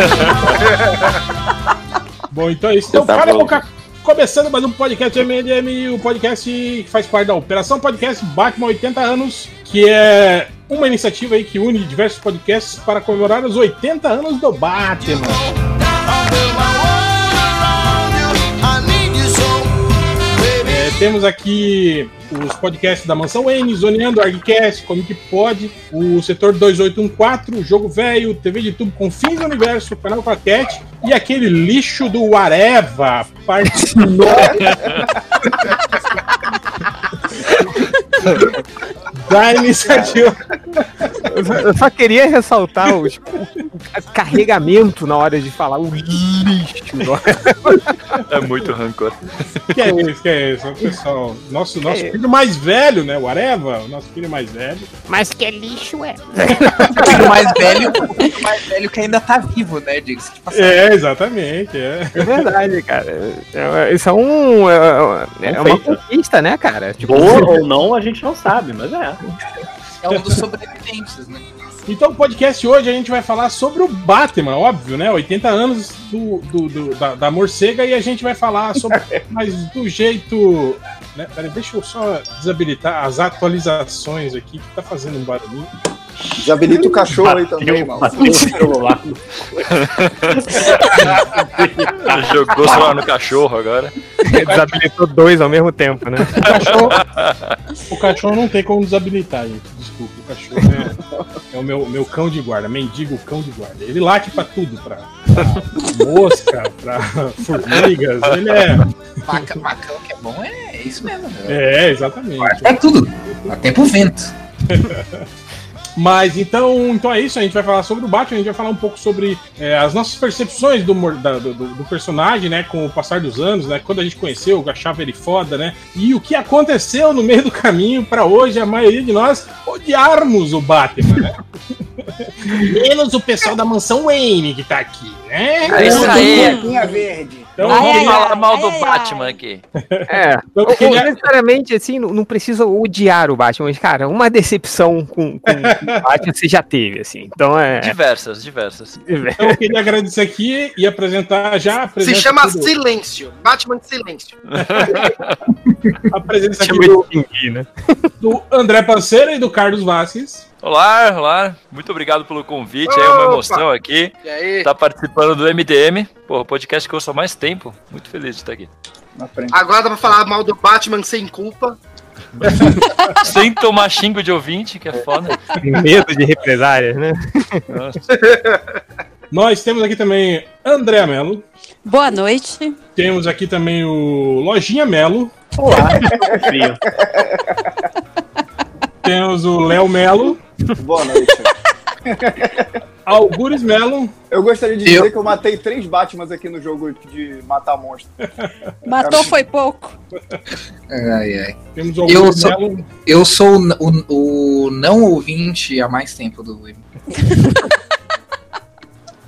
Bom, então é isso. Então, Tá bom. boca. Começando mais um podcast MDM, o podcast que faz parte da Operação Podcast Batman 80 anos, que é uma iniciativa aí que une diversos podcasts para comemorar os 80 anos do Batman. Temos aqui os podcasts da Mansão Wayne, Zoneando, Argcast, Comic Pod, o Setor 2814, o Jogo Velho, TV de Tubo com Fins do Universo, Canal Paquete e aquele lixo do Areva, parte 9. da iniciativa. Eu só- queria ressaltar os- o, o carregamento na hora de falar o lixo. É muito rancor. Que é isso, que é isso, pessoal. Nosso, nosso É. filho mais velho, né? O Areva, o nosso filho mais velho. Mas que lixo é? O filho mais velho, o filho mais velho que ainda tá vivo, né? Diga-se de passagem. É, exatamente, é. É verdade, cara. É- Isso é um. É, é uma conquista, né, cara? Tipo, Boa ou não, a gente não sabe, mas é. É um dos sobreviventes, né? Então, o podcast hoje a gente vai falar sobre o Batman, óbvio, né? 80 anos do, do- do- da, da morcega e a gente vai falar sobre, mas do jeito. Né? Peraí, deixa eu só desabilitar as atualizações aqui que tá fazendo um barulhinho. Desabilita o cachorro aí também, Bateu, mano. bateu o celular. Jogou o celular no cachorro agora. desabilitou dois ao mesmo tempo, né? O cachorro, o cachorro não tem como desabilitar, gente. Desculpa, o cachorro é, é o meu, meu cão de guarda, mendigo cão de guarda. Ele late pra tudo, pra, pra mosca, pra formigas. Ele é. Maca, macão que é bom é, é isso mesmo. né? É, exatamente. É tudo. Dá tempo vento. Mas então, então é isso, a gente vai falar sobre o Batman, a gente vai falar um pouco sobre é, as nossas percepções do, da- do, do- personagem, né, com o passar dos anos, né, quando a gente conheceu, achava ele foda, né, e o que aconteceu no meio do caminho pra hoje a maioria de nós odiarmos o Batman, né? Menos o pessoal da mansão Wayne que tá aqui, né? É isso aí. Verde. Então, Ai, vamos ai. Falar mal do ai, Batman ai. aqui. É. Eu ou necessariamente, assim, não, não precisa odiar o Batman, mas, cara, uma decepção com, com o Batman você já teve, assim. Então é. Diversas, diversas. Então eu queria agradecer aqui e apresentar já Se chama aqui do- Silêncio. Batman de Silêncio. a presença aqui do, né? do André Panceira e do Carlos Vasquez. Olá, olá. Muito obrigado pelo convite. É uma Opa. emoção aqui. E aí? Tá participando do MDM. Pô, o podcast que eu ouço há mais tempo. Muito feliz de estar aqui. Na frente. Agora dá pra falar mal do Batman sem culpa. Sem tomar xingo de ouvinte, que é foda. Tem medo de represárias, né? Nossa. Nós temos aqui também André Melo. Boa noite. Temos aqui também o Lojinha Melo. Olá, frio. Temos o Léo Melo. Boa noite. Algures Melo. Eu gostaria de dizer Eu- que eu matei três Batmans aqui no jogo de matar monstro. Matou foi pouco. Ai, ai. Temos o Eu sou-. Eu sou o, o- o não ouvinte há mais tempo do.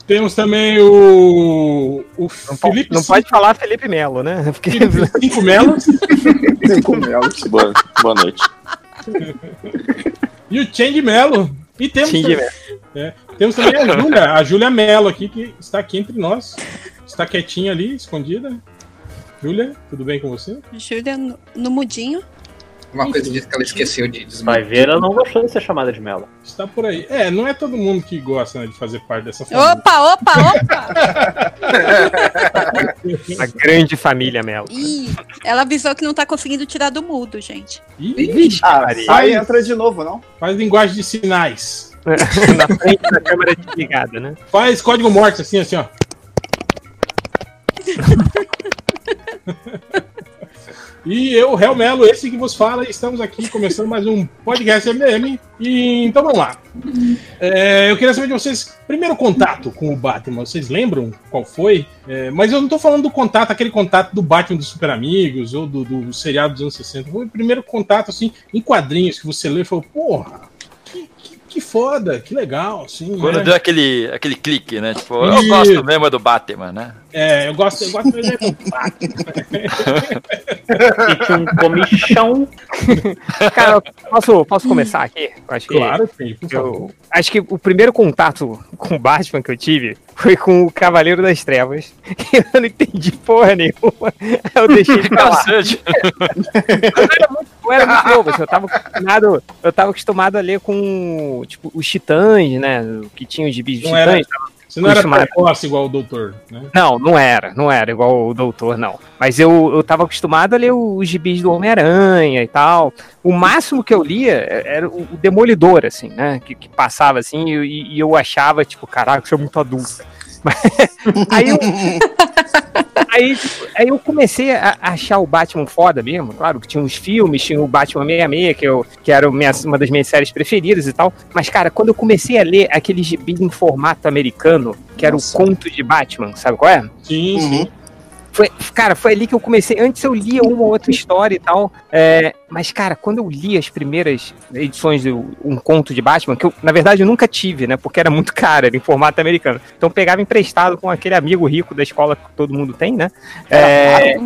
Temos também o, o Não, pode- Felipe não pode falar Felipe Melo, né? Porque Felipe Cinco Melo Cinco melos. Boa, boa noite. E o Change Melo. E temos, Change é, temos também a Júlia, a Júlia Melo aqui, que está aqui entre nós. Está quietinha ali, escondida. Júlia, tudo bem com você? Júlia no, no mudinho. Uma coisa diz que ela esqueceu de desmontar. Vai ver, ela não gostou de ser chamada de Melo. Está por aí. É, não é todo mundo que gosta né, de fazer parte dessa família. Opa, opa, opa! a grande família Melo. Ih, ela avisou que não tá conseguindo tirar do mudo, gente. Ih, Vixe, Ah, sai e entra de novo, não? faz linguagem de sinais. na frente da câmera desligada, né? Faz código morte assim, assim, ó. E eu, Real Melo, esse que vos fala, estamos aqui começando mais um podcast MDM. E então vamos lá. É, eu queria saber de vocês, primeiro contato com o Batman, vocês lembram qual foi? É, mas eu não tô falando do contato, aquele contato do Batman dos Super Amigos ou do, do seriado dos anos 60. Foi o primeiro contato, assim, em quadrinhos que você leu e falou, porra, que, foda, que legal, assim. Quando né? deu aquele, aquele clique, né? Tipo, eu gosto mesmo do Batman, né? É, eu gosto, eu gosto de ler com Batman. E tinha um comichão. Cara, eu posso, posso começar aqui? Acho que Claro, sim, por favor. Eu acho que o primeiro contato com o Batman que eu tive foi com o Cavaleiro das Trevas. Eu não entendi porra nenhuma. Eu deixei lá. Cacete. Eu era muito, eu era muito novo, assim, eu tava acostumado, eu tava acostumado a ler com, tipo, os titãs, né, que tinham os gibis dos Não era- titãs. Você não era precoce igual o doutor, né? Não, não era, não era igual o Doutor, não. Mas eu, eu tava acostumado a ler os gibis do Homem-Aranha e tal. O máximo que eu lia era o o Demolidor, assim, né, que, que passava assim, e, e eu achava, tipo, caraca, isso é muito adulto. Mas- aí eu, Aí, aí eu comecei a achar o Batman foda mesmo, claro, que tinha uns filmes, tinha o Batman 66, que, eu, que era minha- uma das minhas séries preferidas e tal. Mas, cara, quando eu comecei a ler aquele gibi em formato americano, que era Nossa. o conto de Batman, sabe qual é? Sim, Uhum. sim. Foi, cara, foi ali que eu comecei. Antes eu lia uma ou outra história e tal. é, mas, cara, quando eu li as primeiras edições de Um Conto de Batman, que eu, na verdade, eu nunca tive, né? Porque era muito caro, era em formato americano. Então eu pegava emprestado com aquele amigo rico da escola que todo mundo tem, né? É,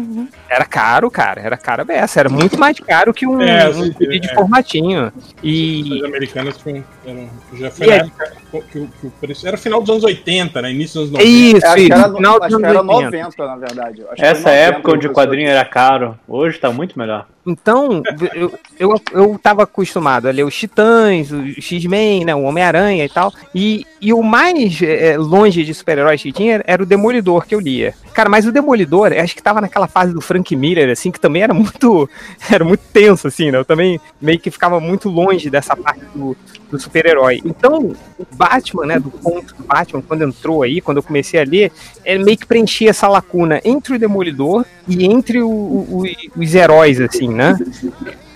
era caro, cara. Era caro beça. Era muito mais caro que um, É, um de é. formatinho. E. As americanas tinham- eram- já foi E na época que, o- que o preço. Era final dos anos 80, né? Início dos anos 90. Isso, Acho que isso. era, no final dos acho que anos era 80. 90, na verdade. Acho Essa foi 90 época onde o quadrinho era caro, hoje tá muito melhor. Então, eu, eu, eu tava acostumado a ler os Titãs, o X-Men, né, o Homem-Aranha e tal. E, e o mais é, longe de super-heróis que tinha era o Demolidor que eu lia. Cara, mas o Demolidor, acho que tava naquela fase do Frank Miller, assim, que também era muito, era muito tenso, assim, né? Eu também meio que ficava muito longe dessa parte do, do super-herói. Então, o Batman, né, do conto do Batman, quando entrou aí, quando eu comecei a ler, é meio que preenchia essa lacuna entre o Demolidor e entre o- o- os heróis, assim, né?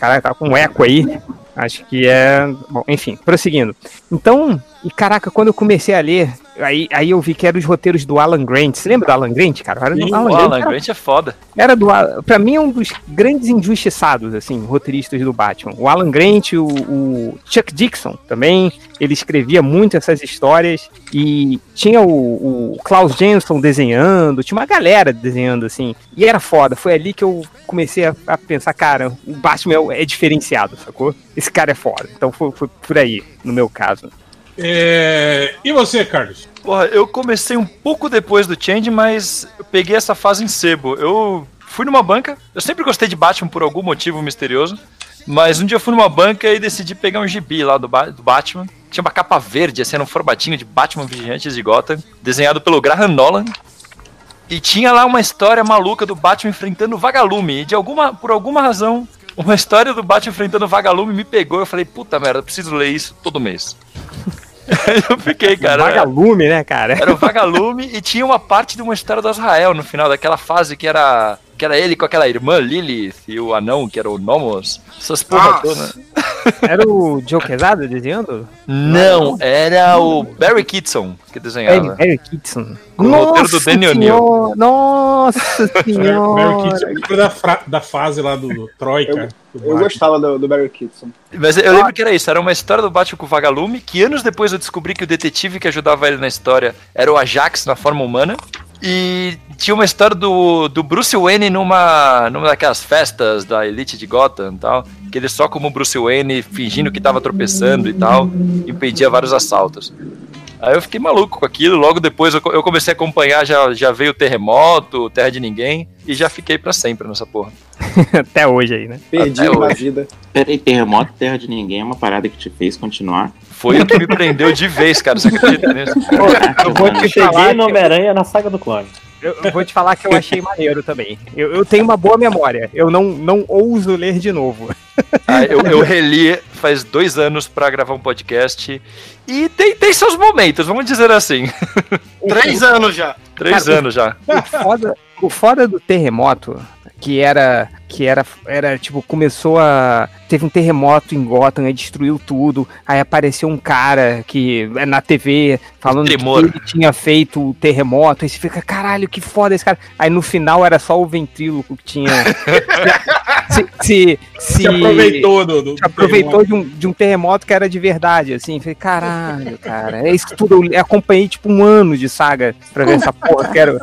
Caraca, tá com um eco aí. Acho que é. Bom, enfim, prosseguindo. Então, e caraca, quando eu comecei a ler, aí, aí eu vi que eram os roteiros do Alan Grant. Você lembra do Alan Grant, cara? Era do Sim, Alan O Grant Alan Grant é foda. era do pra mim é um dos grandes injustiçados assim roteiristas do Batman o Alan Grant o, o Chuck Dixon também ele escrevia muito essas histórias e tinha o, o Klaus Jensen desenhando tinha uma galera desenhando assim e era foda foi ali que eu comecei a, a pensar cara o Batman é, é diferenciado sacou esse cara é foda então foi, foi por aí no meu caso É, E você, Carlos? Porra, eu comecei um pouco depois do Change, mas eu peguei essa fase em sebo. Eu fui numa banca, eu sempre gostei de Batman por algum motivo misterioso, mas um dia eu fui numa banca e decidi pegar um gibi lá do, Ba- do Batman. Tinha uma capa verde, assim, era um formatinho de Batman Vigilantes de Gotham, desenhado pelo Graham Nolan. E tinha lá uma história maluca do Batman enfrentando o Vagalume. E de alguma, por alguma razão, uma história do Batman enfrentando o Vagalume me pegou. Eu falei, puta merda, preciso ler isso todo mês. Eu fiquei, cara. vagalume né cara Era o Vagalume e tinha uma parte de uma história do Azrael no final, daquela fase que era. Que era ele com aquela irmã Lilith e o anão, que era o Nomos. Essas porra toda. era o Joe Quesada desenhando Não, era o Barry Kitson que desenhava. Harry Kitson. O roteiro do O'Neill. senhora, Nossa Barry senhora. Kitson, lembra da, da fase lá do, do Troika? Eu gostava do, do Barry Kitson. Mas eu lembro que era isso, era uma história do Batman com o Vagalume, que anos depois eu descobri que o detetive que ajudava ele na história era o Ajax na forma humana. E tinha uma história do, do Bruce Wayne numa, numa daquelas festas da elite de Gotham e tal, que ele só como Bruce Wayne, fingindo que tava tropeçando e tal, impedia vários assaltos. Aí eu fiquei maluco com aquilo, logo depois eu, co- eu comecei a acompanhar, já, já veio o Terremoto, Terra de Ninguém, e já fiquei pra sempre nessa porra. Até hoje aí, né? Perdi Até uma hoje. vida. Peraí, Terremoto Terra de Ninguém é uma parada que te fez continuar? Foi o que me prendeu de vez, cara, você acredita nisso? Eu vou te Cheguei falar no Homem-Aranha na saga do clone. Eu, eu vou te falar que eu achei maneiro também. Eu, eu tenho uma boa memória. Eu não, não ouso ler de novo. Ah, eu, eu reli faz dois anos pra gravar um podcast e tem, tem seus momentos, vamos dizer assim. Três anos já. Três Cara, anos já. O foda, o foda do terremoto, que era. Que era, era, tipo, começou a. Teve um terremoto em Gotham, aí destruiu tudo. Aí apareceu um cara que é na TV falando Tremor. que ele tinha feito o terremoto. Aí você fica, caralho, que foda esse cara. Aí no final era só o ventríloco que tinha. se, se, se, Se aproveitou do, do, se aproveitou de um, de um terremoto que era de verdade, assim. Falei, caralho, cara. É isso tudo. Eu acompanhei, tipo, um ano de saga pra ver essa porra. Quero,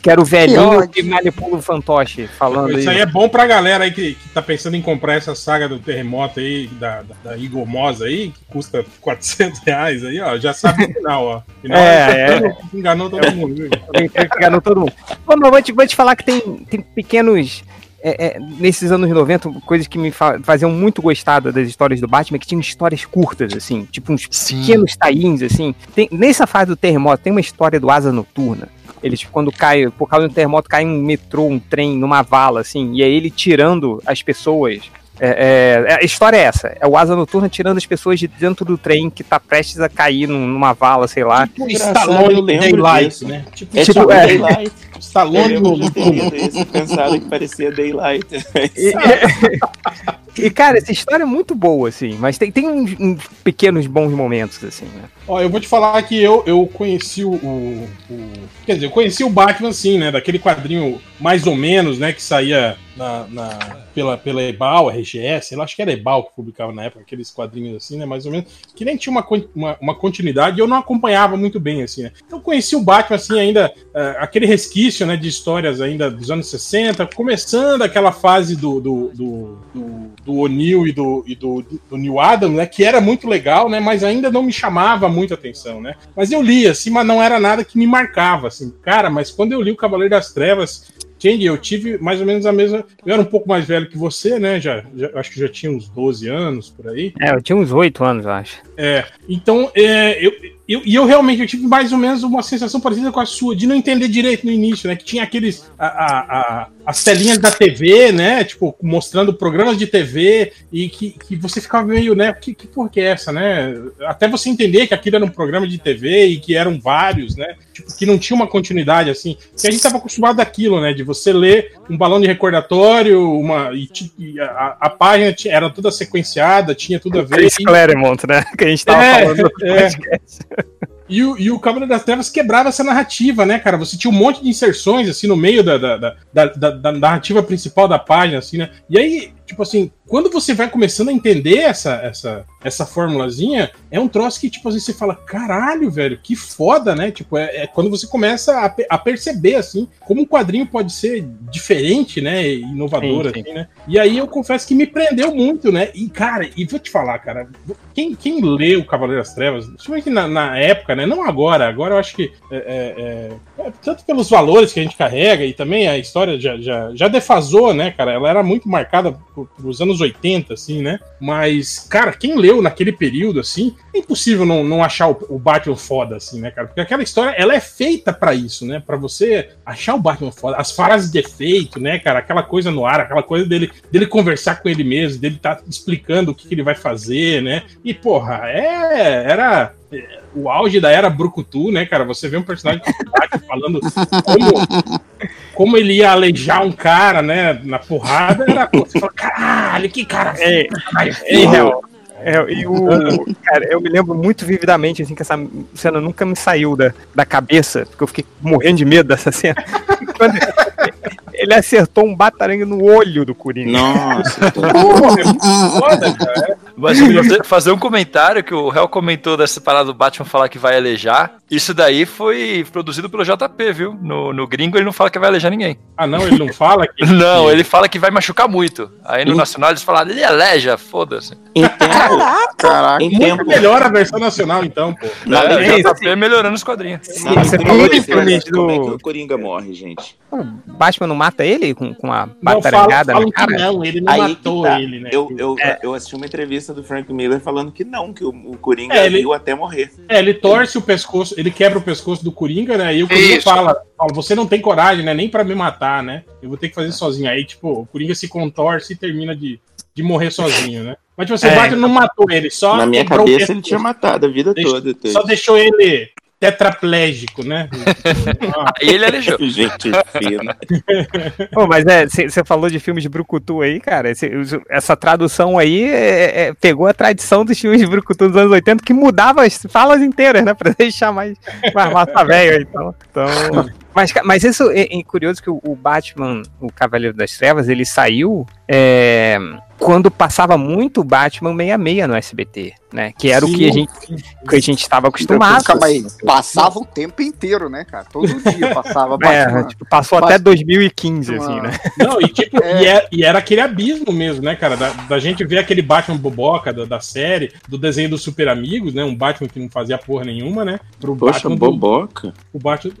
quero o velhinho ódio. que manipula o fantoche falando Isso isso. aí é bom pra galera aí que, que tá pensando em comprar essa saga do terremoto aí, da, da, da Igor Moza aí, que custa 400 reais aí, ó, já sabe o final, ó. Final É, é, enganou todo mundo. viu? Enganou todo mundo. Mas vou te, vou te falar que tem, tem pequenos. é, é, nesses anos 90, coisas que me fa- faziam muito gostar das histórias do Batman, que tinham histórias curtas, assim, tipo uns Sim. pequenos tains, assim. Tem, nessa fase do terremoto, tem uma história do Asa Noturna. Ele, tipo, quando cai, por causa do terremoto, cai um metrô, um trem, numa vala, assim, e aí ele tirando as pessoas. É, é, a história é essa: é o Asa Noturna tirando as pessoas de dentro do trem que tá prestes a cair num- numa vala, sei lá. Tipo Stallone eu lembro Daylight, disso. né? Tipo, É Tipo, tipo, é. Daylight. Eu Stallone lembro no de e pensado que parecia Daylight. E, cara, essa história é muito boa, assim, mas tem, tem uns, uns pequenos bons momentos, assim, né? Ó, eu vou te falar que eu, eu conheci o, o- o- Quer dizer, eu conheci o Batman, assim, né? Daquele quadrinho mais ou menos, né? Que saía na, na- pela, pela Ebal, RGS, eu acho que era Ebal que publicava na época, aqueles quadrinhos assim, né? Mais ou menos. Que nem tinha uma, uma, uma continuidade e eu não acompanhava muito bem, assim, né? Eu conheci o Batman, assim, ainda. eh, aquele resquício, né? De histórias ainda dos anos 60, começando aquela fase do. do, do, do, do O'Neill e, do, e do, do Neil Adams, né? Que era muito legal, né? Mas ainda não me chamava muita atenção, né? Mas eu li, assim, mas não era nada que me marcava, assim. Cara, mas quando eu li o Cavaleiro das Trevas, Change, eu tive mais ou menos a mesma. Eu era um pouco mais velho que você, né? Já, já- acho que já tinha uns 12 anos por aí. É, eu tinha uns oito anos, eu acho. É, então, é, eu, eu, e eu realmente eu tive mais ou menos uma sensação parecida com a sua, de não entender direito no início, né? Que tinha aqueles. A, a, a- as telinhas da TV, né? Tipo, mostrando programas de TV e que, que você ficava meio, né? Que, que porra que é essa, né? Até você entender que aquilo era um programa de TV e que eram vários, né? Tipo, que não tinha uma continuidade assim. Que a gente estava acostumado daquilo, né? De você ler um balão de recordatório, uma. E, e a, a página era toda sequenciada, tinha tudo a ver. Chris e- Claremont, né? Que a gente tava É, falando no é. E o, e o Cavaleiro das Trevas quebrava essa narrativa, né, cara? Você tinha um monte de inserções, assim, no meio da, da- da- da narrativa principal da página, assim, né? E aí, tipo assim, quando você vai começando a entender essa, essa, essa formulazinha, é um troço que, tipo assim, você fala, caralho, velho, que foda, né? Tipo, é, é quando você começa a, a perceber, assim, como um quadrinho pode ser diferente, né? e Inovador, Sim, sim. assim, né? E aí eu confesso que me prendeu muito, né? E, cara, e vou te falar, cara, quem, quem lê o Cavaleiro das Trevas, principalmente na, na época, né? Não agora, agora eu acho que é, é, é, é, tanto pelos valores que a gente carrega e também a história já, já, já defasou, né, cara? Ela era muito marcada por, pelos anos 80, assim, né? Mas, cara, quem leu naquele período, assim, é impossível não, não achar o, o Batman foda, assim, né, cara? Porque aquela história, ela é feita pra isso, né? Pra você achar o Batman foda. As frases de efeito, né, cara? Aquela coisa no ar, aquela coisa dele, dele conversar com ele mesmo, dele tá explicando o que, que ele vai fazer, né? E, porra, é, era o auge da era Brucutu, né, cara? Você vê um personagem falando como, como ele ia aleijar um cara, né, na porrada, era, você fala, caralho, que cara É, É, real. É, e o, cara, eu me lembro muito vividamente, assim, que essa cena nunca me saiu da, da cabeça, porque eu fiquei morrendo de medo dessa cena. Quando ele acertou um batarangue no olho do Coringa. Nossa, tô- foda, cara. Mas eu queria fazer- um comentário que o Hel comentou dessa parada do Batman falar que vai alejar. Isso daí foi produzido pelo JP, viu? No, no gringo ele não fala que vai alejar ninguém. Ah, não, ele não fala que. Não, ele fala que vai machucar muito. Aí no Nacional eles falam, ele aleja, foda-se. Caraca. em Muito tempo, melhor a versão nacional, então, pô. na É, o JP melhorando os quadrinhos. na Você leitura falou filmes, como é que do- o Coringa morre, gente? O Batman não mata ele com, com a batarangada falam na cara? não, ele não Aí matou tá. ele, né? Eu, eu, É. eu assisti uma entrevista do Frank Miller falando que não, que o, o Coringa É, ele- viu até morrer. É, ele torce o pescoço, ele quebra o pescoço do Coringa, né? E o Coringa Isso. fala, fala, você não tem coragem, né? Nem pra me matar, né? Eu vou ter que fazer sozinho. Aí, tipo, o Coringa se contorce e termina de, de morrer sozinho, né? Mas, tipo, assim, É. não matou ele, só Na minha quebrou o cabeça ele tinha matado a vida Deixa- toda. Só deixou ele tetraplégico, né? Aí ele alejou. Gente fina. Pô, mas é, você falou de filmes de Brucutu aí, cara. os- essa tradução aí é- é- pegou a tradição dos filmes de Brucutu dos anos 80 que mudava as falas inteiras, né? Pra deixar mais, mais massa velho. Então, então, mas, mas isso é, é curioso que o, o Batman, o Cavaleiro das Trevas, ele saiu é, quando passava muito Batman 66 no SBT, né? Que era o que a gente, que a gente estava acostumado. Calma aí, passava o tempo inteiro, né, cara? Todo dia passava É, Batman. tipo, passou até 2015, assim, né? Não, e tipo, e, é- e era aquele abismo mesmo, né, cara? Da, da gente ver aquele Batman boboca da, da série, do desenho dos Super Amigos, né? Um Batman que não fazia porra nenhuma, né? Pro Poxa, Batman do, boboca. o Batman.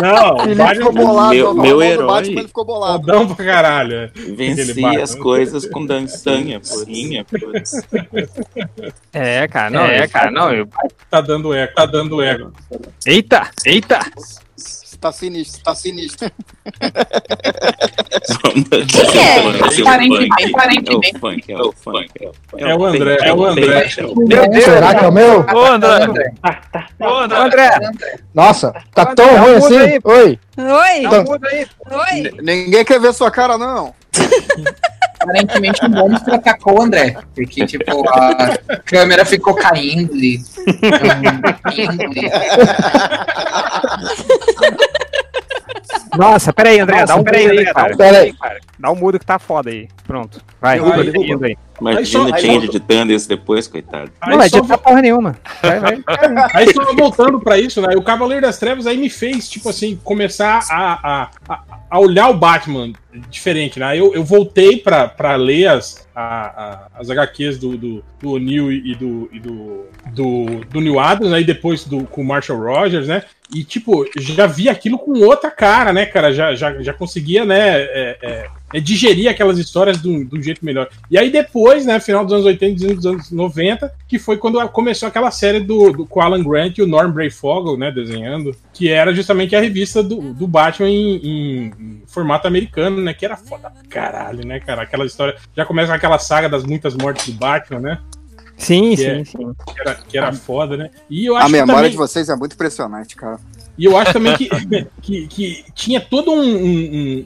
Não, o Batman ficou bolado, Meu- meu o herói. Batman ficou bolado. pra caralho. é. Venci Batman. as coisas com dançanha, porinha, putz. É, cara, não, é, cara, não. eu- Tá dando eco, tá dando eco. Eita, eita! Tá sinistro, tá sinistro. que é? Aparentemente. É o funk, é o funk. É o, É o André, é o André. Meu Deus! Será que é o meu? Ô, André! Ô, André! Nossa, tá tão ruim assim? Oi. Oi, Então- oi. Ninguém quer ver sua cara, não. Aparentemente o monstro atacou o André. Porque, tipo, a câmera ficou caindo e. caindo e- Nossa, peraí, André, dá um peraí, mudo aí, André, cara. pera aí. cara. Dá um mudo que tá foda aí. Pronto. Vai, Derruba, vai, derruba. indo aí. Imagina Aí só- o aí Change editando isso depois, coitado. Não vai Aí, só, editar porra nenhuma. Vai, vai. aí só voltando pra isso, né? O Cavaleiro das Trevas aí me fez, tipo assim, começar a, a, a, olhar o Batman diferente, né? Eu, eu voltei pra, pra ler as, a, a- as HQs do, do, do O'Neill e do, e do, do, do Neil Adams, aí depois do, com o Marshall Rogers, né? E, tipo, já vi aquilo com outra cara, né, cara? Já, já, já conseguia, né, é, é, é, digerir aquelas histórias de um, de um jeito melhor. E aí depois, né, final dos anos 80 e dos anos 90, que foi quando começou aquela série do, do com o Alan Grant e o Norm Brayfogle, né, desenhando, que era justamente a revista do, do Batman em, em- em formato americano, né, que era foda pra caralho, né, cara? Aquela história, já começa aquela saga das muitas mortes do Batman, né, Sim, Que sim, é- sim. que era, que era foda, né? E eu acho A que memória também- de vocês é muito impressionante, cara. E eu acho também que, que, que tinha toda um, um-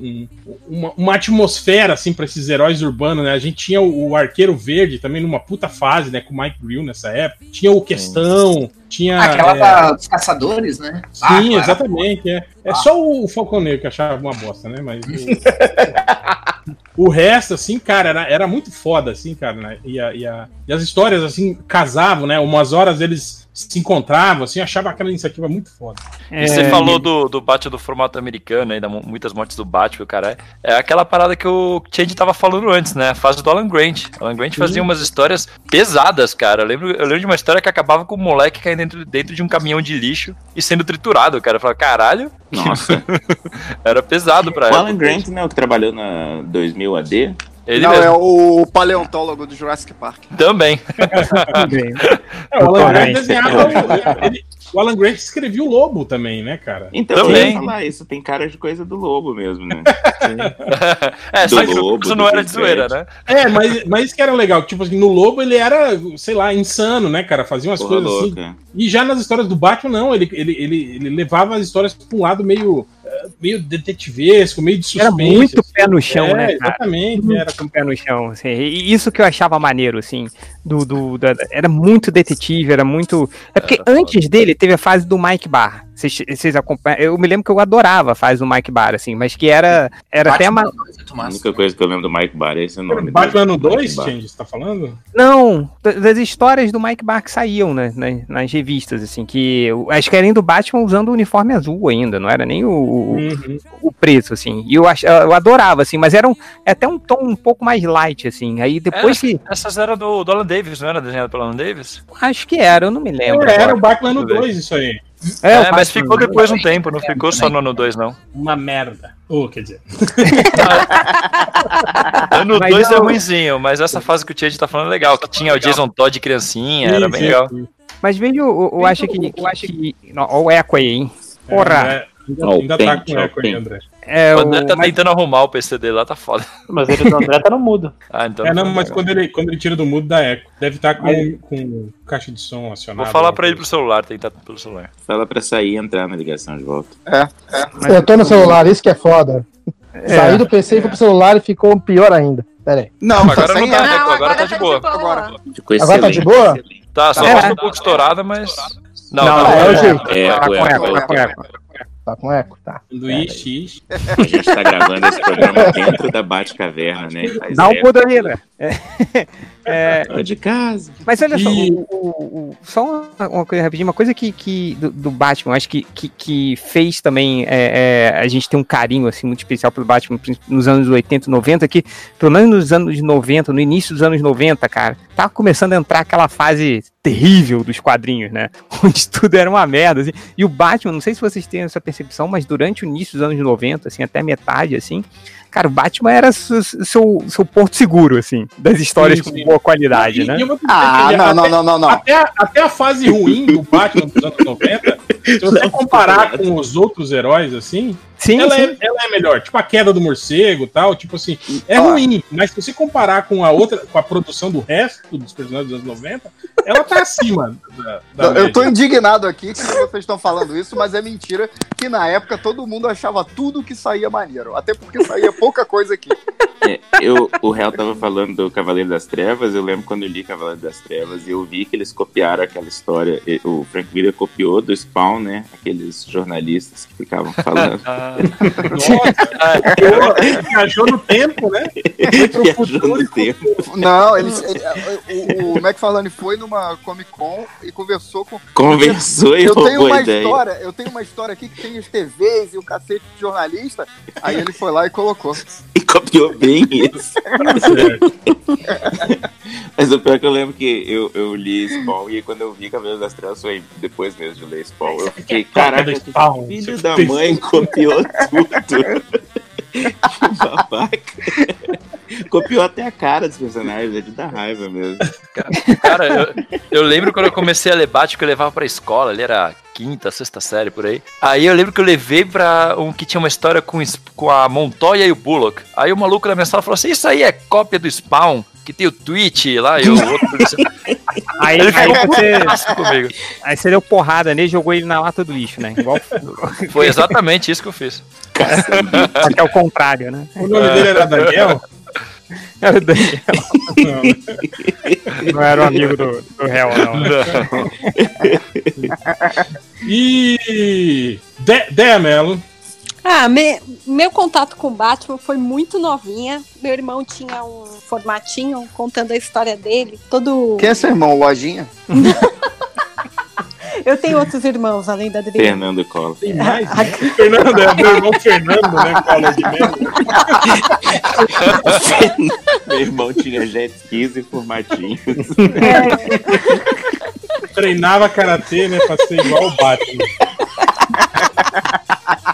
um- uma, uma atmosfera, assim, pra esses heróis urbanos, né? A gente tinha o, o Arqueiro Verde também numa puta fase, né? Com o Mike Grill nessa época. Tinha o Questão, tinha... Aquela é, da- dos caçadores, né? Sim, Ah, claro. exatamente. É, é só o Falcão Negro que achava uma bosta, né? Mas o, o resto, assim, cara, era, era muito foda, assim, cara. Né? E, a- e a- e as histórias, assim, casavam, né? Umas horas eles se encontravam, assim, achava aquela iniciativa muito foda. E você É, falou do, do Batman do formato americano, aí, da mu- muitas mortes do Batman, cara. É aquela parada que o Change tava falando antes, né? A fase do Alan Grant. Alan Grant fazia umas histórias pesadas, cara. Eu lembro, eu lembro de uma história que acabava com o moleque caindo dentro, dentro de um caminhão de lixo e sendo triturado, cara. Eu falava, caralho, Nossa. era pesado pra o época. Alan Grant, né, o que trabalhou na 2000 AD. Ele não, mesmo. é o paleontólogo do Jurassic Park. Também. também. É, o Alan Grant desenhava. o- ele- o Alan Grant escrevia o Lobo também, né, cara? Então, Também. eu ia falar, isso tem cara de coisa do lobo mesmo, né? é, Do só que Lobo, do não era de zoeira, né? É, mas, mas isso que era legal. Tipo assim, no Lobo ele era, sei lá, insano, né, cara? Fazia umas Porra coisas assim. louca. E já nas histórias do Batman, não. Ele, ele, ele, ele levava as histórias pra um lado meio, meio detetivesco, meio de suspense. Era muito assim. pé no chão, É, né, cara? Exatamente. Era com pé no chão. assim. E isso que eu achava maneiro, assim. Do, do, da- era muito detetive, era muito. É porque Era foda. antes dele teve a fase do Mike Barr. Vocês, vocês acompanham? Eu me lembro que eu adorava a fase do Mike Barr, assim, mas que era, era até uma. A única coisa que eu lembro do Mike Barr é esse nome. Batman no dele. 2, Mike Barr. Change, você tá falando? Não, da- das histórias do Mike Barr que saíam né, nas, nas revistas, assim, que eu- acho que era do Batman usando o uniforme azul ainda, não era nem o, o, Uhum. o preto, assim. E eu, ach, eu adorava, assim, mas era um, é até um tom um pouco mais light, assim. Aí depois que. Essas eram do, do Alan Davis, não era desenhado pelo Alan Davis? Acho que era, eu não me lembro. É, era o Batman no Deixa eu ver. 2, isso aí. É, o mas ficou depois um tempo, não ficou só no ano 2, não. Uma merda. Ou, quer dizer. Ano Mas 2 é eu- ruimzinho, mas essa fase que o Change tá falando é legal, que tinha o Jason Todd criancinha, era bem sim, legal. sim. Mas veja, eu, eu acho que. que, que não, ó, o eco aí, hein? Porra! É, ainda, tá com eco aí. André. É, O André tá mas- tentando arrumar o PC dele lá, tá foda. Mas ele do André tá no mudo. Ah, então. É, não, tá mas legal. quando ele, quando ele tira do mudo, dá eco. Deve estar com, com caixa de som acionado. Vou falar pra ele pro celular, tentar pelo celular. Fala pra sair e entrar na ligação de volta. Eu tô no celular, isso que é foda. É. Saí do PC e fui pro celular e ficou pior ainda. Pera aí. Não, Agora tá não tá, eco. né? Não, Agora tá de boa. Agora. Ficou Agora tá de boa? Tá, só É. tá um pouco estourada, mas. Não, Não, não, é o não. jeito. É, Tá com é, eco, é, tá com é. eco. Tá com eco? Tá. Sanduíche, ixi. A gente tá gravando esse programa dentro da Batcaverna, né? Faz Dá um mudo aí, né? É, é, de casa. Mas olha só, o- o- o- só uma, uma coisa rapidinho, uma coisa que, que do, do Batman, acho que, que, que fez também é, é, a gente ter um carinho assim, muito especial pelo Batman nos anos 80 e 90, que pelo menos nos anos 90, no início dos anos 90, cara, tava começando a entrar aquela fase terrível dos quadrinhos, né? Onde tudo era uma merda, assim. E o Batman, não sei se vocês têm essa percepção, mas durante o início dos anos 90, assim, até metade, assim, cara, o Batman era seu, seu, seu porto seguro, assim, das histórias Sim, com sim. boa qualidade, E- né? e Ah, não, até- não, não, não, não. Até, a- até a fase ruim do Batman dos anos 90, se você comparar com os outros heróis, assim, Sim, ela, sim. é, ela é melhor. Tipo a queda do morcego e tal, tipo assim, é Ó. ruim, mas se você comparar com a outra, com a produção do resto dos personagens dos anos 90, ela tá acima da, da Eu- Eu tô média. indignado aqui que vocês estão falando isso, mas é mentira que na época todo mundo achava tudo que saía maneiro. Até porque saía pouca coisa aqui. É, eu, o réu tava falando do Cavaleiro das Trevas, eu lembro quando eu li Cavaleiro das Trevas e eu vi que eles copiaram aquela história, o Frank Miller copiou do Spawn, né? Aqueles jornalistas que ficavam falando. Nossa, viajou no tempo, né? Foi pro Viajou futuro no e tempo. Não, eles, ele- o, o McFarlane foi numa Comic Con e conversou com. Conversou e Eu tenho uma ideia. história, eu tenho uma história aqui que tem os TVs e o cacete de jornalista. Aí ele foi lá e colocou. E copiou bem isso. Mas o pior é que eu lembro que eu, eu li Spawn e quando eu vi Cavaleiro das Trevas foi depois mesmo de ler Spawn. Eu fiquei, caraca, filho da mãe copiou tudo. que babaca. Copiou até a cara dos personagens, é de dar raiva mesmo. Cara, eu, eu lembro quando eu comecei a ler Batman que eu levava pra escola, ele era quinta, sexta série por aí. Aí eu lembro que eu levei pra um que tinha uma história com, com a Montoya e o Bullock. Aí o maluco na minha sala falou assim: Isso aí é cópia do Spawn, que tem o tweet lá e o outro. Aí, Ele aí você, comigo. aí você deu porrada nele e jogou ele na lata do lixo, né? Igual Foi exatamente isso que eu fiz. só que é o contrário, né? O nome dele era Daniel? Era o Daniel, Não. não era o amigo do, do réu, não. E. De, Dea Mello. Ah, me- meu contato com o Batman foi muito novinha. Meu irmão tinha um formatinho contando a história dele. Todo. Quem é seu irmão? Lojinha? Eu tenho outros irmãos além da Adriana. Fernando Collor. Tem mais? né? Fernando, é meu irmão Fernando, né? Fala de menos. Meu irmão tinha jet skis e formatinhos. Treinava karatê, né? Pra ser igual o Batman.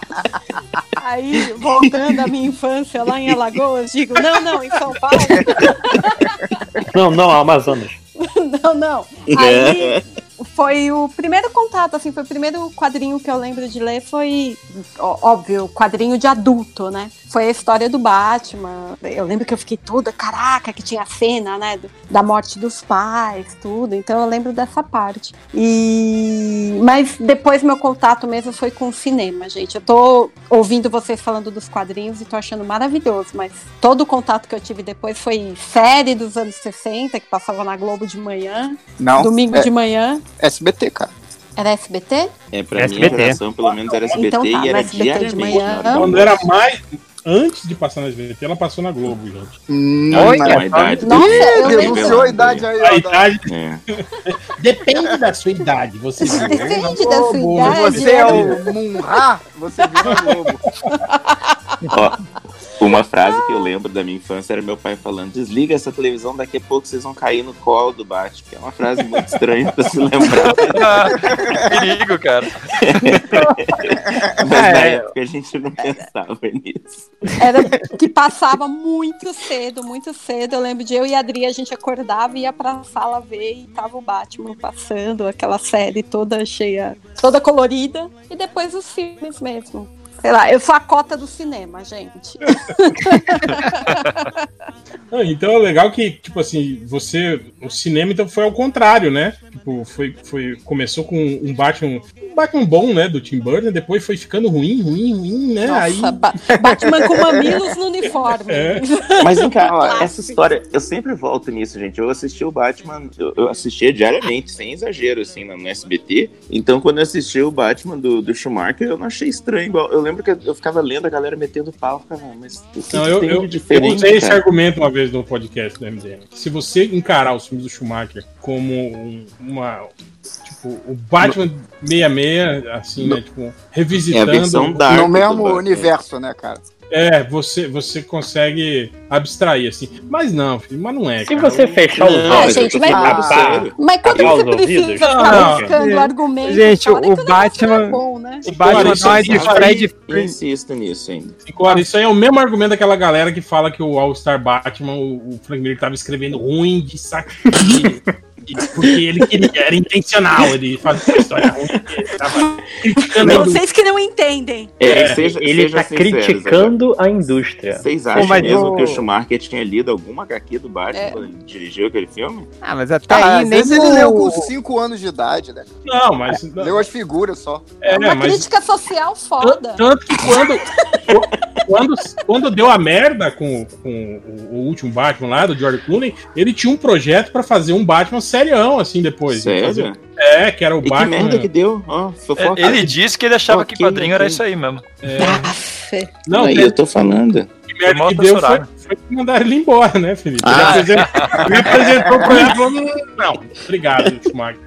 Aí, voltando à minha infância lá em Alagoas, digo, não, não, em São Paulo. Não, não, Amazonas. Não, não. Aí foi o primeiro contato, assim, foi o primeiro quadrinho que eu lembro de ler, foi, óbvio, quadrinho de adulto, né? Foi a história do Batman. Eu lembro que eu fiquei toda, caraca, que tinha a cena, né, da morte dos pais, tudo. Então eu lembro dessa parte. E mas depois meu contato mesmo foi com o cinema, gente. Eu tô ouvindo vocês falando dos quadrinhos e tô achando maravilhoso, mas todo o contato que eu tive depois foi série dos anos 60, que passava na Globo de manhã, Não. domingo é de manhã. SBT, cara. Era SBT? É, pra SBT. minha geração, pelo menos era SBT Então tá, e era SBT de diariamente. manhã. Quando do era mais. Antes de passar na SBT, ela passou na Globo, gente. Hum, Não, é. a idade. Nossa, lembro. Denunciou a idade aí, A idade É. depende da sua idade. Você viu Depende na da sua Globo, idade. Você é o Munra, você viu na Globo. Ó, uma frase que eu lembro da minha infância era meu pai falando: desliga essa televisão, daqui a pouco vocês vão cair no colo do Batman. Que é uma frase muito estranha pra se lembrar. Perigo, cara. Mas na É. época a gente não pensava nisso. Era que passava muito cedo, muito cedo. Eu lembro de eu e a Adri, a gente acordava e ia pra sala ver e tava o Batman passando, aquela série toda cheia, toda colorida. E depois os filmes mesmo. Sei lá, eu sou a cota do cinema, gente. Ah, então é legal que, tipo assim, você. O cinema então foi ao contrário, né? Tipo, foi, foi, começou com um Batman. Um Batman bom, né? Do Tim Burton, depois foi ficando ruim, ruim, ruim, né? Nossa, Aí. Ba- Batman com mamilos no uniforme. É. Mas vem cá, ó, essa história, eu sempre volto nisso, gente. Eu assisti o Batman, eu, eu assistia diariamente, sem exagero, assim, no, no SBT. Então, quando eu assisti o Batman do, do Schumacher, eu não achei estranho igual. Eu lembro que eu ficava lendo a galera metendo pau, ficava, "Ah, mas o que, Não, que eu, tem eu, de eu diferente, usei esse argumento uma vez no podcast do MDM. Se você encarar os filmes do Schumacher como um- uma. Tipo, o Batman 66, assim, né? Tipo, revisitando. É a versão dark No mesmo universo, né, cara? É, você, você consegue abstrair, assim. Mas não, filho, mas não é. Se cara. você fechar os Não, Ah, mas olhos, gente, mas- Ah. Mas quando você precisa ficar Não. buscando argumento, Gente, fora o que negócio Batman- não é bom, né? O Batman Claro, uma aí- de Fred Eu insisto nisso ainda. Agora, isso aí é o mesmo argumento daquela galera que fala que o All-Star Batman, o, o Frank Miller tava escrevendo ruim de saco Porque ele queria, era intencional, ele fazia uma história ruim, ele tava criticando a indústria. Vocês que não entendem. É, É, seja, Ele tá sinceros, criticando a indústria. Vocês acham mas mesmo o- que o Schumacher tinha lido alguma HQ do Batman É. quando ele dirigiu aquele filme? Ah, mas até Ah, aí às nem vezes ele leu com o... 5 anos de idade, né? Não, mas. Leu as figuras só. É, Uma mas crítica social foda. Tanto que quando, quando, quando deu a merda com, com o, último Batman lá, do George Clooney, ele tinha um projeto pra fazer um Batman serião, assim, depois. Sério? É, que era o E que Batman. merda que deu? Ó, fofoca. É, Ele disse que ele achava que Ok, quadrinho era ok. isso aí mesmo. Aff. Não, Aí eu tô falando. que merda Foi que deu foi, foi que mandaram ele embora, né, Felipe? Ele, Ah. apresentou, ele apresentou o projeto e falou: Não, obrigado, Schumacher.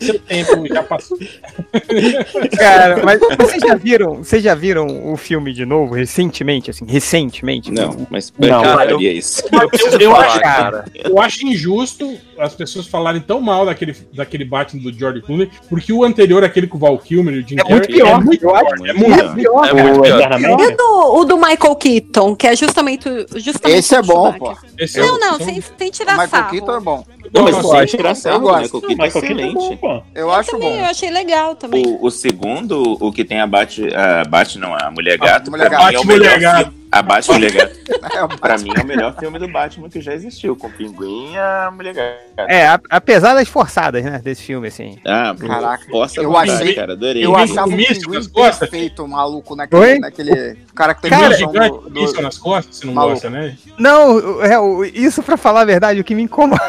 Seu tempo já passou. Cara, mas vocês já viram, vocês já viram o filme de novo recentemente, assim, recentemente? Não, mas Não, eu cara, faria isso? Eu preciso eu falar, acho- cara. Eu acho injusto as pessoas falarem tão mal daquele, daquele Batman do George Clooney, porque o anterior, aquele com o Val Kilmer e o Jim É muito pior, é muito eu pior. acho. É muito pior. É muito O pior. E o do, o do Michael Keaton, que é justamente, justamente Esse é o bom, pô. Esse é Não, o- não, sem, sem O tirar Michael sarro. Keaton é bom. Não, mas sem tirar sarro, Eu né? Michael Keaton é é excelente. bom. Eu Eu acho também, bom. eu achei legal também. O, o segundo, o que tem a Bate, a Bate não, a Mulher Gato, Mulher pra Gato. mim é o Bate, melhor Mulher Gato. filme. A Bate Mulher Gato, É, o pra mim é o melhor filme do Batman que já existiu, com Pinguim e a Mulher Gato. É, a- apesar das forçadas, né, desse filme, assim. Ah, Caraca, Posta eu vontade, achei- cara, adorei. Eu achava o míssil pinguim nas costas? perfeito, maluco, Oi? naquele, naquele caracterização Aquele do, do- isso nas costas, você não Maluco. gosta, né? Não, é, isso pra falar a verdade, o que me incomoda.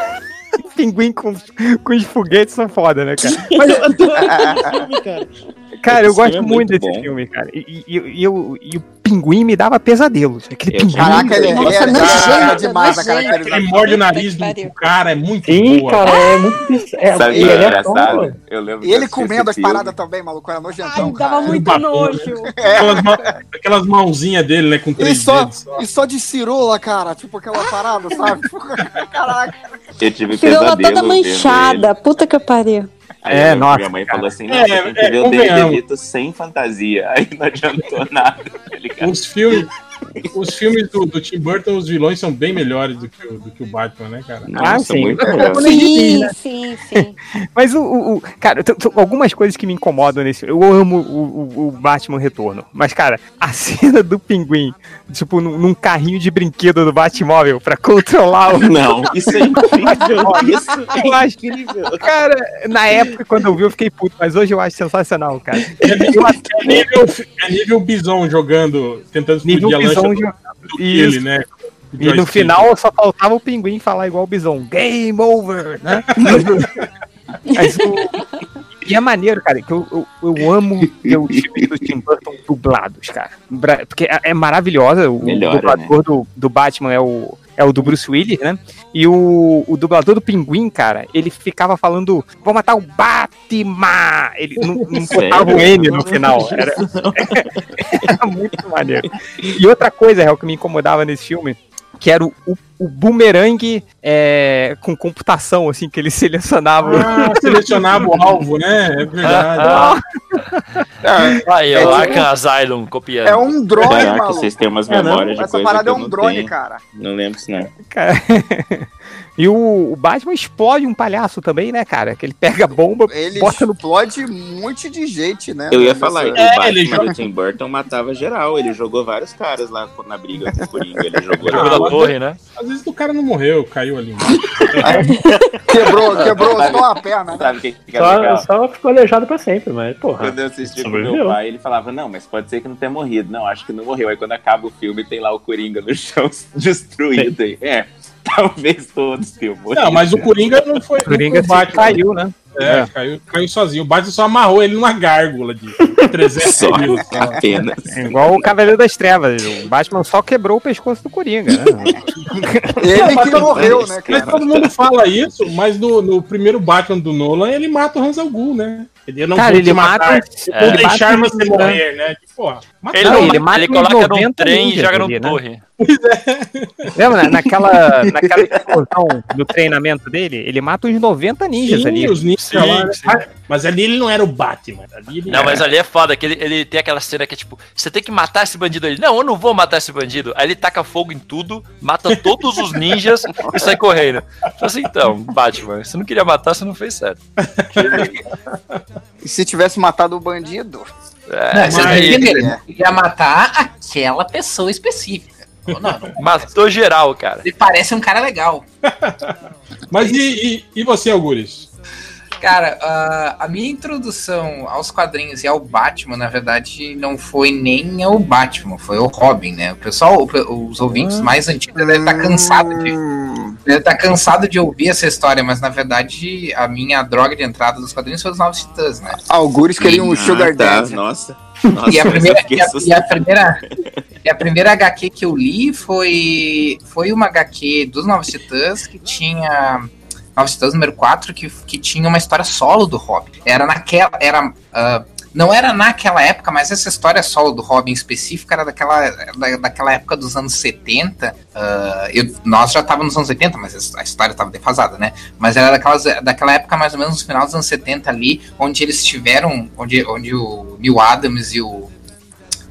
Pinguim com, com os foguetes são foda, né, cara? Mas, cara, eu Esse gosto é muito muito desse filme, cara. E, e, e, eu- e o pinguim me dava pesadelos. Aquele Eu pinguim. Caraca, ele, ele Nossa, é nojento, é demais a nojento. Ele caracterização. morde o nariz do, pariu. cara, é muito Sim, boa. cara, é muito. biz- É, Sabe o que ele é é engraçado? tão- Eu lembro E ele comendo as paradas também, maluco, era Ai, nojentão, dava cara. muito nojo. Aquelas, mão- aquelas mãozinhas dele, né, com E três só, dedos. só. e só de cirola, cara, tipo aquela parada, sabe? Caraca. Eu tive Cirola toda ele. manchada. Puta que pariu. Aí É, nossa, Minha mãe cara. falou assim: não, É, tem que é, ver o. David DeVito sem fantasia. Aí não adiantou nada, ligado? Os filmes, os filmes do, do Tim Burton, os vilões são bem melhores do que o, do que o Batman, né, cara? Ah, sim. É, gente diz, Sim, né? sim, sim. Mas o, o- cara, algumas coisas que me incomodam nesse. Eu amo o, o- o Batman Retorno. Mas, cara, a cena do pinguim, tipo, num, num carrinho de brinquedo do Batmóvel pra controlar o. Não, isso é incrível. Isso Eu é acho incrível. Cara, na época, quando eu vi, eu fiquei puto, mas hoje eu acho sensacional, cara. É nível, é nível, é nível Bison jogando, tentando explodir Nível do Isso. Killy, né? E no final só faltava o pinguim falar igual o Bison. Game over, né? Mas o- E é maneiro, cara, que eu, eu, eu amo ver os filmes do Tim Burton dublados, cara. Porque é, é maravilhosa. O Melhora, dublador do, do Batman é o, é o do Bruce Willis, né? E o, o dublador do Pinguim, cara, ele ficava falando: vou matar o Batman! Ele não, não botava o N no final. Era, era muito maneiro. E outra coisa, Real, que me incomodava nesse filme, que era o, o, o boomerang é, com computação, assim, que ele selecionava. Ah, selecionava o alvo, né? É verdade. Ah, É, Aí, É ó, tipo- Arkham Asylum copiando. é um drone, Caraca, maluco. vocês têm umas É, não? memórias de Essa coisa parada que é um drone, tenho. cara. Não lembro isso, não. Cara. E o, o Batman explode um palhaço também, né, cara? Que ele pega a bomba, Ele bota no. explode um monte de gente, né? Eu ia falar que É, o Batman ele joga- do Tim Burton matava geral. Ele jogou vários caras lá na briga com o Coringa. Ele jogou Jogo Ah, da torre, né? Às vezes o cara não morreu, caiu ali embaixo. Quebrou, quebrou só a perna, né? Sabe o que fica Só, legal? só ficou aleijado pra sempre, mas, porra. Quando eu assisti com meu pai, ele falava, não, mas pode ser que não tenha morrido. Não, acho que não morreu. Aí quando acaba o filme, tem lá o Coringa no chão destruído. Aí, é, talvez todos tenham morrido. Não, mas o Coringa não foi. Coringa não foi o se caiu, né? É, Caiu, caiu sozinho. O Batman só amarrou ele numa gárgula de. 300 Só, só. apenas. É igual o Cavaleiro das Trevas. O Batman só quebrou o pescoço do Coringa. Né? Ele Mas que morreu, né, Mas cara? todo mundo fala isso, mas no, no primeiro Batman do Nolan, ele mata o Hans al Ghul, né? Ele não Cara, ele mata. matar, é, vou ele deixar mata você morrer, né? Que, porra, mata Ele, Não, ele ele, mata uns coloca num 90 trem e joga no né? torre. Lembra? na- Naquela, naquela explosão do treinamento dele, ele mata uns 90 ninjas Sim, ali. os ninjas Sim, lá, né? sim. Mas ali ele não era o Batman. Ali ele Não, era- mas ali é foda, que ele, ele tem aquela cena que é tipo, você tem que matar esse bandido ali. Não, eu não vou matar esse bandido. Aí ele taca fogo em tudo, mata todos os ninjas e sai correndo. Fala assim, então, Batman, você não queria matar, você não fez certo. E se tivesse matado o bandido? É, Não, entendendo? Ele ia matar aquela pessoa específica. Não, não. matou geral, cara. Ele parece um cara legal. Mas e, e, e você, Algures? Cara, ah, a minha introdução aos quadrinhos e ao Batman, na verdade, não foi nem ao Batman, foi ao Robin, né? O pessoal, o- os ouvintes mais antigos devem estar cansados de, Hum, deve estar cansado de ouvir essa história, mas na verdade a minha droga de entrada dos quadrinhos foi os Novos Titãs, né? Algures queriam um Ah, Sugar tá, Daddy. Nossa. Nossa, E a primeira, e a, e a primeira, e a primeira HQ que eu li foi, foi uma HQ dos Novos Titãs que tinha. Titãs número 4, que, que tinha uma história solo do Robin. Era naquela. Era, ah, não era naquela época, mas essa história solo do Robin específica era daquela, da, daquela época dos anos 70. ah, eu- nós já estávamos nos anos 80, mas a história estava defasada, né? Mas era daquelas, daquela época, mais ou menos, no final dos anos 70 ali, onde eles tiveram. Onde, onde o Neil Adams e o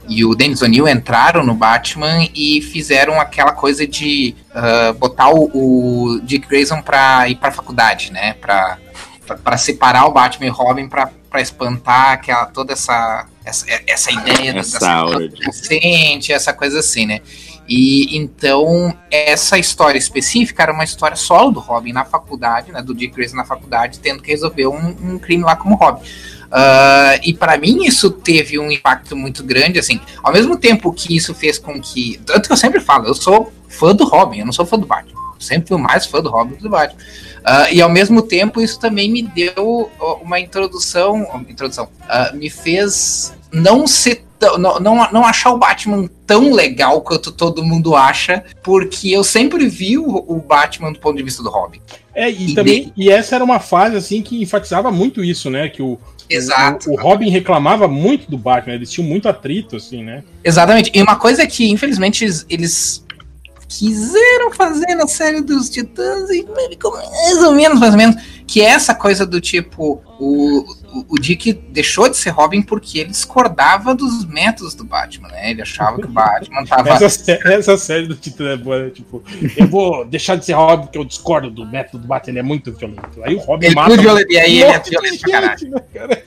e o Dennis O'Neill entraram no Batman e fizeram aquela coisa de ah, botar o, o Dick Grayson pra ir pra faculdade, né? Pra, pra, pra separar o Batman e Robin pra, pra espantar aquela, toda essa, essa, essa ideia Essa dessa essa coisa assim, né? E então, essa história específica era uma história solo do Robin na faculdade, né? Do Dick Grayson na faculdade, tendo que resolver um, um crime lá como Robin. Ah, e pra mim isso teve um impacto muito grande, assim. Ao mesmo tempo que isso fez com que. Tanto que eu sempre falo, eu sou fã do Robin, eu não sou fã do Batman. Eu sempre fui mais fã do Robin do que do Batman. Ah, e ao mesmo tempo isso também me deu uma introdução. Introdução. ah, me fez não ser. Não, não, não achar o Batman tão legal quanto todo mundo acha, porque eu sempre vi o, o Batman do ponto de vista do Robin. É, e, E também, e essa era uma fase assim que enfatizava muito isso, né? Que o, Exato. o, o Robin reclamava muito do Batman, eles tinham muito atrito, assim, né? Exatamente. E uma coisa que, infelizmente, eles, quiseram fazer na série dos Titãs e mais ou menos, mais ou menos, que é essa coisa do tipo, o, o, o Dick deixou de ser Robin porque ele discordava dos métodos do Batman, né? Ele achava que o Batman tava... Essa, sé- essa série do Titã é boa, né? Tipo, eu vou deixar de ser Robin porque eu discordo do método do Batman, ele é muito violento. Aí o Robin Ele é mata. violento, e aí ele é violento pra caralho. né, cara?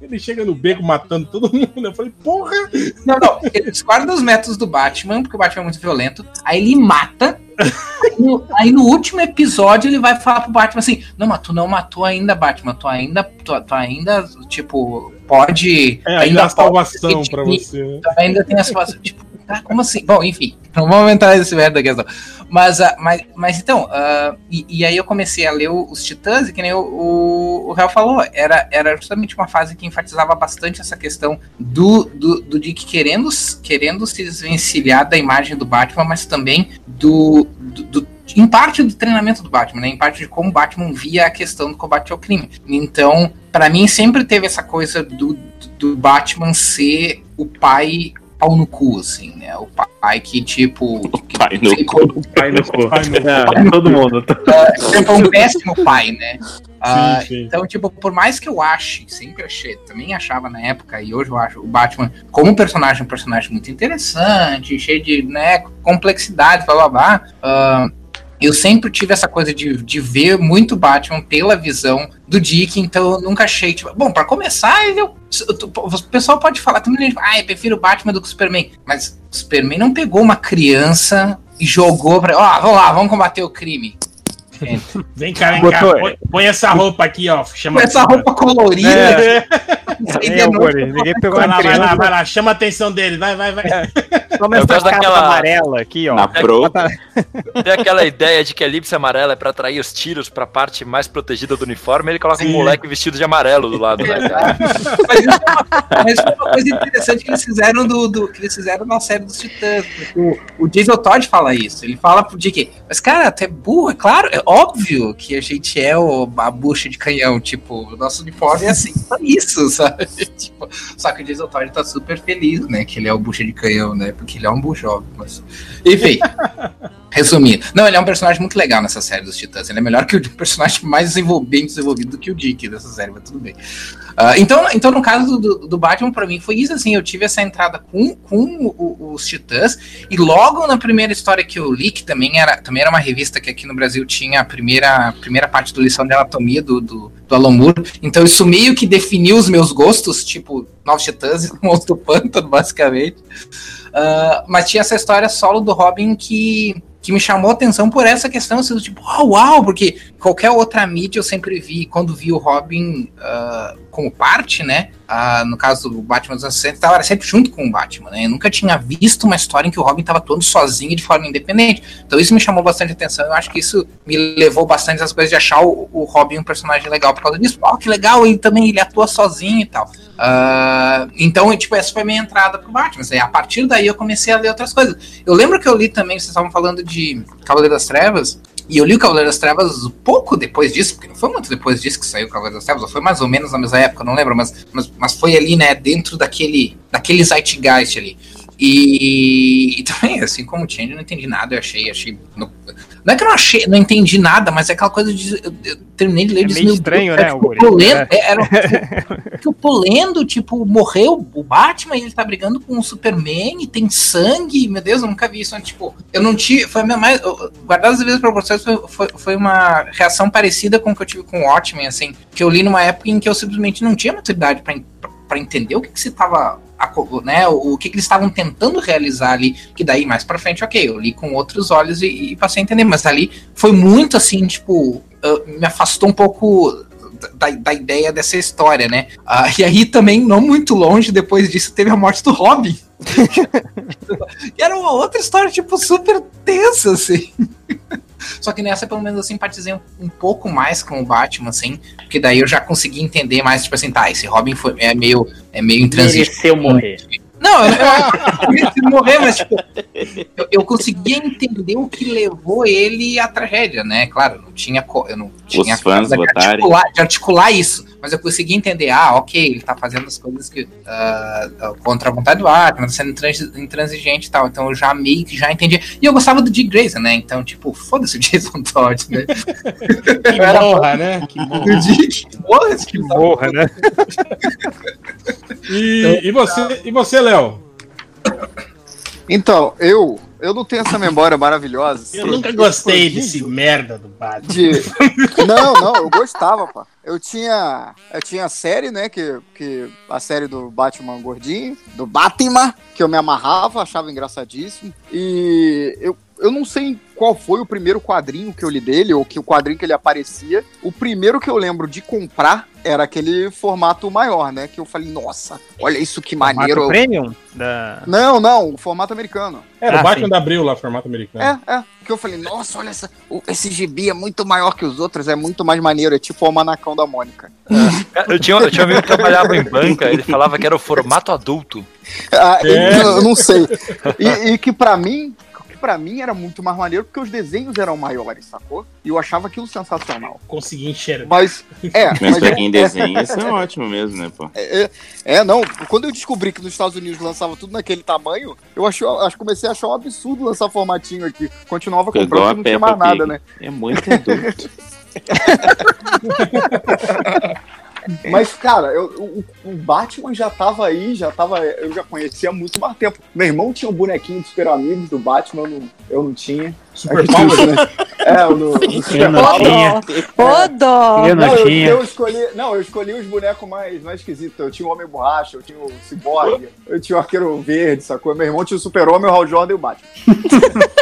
Ele chega no beco matando todo mundo. Eu falei, porra! Não, não, ele discorda dos métodos do Batman, porque o Batman é muito violento, aí ele mata... Aí no, aí no último episódio ele vai falar pro Batman assim: Não, mas tu não matou ainda, Batman. Tu ainda, tu, tu ainda, tipo, pode. É, ainda pode salvação redimir. você. né? Ainda tem a salvação. Tipo, tá, como assim? Bom, enfim, não vamos entrar nesse merda da questão. Mas, ah, mas, mas então, ah, e, e aí eu comecei a ler os Titãs, e que nem o, o, o Real falou, era, era justamente uma fase que enfatizava bastante essa questão do, do, do Dick querendo, querendo se desvencilhar da imagem do Batman, mas também do, do, do- em parte do treinamento do Batman, né? Em parte de como o Batman via a questão do combate ao crime. Então, pra mim sempre teve essa coisa do, do Batman ser o pai pau no cu, assim, né? O pai que, tipo. que- pai no O pai no cu. Ai, meu É, todo mundo. é um péssimo pai, né? Ah, sim. Então, tipo, por mais que eu ache, sempre achei, também achava na época, e hoje eu acho o Batman como personagem, um personagem muito interessante, cheio de né, complexidade, blá blá blá. ah, eu sempre tive essa coisa de, de ver muito Batman pela visão do Dick, então eu nunca achei, tipo, bom, pra começar, ele, é o o pessoal pode falar, muita gente, ah, eu prefiro o Batman do que o Superman, mas o Superman não pegou uma criança e jogou pra, ó, vamos lá, vamos combater o crime. Vem cá, vem cá. Põe, põe essa roupa aqui, ó. Chama Com essa roupa colorida, É. eu, novo. Boris, Ninguém pegou Vai lá, vai lá, vai lá, chama a atenção dele, vai, vai, vai. Toma Eu essa capa daquela- amarela aqui, ó. Na Pro. Tem aquela ideia de que a elipse amarela é pra atrair os tiros pra parte mais protegida do uniforme, ele coloca um Sim. moleque vestido de amarelo do lado, né, cara? Mas isso, é uma, mas é uma coisa interessante que eles fizeram do, do- que eles fizeram na série dos Titãs. O, o Jason Todd fala isso. Ele fala pro Dick, mas cara, tu é burro, é claro, é óbvio que a gente é o, a bucha de canhão. Tipo, o nosso uniforme é assim, só isso, sabe? Tipo, só que o Jason Todd tá super feliz, né? Que ele é o bucha de canhão, né? Porque ele é um bucha, óbvio. Mas... Enfim. Resumindo, não, ele é um personagem muito legal nessa série dos Titãs. Ele é melhor que o personagem mais desenvol- bem desenvolvido do que o Dick dessa série, mas tudo bem. Ah, então, então, no caso do, do Batman, pra mim, foi isso assim. Eu tive essa entrada com, com o- os Titãs, e logo na primeira história que eu li, que também era, também era uma revista que aqui no Brasil tinha a primeira, primeira parte do lição de anatomia do, do, do Alan Moore. Então, isso meio que definiu os meus gostos, tipo, Novos Titãs e Monstro Pântano, basicamente. Ah, mas tinha essa história solo do Robin que, que me chamou a atenção por essa questão, assim, tipo, uau, uau, porque qualquer outra mídia eu sempre vi, quando vi o Robin ah, como parte, né? ah, no caso do Batman dos anos 60, tava era sempre junto com o Batman, né? Eu nunca tinha visto uma história em que o Robin estava atuando sozinho de forma independente. Então isso me chamou bastante atenção. Eu acho que isso me levou bastante às coisas de achar o, o Robin um personagem legal por causa disso. Oh, que legal, ele também ele atua sozinho e tal. Ah, então, tipo, essa foi a minha entrada pro Batman. A partir daí eu comecei a ler outras coisas. Eu lembro que eu li também, vocês estavam falando de Cavaleiro das Trevas, e eu li o Cavaleiro das Trevas pouco depois disso, porque não foi muito depois disso que saiu o Cavaleiro das Trevas, foi mais ou menos na mesma época, não lembro, mas, mas, mas foi ali, né, dentro daquele, daquele zeitgeist ali. E, e também, assim como o Change, eu não entendi nada, eu achei, achei. Não, não é que eu não achei, não entendi nada, mas é aquela coisa de. Eu, eu terminei de ler É disse, meio estranho, Deus, né, é, tipo, Algoritmo? eu tô lendo, é, era, tipo, que eu tô lendo, tipo, morreu o Batman e ele tá brigando com o Superman e tem sangue, meu Deus, eu nunca vi isso, né? tipo, eu não tive, foi a minha mais, guardado as devidas proporções, foi, foi, foi uma reação parecida com o que eu tive com o Watchmen, assim, que eu li numa época em que eu simplesmente não tinha maturidade pra entender o que, que se tava aco- né, o que, que eles estavam tentando realizar ali, que daí mais pra frente, ok, eu li com outros olhos e, e passei a entender, mas ali foi muito assim, tipo, uh, me afastou um pouco da, da ideia dessa história, né? Ah, e aí também, não muito longe, depois disso, teve a morte do Robin. que era uma outra história, tipo, super tensa, assim. Só que nessa, pelo menos, eu simpatizei um, um pouco mais com o Batman, assim, porque daí eu já consegui entender mais, tipo assim, tá, esse Robin foi, é meio, é meio intransigente. Mereceu morrer. Não, eu, eu, eu eu morrer, mas tipo, eu, eu conseguia entender o que levou ele à tragédia, né? Claro, não tinha, eu não tinha Os fãs de articular, de articular isso, mas eu conseguia entender, ah, ok, ele tá fazendo as coisas que ah, contra a vontade do Batman, tá sendo intransi- intransigente e tal, então eu já meio que já entendi. E eu gostava do Dick Grayson, né? Então, tipo, foda-se o Jason Todd, né? Que honra, né? Que Dick, foda-se que Porra, né? E, e você, e você, Léo? Então, eu, eu não tenho essa memória maravilhosa. Eu assim, nunca gostei desse merda do Batman. de... Não, não, eu gostava, pá. Eu tinha, eu tinha a série, né, que, que a série do Batman gordinho, do Batman, que eu me amarrava, achava engraçadíssimo. E eu, eu não sei qual foi o primeiro quadrinho que eu li dele, ou que o quadrinho que ele aparecia. O primeiro que eu lembro de comprar era aquele formato maior, né, que eu falei, nossa, olha isso que maneiro. Formato Premium? Da... Não, não, o formato americano. Era Ah, o Batman sim. da Abril lá, formato americano. É, é. Que eu falei, nossa, olha essa, o- esse gibi é muito maior que os outros, é muito mais maneiro, é tipo o Manacão da Mônica. Eu tinha, eu tinha um amigo que trabalhava em banca, ele falava que era o formato adulto. Ah, É. eu, eu não sei. E, e que pra mim, pra mim era muito mais maneiro porque os desenhos eram maiores, sacou? E eu achava aquilo sensacional. Consegui enxergar. Mas, é, Mas mas pra eu- quem desenha, isso é ótimo mesmo, né, pô? É, é, é, não, quando eu descobri que nos Estados Unidos lançava tudo naquele tamanho, eu achei, acho, comecei a achar um absurdo lançar formatinho aqui. Continuava Igual comprando e não tinha mais nada, né? É muito adulto. Mas, cara, eu- o, o Batman já tava aí, já tava. Eu já conhecia há muito mais tempo. Meu irmão tinha um bonequinho de Super Amigos do Batman, eu não, eu não tinha. Super que Power. tinha, né? É, o do, do Super Eu não Power. Ô, dó! Eu não Não, eu, tinha. eu escolhi, não, eu escolhi os bonecos mais, mais esquisitos. Eu tinha o Homem Borracha, eu tinha o Cyborg, eu tinha o Arqueiro Verde, sacou? Meu irmão tinha o Super-Homem, o Hal Jordan e o Batman.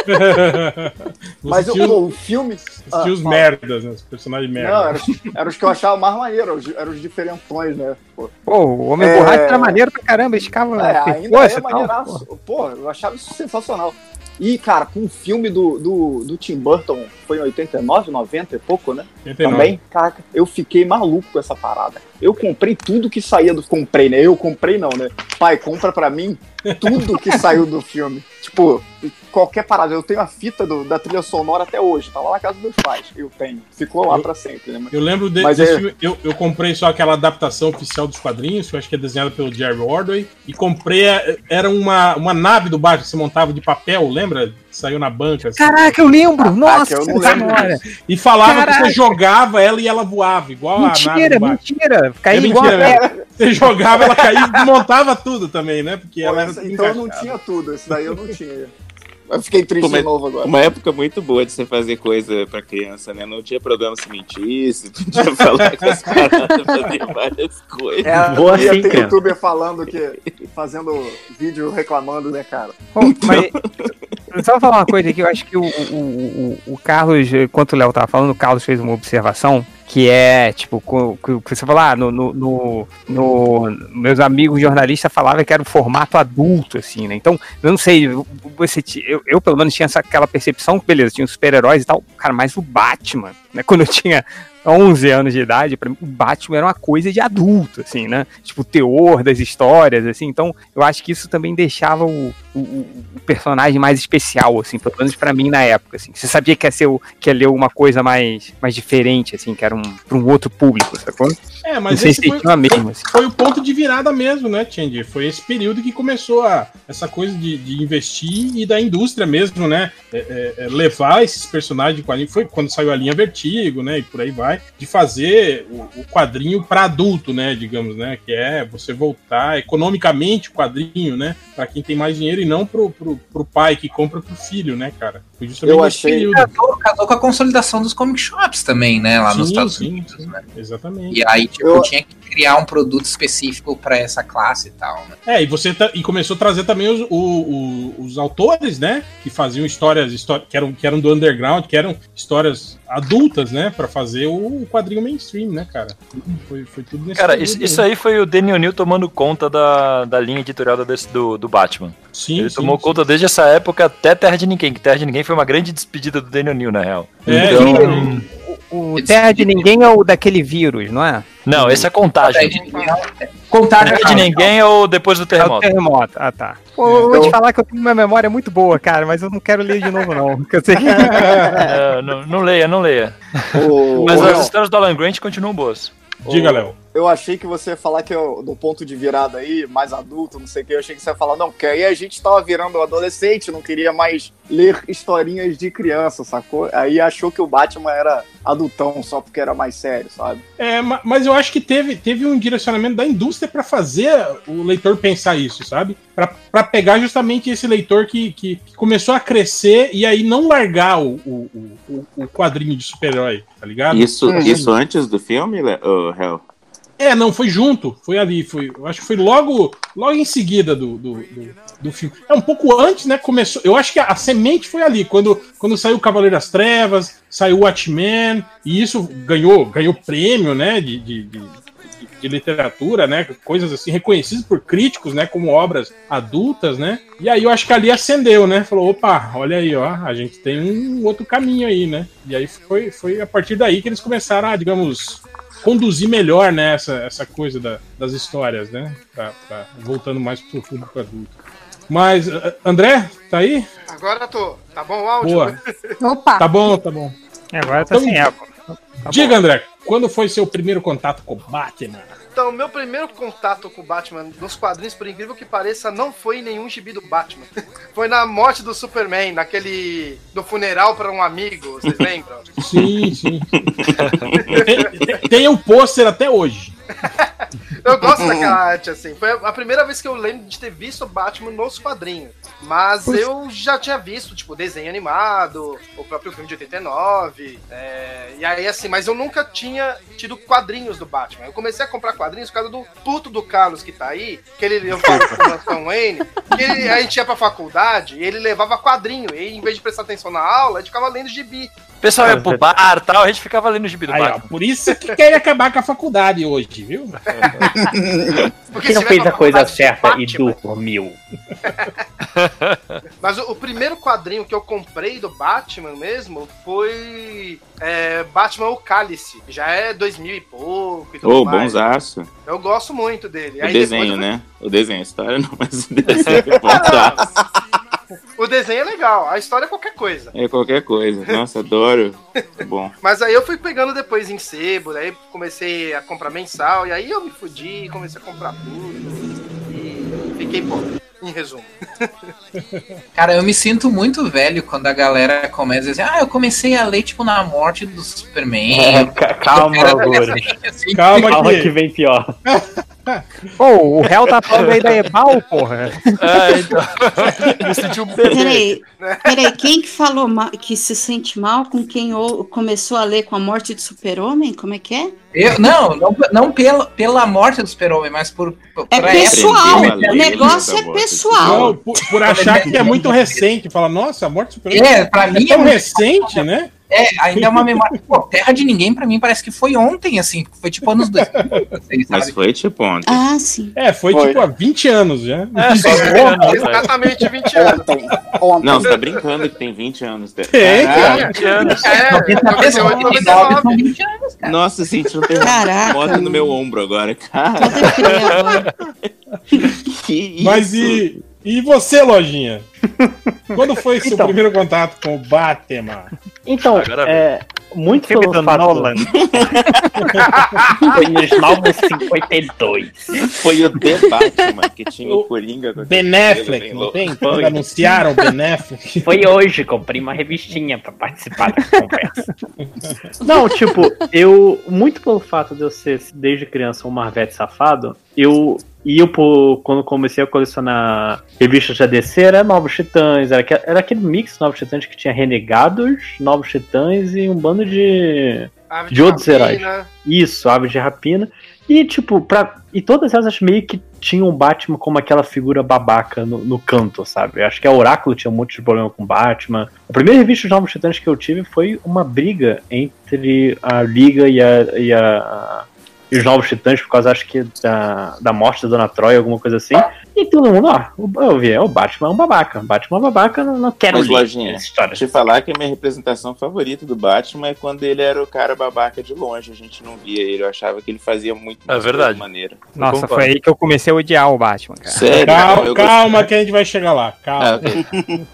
Mas o, os- o filme... Ah, tinha os fala. merdas, né? Os personagens Não, merda. eram os, eram os que eu achava mais maneiro, eram os, eram os diferentões, né? Pô, Pô, o Homem É. Borracha era maneiro pra caramba, eles ficavam. É, ainda é maneiraço. Pô, eu achava isso sensacional. E, cara, com o filme do, do, do Tim Burton, foi em 89, 90 e pouco, né? 89. Também, caraca, eu fiquei maluco com essa parada. Eu comprei tudo que saía do. Comprei, né? Eu comprei não, né? Pai, compra pra mim tudo que saiu do filme. Tipo, qualquer parada. Eu tenho a fita do- da trilha sonora até hoje. Tá lá na casa dos meus pais. Eu tenho. Ficou lá Eu- pra sempre, né? Eu lembro de, Mas desse é- filme, eu, eu comprei só aquela adaptação oficial dos quadrinhos, que eu acho que é desenhada pelo Jerry Ordway, e comprei, a- era uma, uma nave do Batman que se montava de papel, lembra? Saiu na banca. assim. Caraca, eu lembro! Nossa, eu não que lembro memória. E falava que Caraca. você jogava ela e ela voava, igual a nave Mentira, mentira. Caía É igual a mentira, pedra. Você jogava, ela caía e desmontava tudo também, né? Porque Pô, ela era então eu não tinha tudo. Esse daí eu não tinha. Eu fiquei triste é- de novo agora. Uma época muito boa de você fazer coisa pra criança, né? Não tinha problema se mentisse, podia falar com as paradas, fazer várias coisas. É, Boa ia sim, ter cara. youtuber falando que. fazendo vídeo reclamando, né, cara? Pô, mas, só falar uma coisa aqui, eu acho que o, o, o, o Carlos, enquanto o Léo tava falando, o Carlos fez uma observação que é, tipo, que você falou, ah, no, no, no- no- meus amigos jornalistas falavam que era um formato adulto, assim, né? Então, eu não sei, você, eu, eu pelo menos tinha essa, aquela percepção, beleza, tinha os super-heróis e tal, cara, mas o Batman, né, quando eu tinha 11 anos de idade, pra mim, o Batman era uma coisa de adulto, assim, né? Tipo, o teor das histórias, assim. Então, eu acho que isso também deixava o, o, o personagem mais especial, assim, pelo menos pra mim na época, assim. Você sabia que ia, ser que ia ler uma coisa mais, mais diferente, assim, que era um, pra um outro público, sacou? É, Não mas sei esse se foi, mesmo, assim. foi o ponto de virada mesmo, né, Change? Foi esse período que começou a, essa coisa de, de investir e da indústria mesmo, né? É, é, é, levar esses personagens de quadrinho. Foi quando saiu a linha Vertigo, né? E por aí vai. De fazer o, o quadrinho para adulto, né? Digamos, né? Que é você voltar economicamente o quadrinho, né? Para quem tem mais dinheiro e não pro, pro, pro pai que compra pro filho, né, cara? Foi justamente Eu achei- período. Casou, casou com a consolidação dos comic shops também, né? Lá nos Sim, Estados sim, Unidos, sim. né? Exatamente. E aí, tipo, Eu- tinha que criar um produto específico pra essa classe e tal, né? É, e você tá- e começou a trazer também os, o- o- os autores, né? Que faziam histórias, histó- que, eram, que eram do underground, que eram histórias adultas, né? Pra fazer o quadrinho mainstream, né, cara? Foi, foi tudo nesse Cara, isso, aí. isso aí foi o Daniel O'Neill tomando conta da, da linha editorial DC do, do Batman. Sim, Ele sim, tomou sim. conta desde essa época até Terra de Ninguém, que Terra de Ninguém foi uma grande despedida do Daniel O'Neill, na real. É, Então, O Terra de Ninguém é o daquele vírus, não é? não, esse é Contágio. Terra de Ninguém é- Contágio Terra de Ninguém é o depois do É o terremoto. terremoto. Ah, tá. Pô, eu vou te falar que eu tenho uma memória muito boa, cara, mas eu não quero ler de novo, não. Porque eu sei que. É, não, não leia, não leia. O, Mas o as histórias do Alan Grant continuam boas. Diga, Léo. Eu achei que você ia falar que eu, do ponto de virada aí, mais adulto, não sei o que, eu achei que você ia falar, não, porque aí a gente tava virando adolescente, não queria mais ler historinhas de criança, sacou? Aí achou que o Batman era adultão só porque era mais sério, sabe? É, ma- mas eu acho que teve, teve um direcionamento da indústria pra fazer o leitor pensar isso, sabe? Pra pra pegar justamente esse leitor que, que, que começou a crescer e aí não largar o, o, o, o quadrinho de super-herói, tá ligado? Isso, Uhum. isso antes do filme, ô, Hel? É, não, foi junto, foi ali, foi, eu acho que foi logo, logo em seguida do, do, do, do filme. É um pouco antes, né? Começou. Eu acho que a, a semente foi ali, quando, quando saiu Cavaleiro das Trevas, saiu Watchmen, e isso ganhou, ganhou prêmio, né? De, de, de, de- literatura, né? Coisas assim, reconhecidas por críticos, né? Como obras adultas, né? E aí eu acho que ali acendeu, né? Falou, opa, olha aí, ó, a gente tem um outro caminho aí, né? E aí foi, foi a partir daí que eles começaram a, digamos, conduzir melhor né, essa, essa coisa da- das histórias, né? Pra, pra- voltando mais pro público adulto. Mas, André, tá aí? Agora tô. Tá bom o áudio? Boa. Opa! Tá bom, tá bom. Agora tá Então, sem eco. Tá Diga, André, quando foi seu primeiro contato com o Batman? Então, meu primeiro contato com o Batman nos quadrinhos, por incrível que pareça, não foi em nenhum gibi do Batman. Foi na morte do Superman, naquele. do funeral para um amigo, vocês lembram? Sim, sim. tem, tem um pôster até hoje. Eu gosto daquela arte, assim. Foi a primeira vez que eu lembro de ter visto o Batman nos quadrinhos. Mas eu já tinha visto, tipo, desenho animado, o próprio filme de 89. é, E aí, assim, mas eu nunca tinha tido quadrinhos do Batman. Eu comecei a comprar quadrinhos por causa do puto do Carlos que tá aí, que ele, eu falo com o Tom Wayne, que ele, a gente ia pra faculdade e ele levava quadrinho. E em vez de prestar atenção na aula, a gente ficava lendo gibi. O pessoal ia pro bar e tal, a gente ficava lendo o gibi do Aí, ó, Batman. por isso que quer acabar com a faculdade hoje, viu? Porque Quem não se fez a coisa faculdade de certa e Batman- dormiu? Mas o, o primeiro quadrinho que eu comprei do Batman mesmo foi é, Batman o Cálice. Já é 2000 e pouco e tudo Ô, mais. bonzaço. Eu gosto muito dele. O Aí desenho, depois- né? O desenho, a história não, mas o desenho é bonzaço. O desenho é legal, a história é qualquer coisa. É qualquer coisa. Nossa, adoro. Bom. Mas aí eu fui pegando depois em sebo, daí comecei a comprar mensal, e aí eu me fudi, comecei a comprar tudo. E fiquei pobre, em resumo. Cara, eu me sinto muito velho quando a galera começa a dizer, ah, eu comecei a ler, tipo, na morte do Superman. É, ca- calma, Louro. assim, Calma Calma que- que vem pior. Pô, o réu tá falando aí da Ebal, porra. É, então. Me senti um bebê. Peraí, peraí, quem que falou que se sente mal com quem ou- começou a ler com a morte do super-homem? Como é que é? Eu, não, não, não pela, pela morte do Super-Homem, mas por. por É pessoal, o negócio é pessoal. Não, por, por achar que é muito recente. Fala, nossa, a morte do super É, pra mim é é tão recente, né? É, ainda é uma memória. Pô, Terra de Ninguém pra mim parece que foi ontem, assim. Foi tipo anos 2000, Mas sabe? foi tipo ontem. Ah, sim. É, foi, Foi. tipo há 20 anos já. É, só anos, velho. Exatamente 20 anos. Ontem. Ontem. Não, você tá brincando que tem 20 anos. Tem, Caralho. 20 anos. É, 98, 99 99. são 20 anos, cara. Nossa, senti um Caraca. terremoto no meu ombro agora. Cara, que isso? Mas e, e você, Lojinha? Quando foi seu Então. primeiro contato com o Batman? Então, Agora é, muito Filme pelo do fato... Nolan. Foi nos 952. Foi o The Batman que tinha o Coringa. com aquele Ben Affleck, não tem? Quando anunciaram o Ben Affleck. Foi hoje, comprei uma revistinha pra participar da conversa. Não, tipo, eu, muito pelo fato de eu ser, desde criança, um Marvete safado, eu ia por, quando comecei a colecionar revistas da DC, era Novos Titãs, era, aquele- era aquele mix de Novos Titãs que tinha Renegados, Novos Titãs e um bando de Ave De outros rapina. Isso, Aves de Rapina. E, tipo, pra... e todas elas meio que tinham o Batman como aquela figura babaca no, no canto, sabe? Eu Acho que a Oráculo tinha um monte de problema com o Batman. A primeira revista dos Novos Titãs que eu tive foi uma briga entre a Liga e a. E a e os Novos Titãs, por causa, acho que, da, da morte da Dona Troia, alguma coisa assim. E todo mundo, ó, o- eu vi, é, o Batman é um babaca. O Batman é um babaca, não, não quero Mas, ler Lojinha, essa história. Te falar que a minha representação favorita do Batman é quando ele era o cara babaca de longe. A gente não via ele. Eu achava que ele fazia muito É verdade. maneira. Nossa, foi aí que eu comecei a odiar o Batman, cara. Sério? Calma, eu calma que a gente vai chegar lá. gostei. Ah, Calma. ok.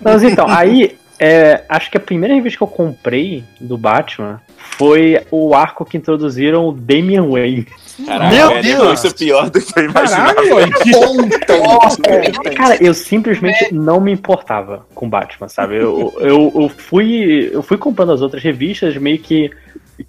Mas então, aí, é, acho que a primeira revista que eu comprei do Batman foi o arco que introduziram o Damian Wayne. Caraca, Meu velho, Deus! Isso é pior do que eu imaginava. Caralho. Ontem. Ontem. Cara, eu simplesmente não me importava com Batman, sabe? Eu, eu, eu fui eu fui comprando as outras revistas meio que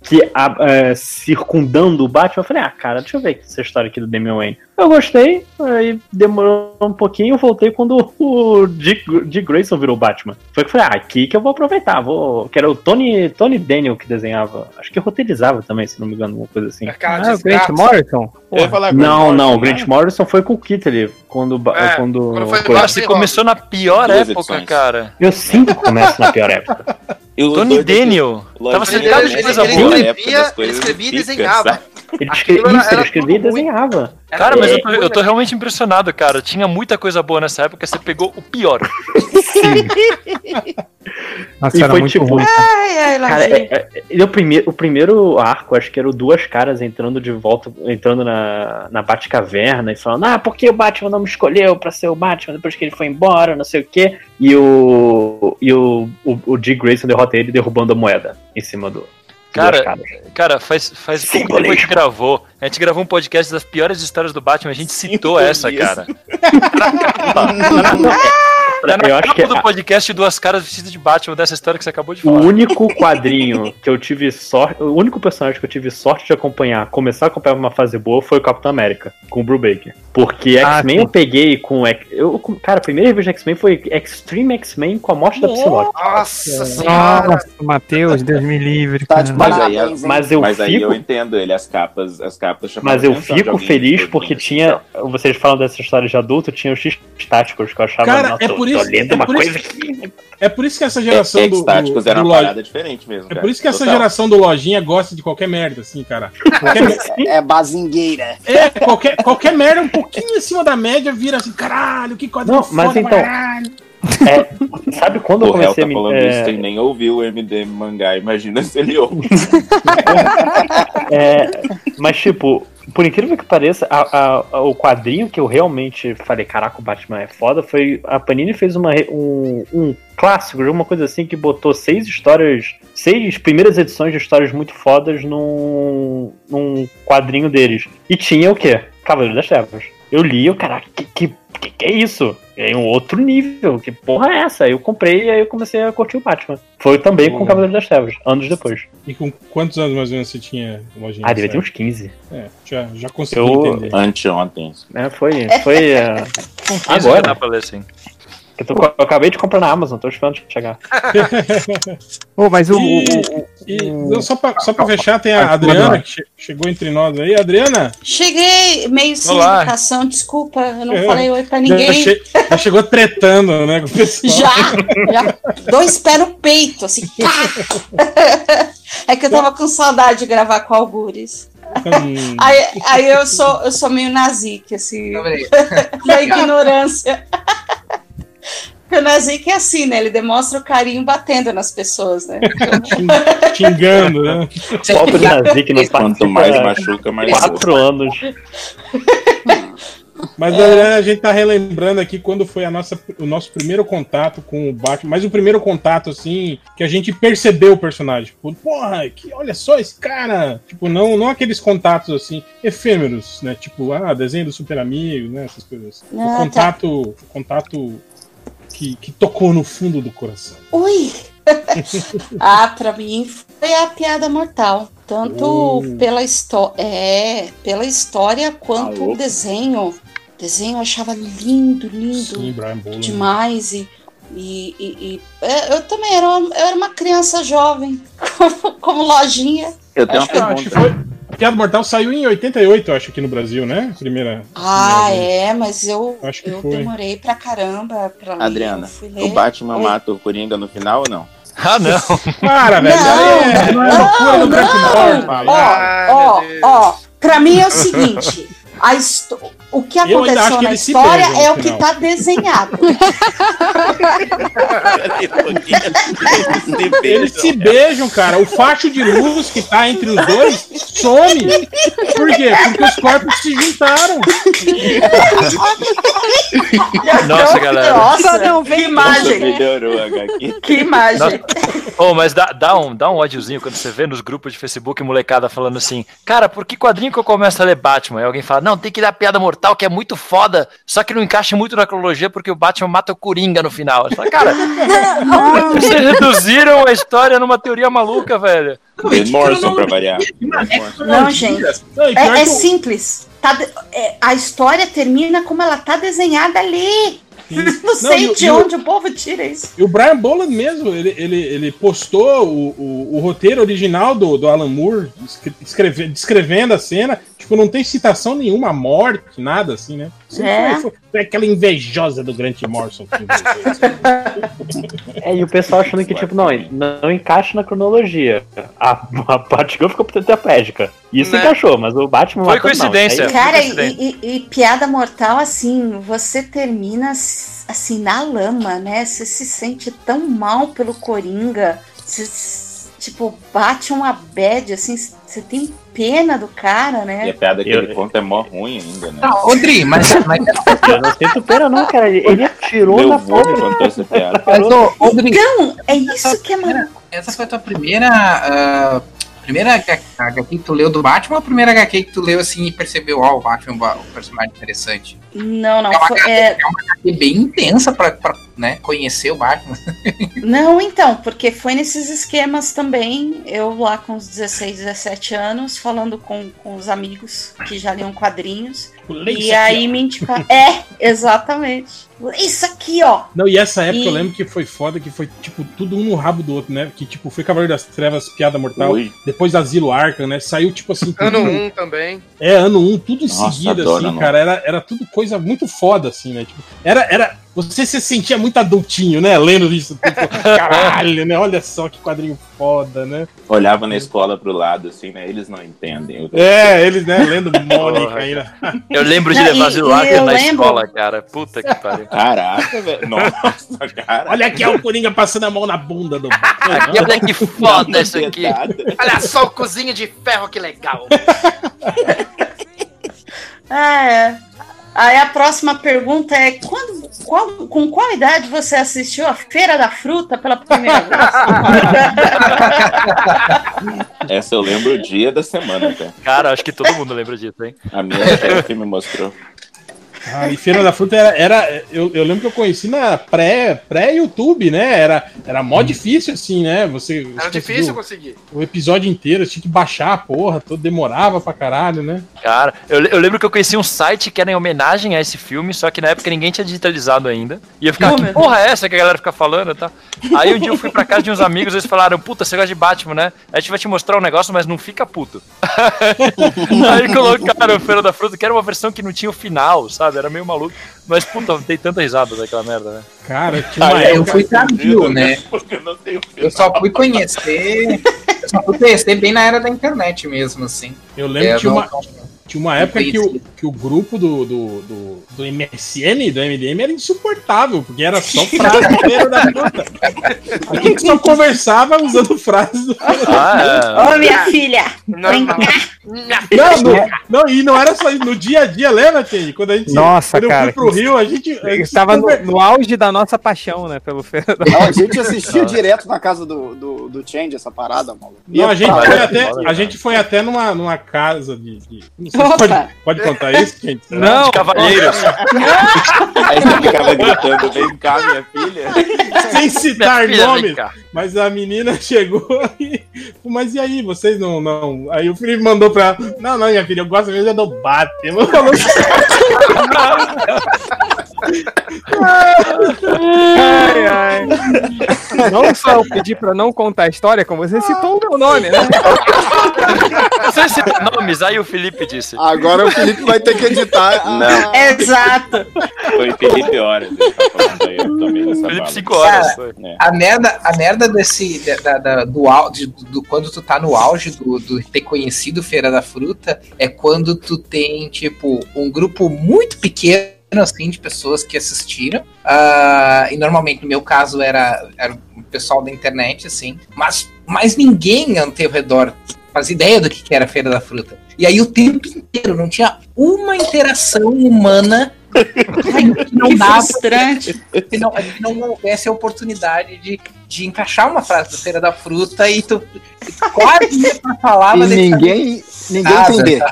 que a- é, circundando o Batman. Eu falei, ah, cara, deixa eu ver essa história aqui do Damian Wayne. Eu gostei, aí demorou um pouquinho, eu voltei quando o Dick, Dick Grayson virou Batman. Foi que eu falei, ah, aqui que eu vou aproveitar, vou. Que era o Tony, Tony Daniel que desenhava. Acho que roteirizava também, se não me engano, uma coisa assim. Aquela Ah, o Grant. Morrison? Eu ia falar Não, não, o né? Grant Morrison foi com o Kittley, quando, É, quando, quando foi Cara, você começou na pior Duas época, edições. cara. Eu sempre começo na pior época. E o Tony Daniel. Tava cercado de coisa boa. ele- escrevia- coisas ele escrevia e desenhava. Ele escrevia, e desenhava. Cara, mas eu tô, eu tô realmente impressionado, cara. Tinha muita coisa boa nessa época, você pegou o pior. Nossa, E era foi muito tipo- ruim. Ai, ai, Cara, é- é- o, primeiro, o primeiro arco, acho que era o Duas Caras entrando de volta, entrando na, na Batcaverna e falando, ah, por que o Batman não me escolheu pra ser o Batman depois que ele foi embora, não sei o quê. E o, e o, o, o Dick Grayson derrota ele derrubando a moeda em cima do. Cara. Cara, faz, faz pouco tempo que a Simbolismo. gente gravou. A gente gravou um podcast das piores histórias do Batman, a gente citou essa, cara. Tá na eu acho capa que do podcast Duas Caras Vestidas de Batman dessa história que você acabou de O falar. único quadrinho que eu tive sorte. O único personagem que eu tive sorte de acompanhar, começar a acompanhar uma fase boa, foi o Capitão América, com o Brubaker. Porque Ah, X-Men eu peguei com. Eu, cara, a primeira revista de X-Men foi Extreme X-Men com a morte da Psylocke. Nossa senhora. Nossa, Matheus, Deus me livre. Tá Mas aí? Mas eu mas aí fico. eu entendo ele, as capas, as capas Mas eu fico feliz porque tinha. Vocês falam dessa história de adulto, tinha os X táticos que eu achava. Cara, nossa, é por isso- é uma por coisa isso- que. É por isso que essa ó. geração É, do, X-Táticos era uma parada diferente mesmo. É cara. por isso que essa Total. geração do Lojinha gosta de qualquer merda, assim, cara. Qualquer, É bazingueira. é, qualquer, qualquer merda um pouquinho acima da média vira assim, caralho, que quadrinho Não, mas foda, então, caralho. É, sabe quando eu O réu comecei tá a me. falando é, isso sem nem ouvir o MD mangá, imagina se ele ouve. É, mas, tipo, por incrível que pareça, a- a- a- o quadrinho que eu realmente falei, caraca, o Batman é foda, foi. A Panini fez uma, um, um clássico, uma coisa assim, que botou seis histórias. Seis primeiras edições de histórias muito fodas num, num quadrinho deles. E tinha o quê? Cavaleiro das Trevas. Eu li, eu, caraca, que, que, que, que é isso? É um outro nível, que porra é essa? Aí eu comprei e aí eu comecei a curtir o Batman. Foi também com o. Cavaleiro das Trevas, anos depois. E com quantos anos mais ou menos você tinha, Lojinha? Ah, devia ter uns 15. época? É, já, já consegui Eu- entender. Anteontem. É, foi. foi é, Com 15 já agora. dá pra ler, sim. Eu, tô- eu acabei de comprar na Amazon, tô esperando chegar. Ô, mas o, E- o- E não, só, pra, só pra fechar, tem a Adriana, que che- chegou entre nós aí. Adriana, Cheguei meio sem Olá. educação, desculpa, eu não É. falei oi pra já, ninguém. che- já chegou tretando, né, com o pessoal. Já, já. Dois pés no peito, assim. pá. É que eu tava com saudade de gravar com Algures. Hum, Aí, aí eu sou eu sou meio nazique, assim, da ignorância. Porque o nazique é assim, né? Ele demonstra o carinho batendo nas pessoas, né? xingando, né? Pobre Nazik não Quanto mais machuca, mais quatro anos. Mas Adriana, a gente tá relembrando aqui quando foi a nossa, o nosso primeiro contato com o Batman, mas o primeiro contato, assim, que a gente percebeu o personagem. Tipo, porra, que, olha só esse cara! Tipo, não, não aqueles contatos, assim, efêmeros, né? Tipo, ah, desenho do Super Amigo, né? Essas coisas. Ah, o tá. contato, o contato que, que tocou no fundo do coração. Ui! ah, pra mim foi a piada mortal. Tanto Uh. pela história. É, pela história quanto Alô? o desenho. O desenho eu achava lindo, lindo. Sim, demais e, e, e- e- é, eu também era uma, eu era uma criança jovem como, como lojinha Eu tenho uma Acho que pergunta. Piada Mortal saiu em 88, eu acho, aqui no Brasil, né? Primeira. ah primeira é mas eu Acho que eu foi. demorei pra caramba pra ler, Adriana, o. Batman Oi. mata o Coringa no final ou não? Ah, não. Para, velho. Não, é, não é loucura do pai. ó ó ó pra mim é o seguinte a o que aconteceu que na se história é o que final. tá desenhado Eles se beijam, cara. O facho de luz que tá entre os dois some. Por quê? Porque os corpos se juntaram. Nossa, galera. nossa Não, que Nossa, imagem melhorou que imagem Nossa. Ô, mas dá, dá, um, dá um ódiozinho quando você vê nos grupos de Facebook molecada falando assim, cara, por que quadrinho que eu começo a ler Batman? Aí alguém fala, não, tem que dar piada mortal, que é muito foda, só que não encaixa muito na cronologia porque o Batman mata o Coringa no final. Fala, cara, vocês reduziram a história numa teoria maluca, velho. Grant Morrison pra variar. Não gente Não, e pior É, é simples. Tá de- é, a história termina como ela tá desenhada ali. Não sei e o- de o- onde o povo tira isso. E o Brian Boland mesmo, ele, ele, ele postou o, o, o roteiro original do, do Alan Moore, escre- escreve- descrevendo a cena. Tipo, não tem citação nenhuma, à morte, nada assim, né? Sempre É. Foi, foi- aquela invejosa do Grant Morrison. É, e o pessoal achando que, tipo, não, não encaixa na cronologia. A, a Batgirl ficou tetraplégica. Isso Né? encaixou, mas o Batman Foi matou, não. coincidência. Aí- Cara, e, coincidência. e- e piada mortal, assim, você termina assim na lama, né? Você se sente tão mal pelo Coringa. Você, tipo, bate uma bad, assim, você tem pena do cara, E a né? piada que Eu- ele conta é mó ruim ainda, né? Não, Odri, mas, mas Eu não sinto pena, não, cara. Ele atirou Meu na porra. contou essa piada. Mas, ô, Odri, Então, é isso que é maluco. essa foi a tua primeira. ah, primeira HQ que tu leu do Batman ou a primeira HQ que tu leu assim e percebeu, ó, o Batman é um personagem interessante? Não, não, É uma foi, é, HQ bem intensa pra, pra né, conhecer o Batman. Não, então, porque foi nesses esquemas também, eu lá com os 16, 17 anos, falando com, com os amigos que já liam quadrinhos. Lê E aí me indicaram. É, exatamente. Isso aqui, ó. Não, e essa época E- eu lembro que foi foda, que foi, tipo, tudo um no rabo do outro, né? Que, tipo, foi Cavaleiro das Trevas, Piada Mortal, Oi. depois Asilo Arkham, né? Saiu, tipo assim... Ano tudo- 1 também. É, ano 1, um, tudo em Nossa, seguida, adoro assim, ano cara. Era, era tudo coisa muito foda, assim, né? Tipo, era, era. Você se sentia muito adultinho, né? Lendo isso. Tipo, caralho, né? Olha só que quadrinho foda, né? Olhava na escola pro lado, assim, né? Eles não entendem. É, eles, né? Lendo Mônica né? Eu lembro de Não, levar eu na lembro- escola, cara. Puta que pariu. Caraca, velho. Nossa, cara. Olha aqui, ó, o Coringa passando a mão na bunda do. Aqui, olha que foda isso aqui. Olha só o cozinho de ferro, que legal. Ah, é. Aí a próxima pergunta é: quando, qual, com qual idade você assistiu a Feira da Fruta pela primeira vez? Essa eu lembro o dia da semana, cara. Cara, acho que todo mundo lembra disso, hein? A minha chefe me mostrou. Ah, e Feira da Fruta era. era eu, eu lembro que eu conheci na pré- pré-YouTube, né? Era, era mó difícil, assim, né? Você. Era difícil conseguir. O episódio inteiro, tinha que baixar a porra, todo demorava pra caralho, né? Cara, eu, eu lembro que eu conheci um site que era em homenagem a esse filme, só que na época ninguém tinha digitalizado ainda. E eu ficava, que porra é essa que a galera fica falando e tal? Aí um dia eu fui pra casa de uns amigos, eles falaram, puta, você gosta de Batman, né? A gente vai te mostrar um negócio, mas não fica puto. Aí colocaram o Feira da Fruta, que era uma versão que não tinha o final, sabe? Era meio maluco. Mas, puta, tem tanta risada daquela merda, né? Cara, uma Ah, eu fui tardio, né? Eu Eu só fui conhecer. Eu só fui conhecer bem na era da internet mesmo, assim. Eu lembro É, que tinha não- uma, tinha uma época que o, que o grupo do, do, do, do MSN, do MDM, era insuportável, porque era só frase da Fruta. A gente só conversava usando frases do Ah, Ô, minha filha! Vem Normal. cá. Não, não, não, e não era só isso. No dia a dia, lembra, Tênis? Quando a gente Nossa, quando eu cara, fui pro Rio, a gente. a Eu gente estava no, no auge da nossa paixão, né? Pelo Não, a gente assistia direto na casa do, do, do Change essa parada, maluco. Não, a gente, foi até, a gente foi até numa, numa casa de. de- pode, pode contar isso, gente? Não, de cavalheiros. Aí você ficava gritando, vem cá, minha filha. Sem citar cá. Mas a menina chegou e. Mas e aí, vocês não. não... Aí o Felipe mandou pra ela. Não, não, minha filha, eu gosto mesmo é do Batman. Ai, ai. Não só eu pedi pra não contar a história, como você citou o meu nome, né? Você citou nomes, aí o Felipe disse. Agora o Felipe vai ter que editar. Não. Exato. Foi Felipe Horas, ele tá falando aí, Felipe bala. 5 horas. Cara, foi. É. A merda, a merda desse. Da, da- do, de- do, quando tu tá no auge do, do ter conhecido Feira da Fruta é quando tu tem, tipo, um grupo muito pequeno assim de pessoas que assistiram. Ah, e normalmente, no meu caso, era, era o pessoal da internet, assim, mas, mas ninguém ao teu redor faz ideia do que era a Feira da Fruta. E aí o tempo inteiro não tinha uma interação humana que não Que dava frustrante. que não, que não houvesse a oportunidade de, de encaixar uma frase da Feira da Fruta e tu, e tu quase ia pra falar, E mas ninguém, ninguém Nada, entender.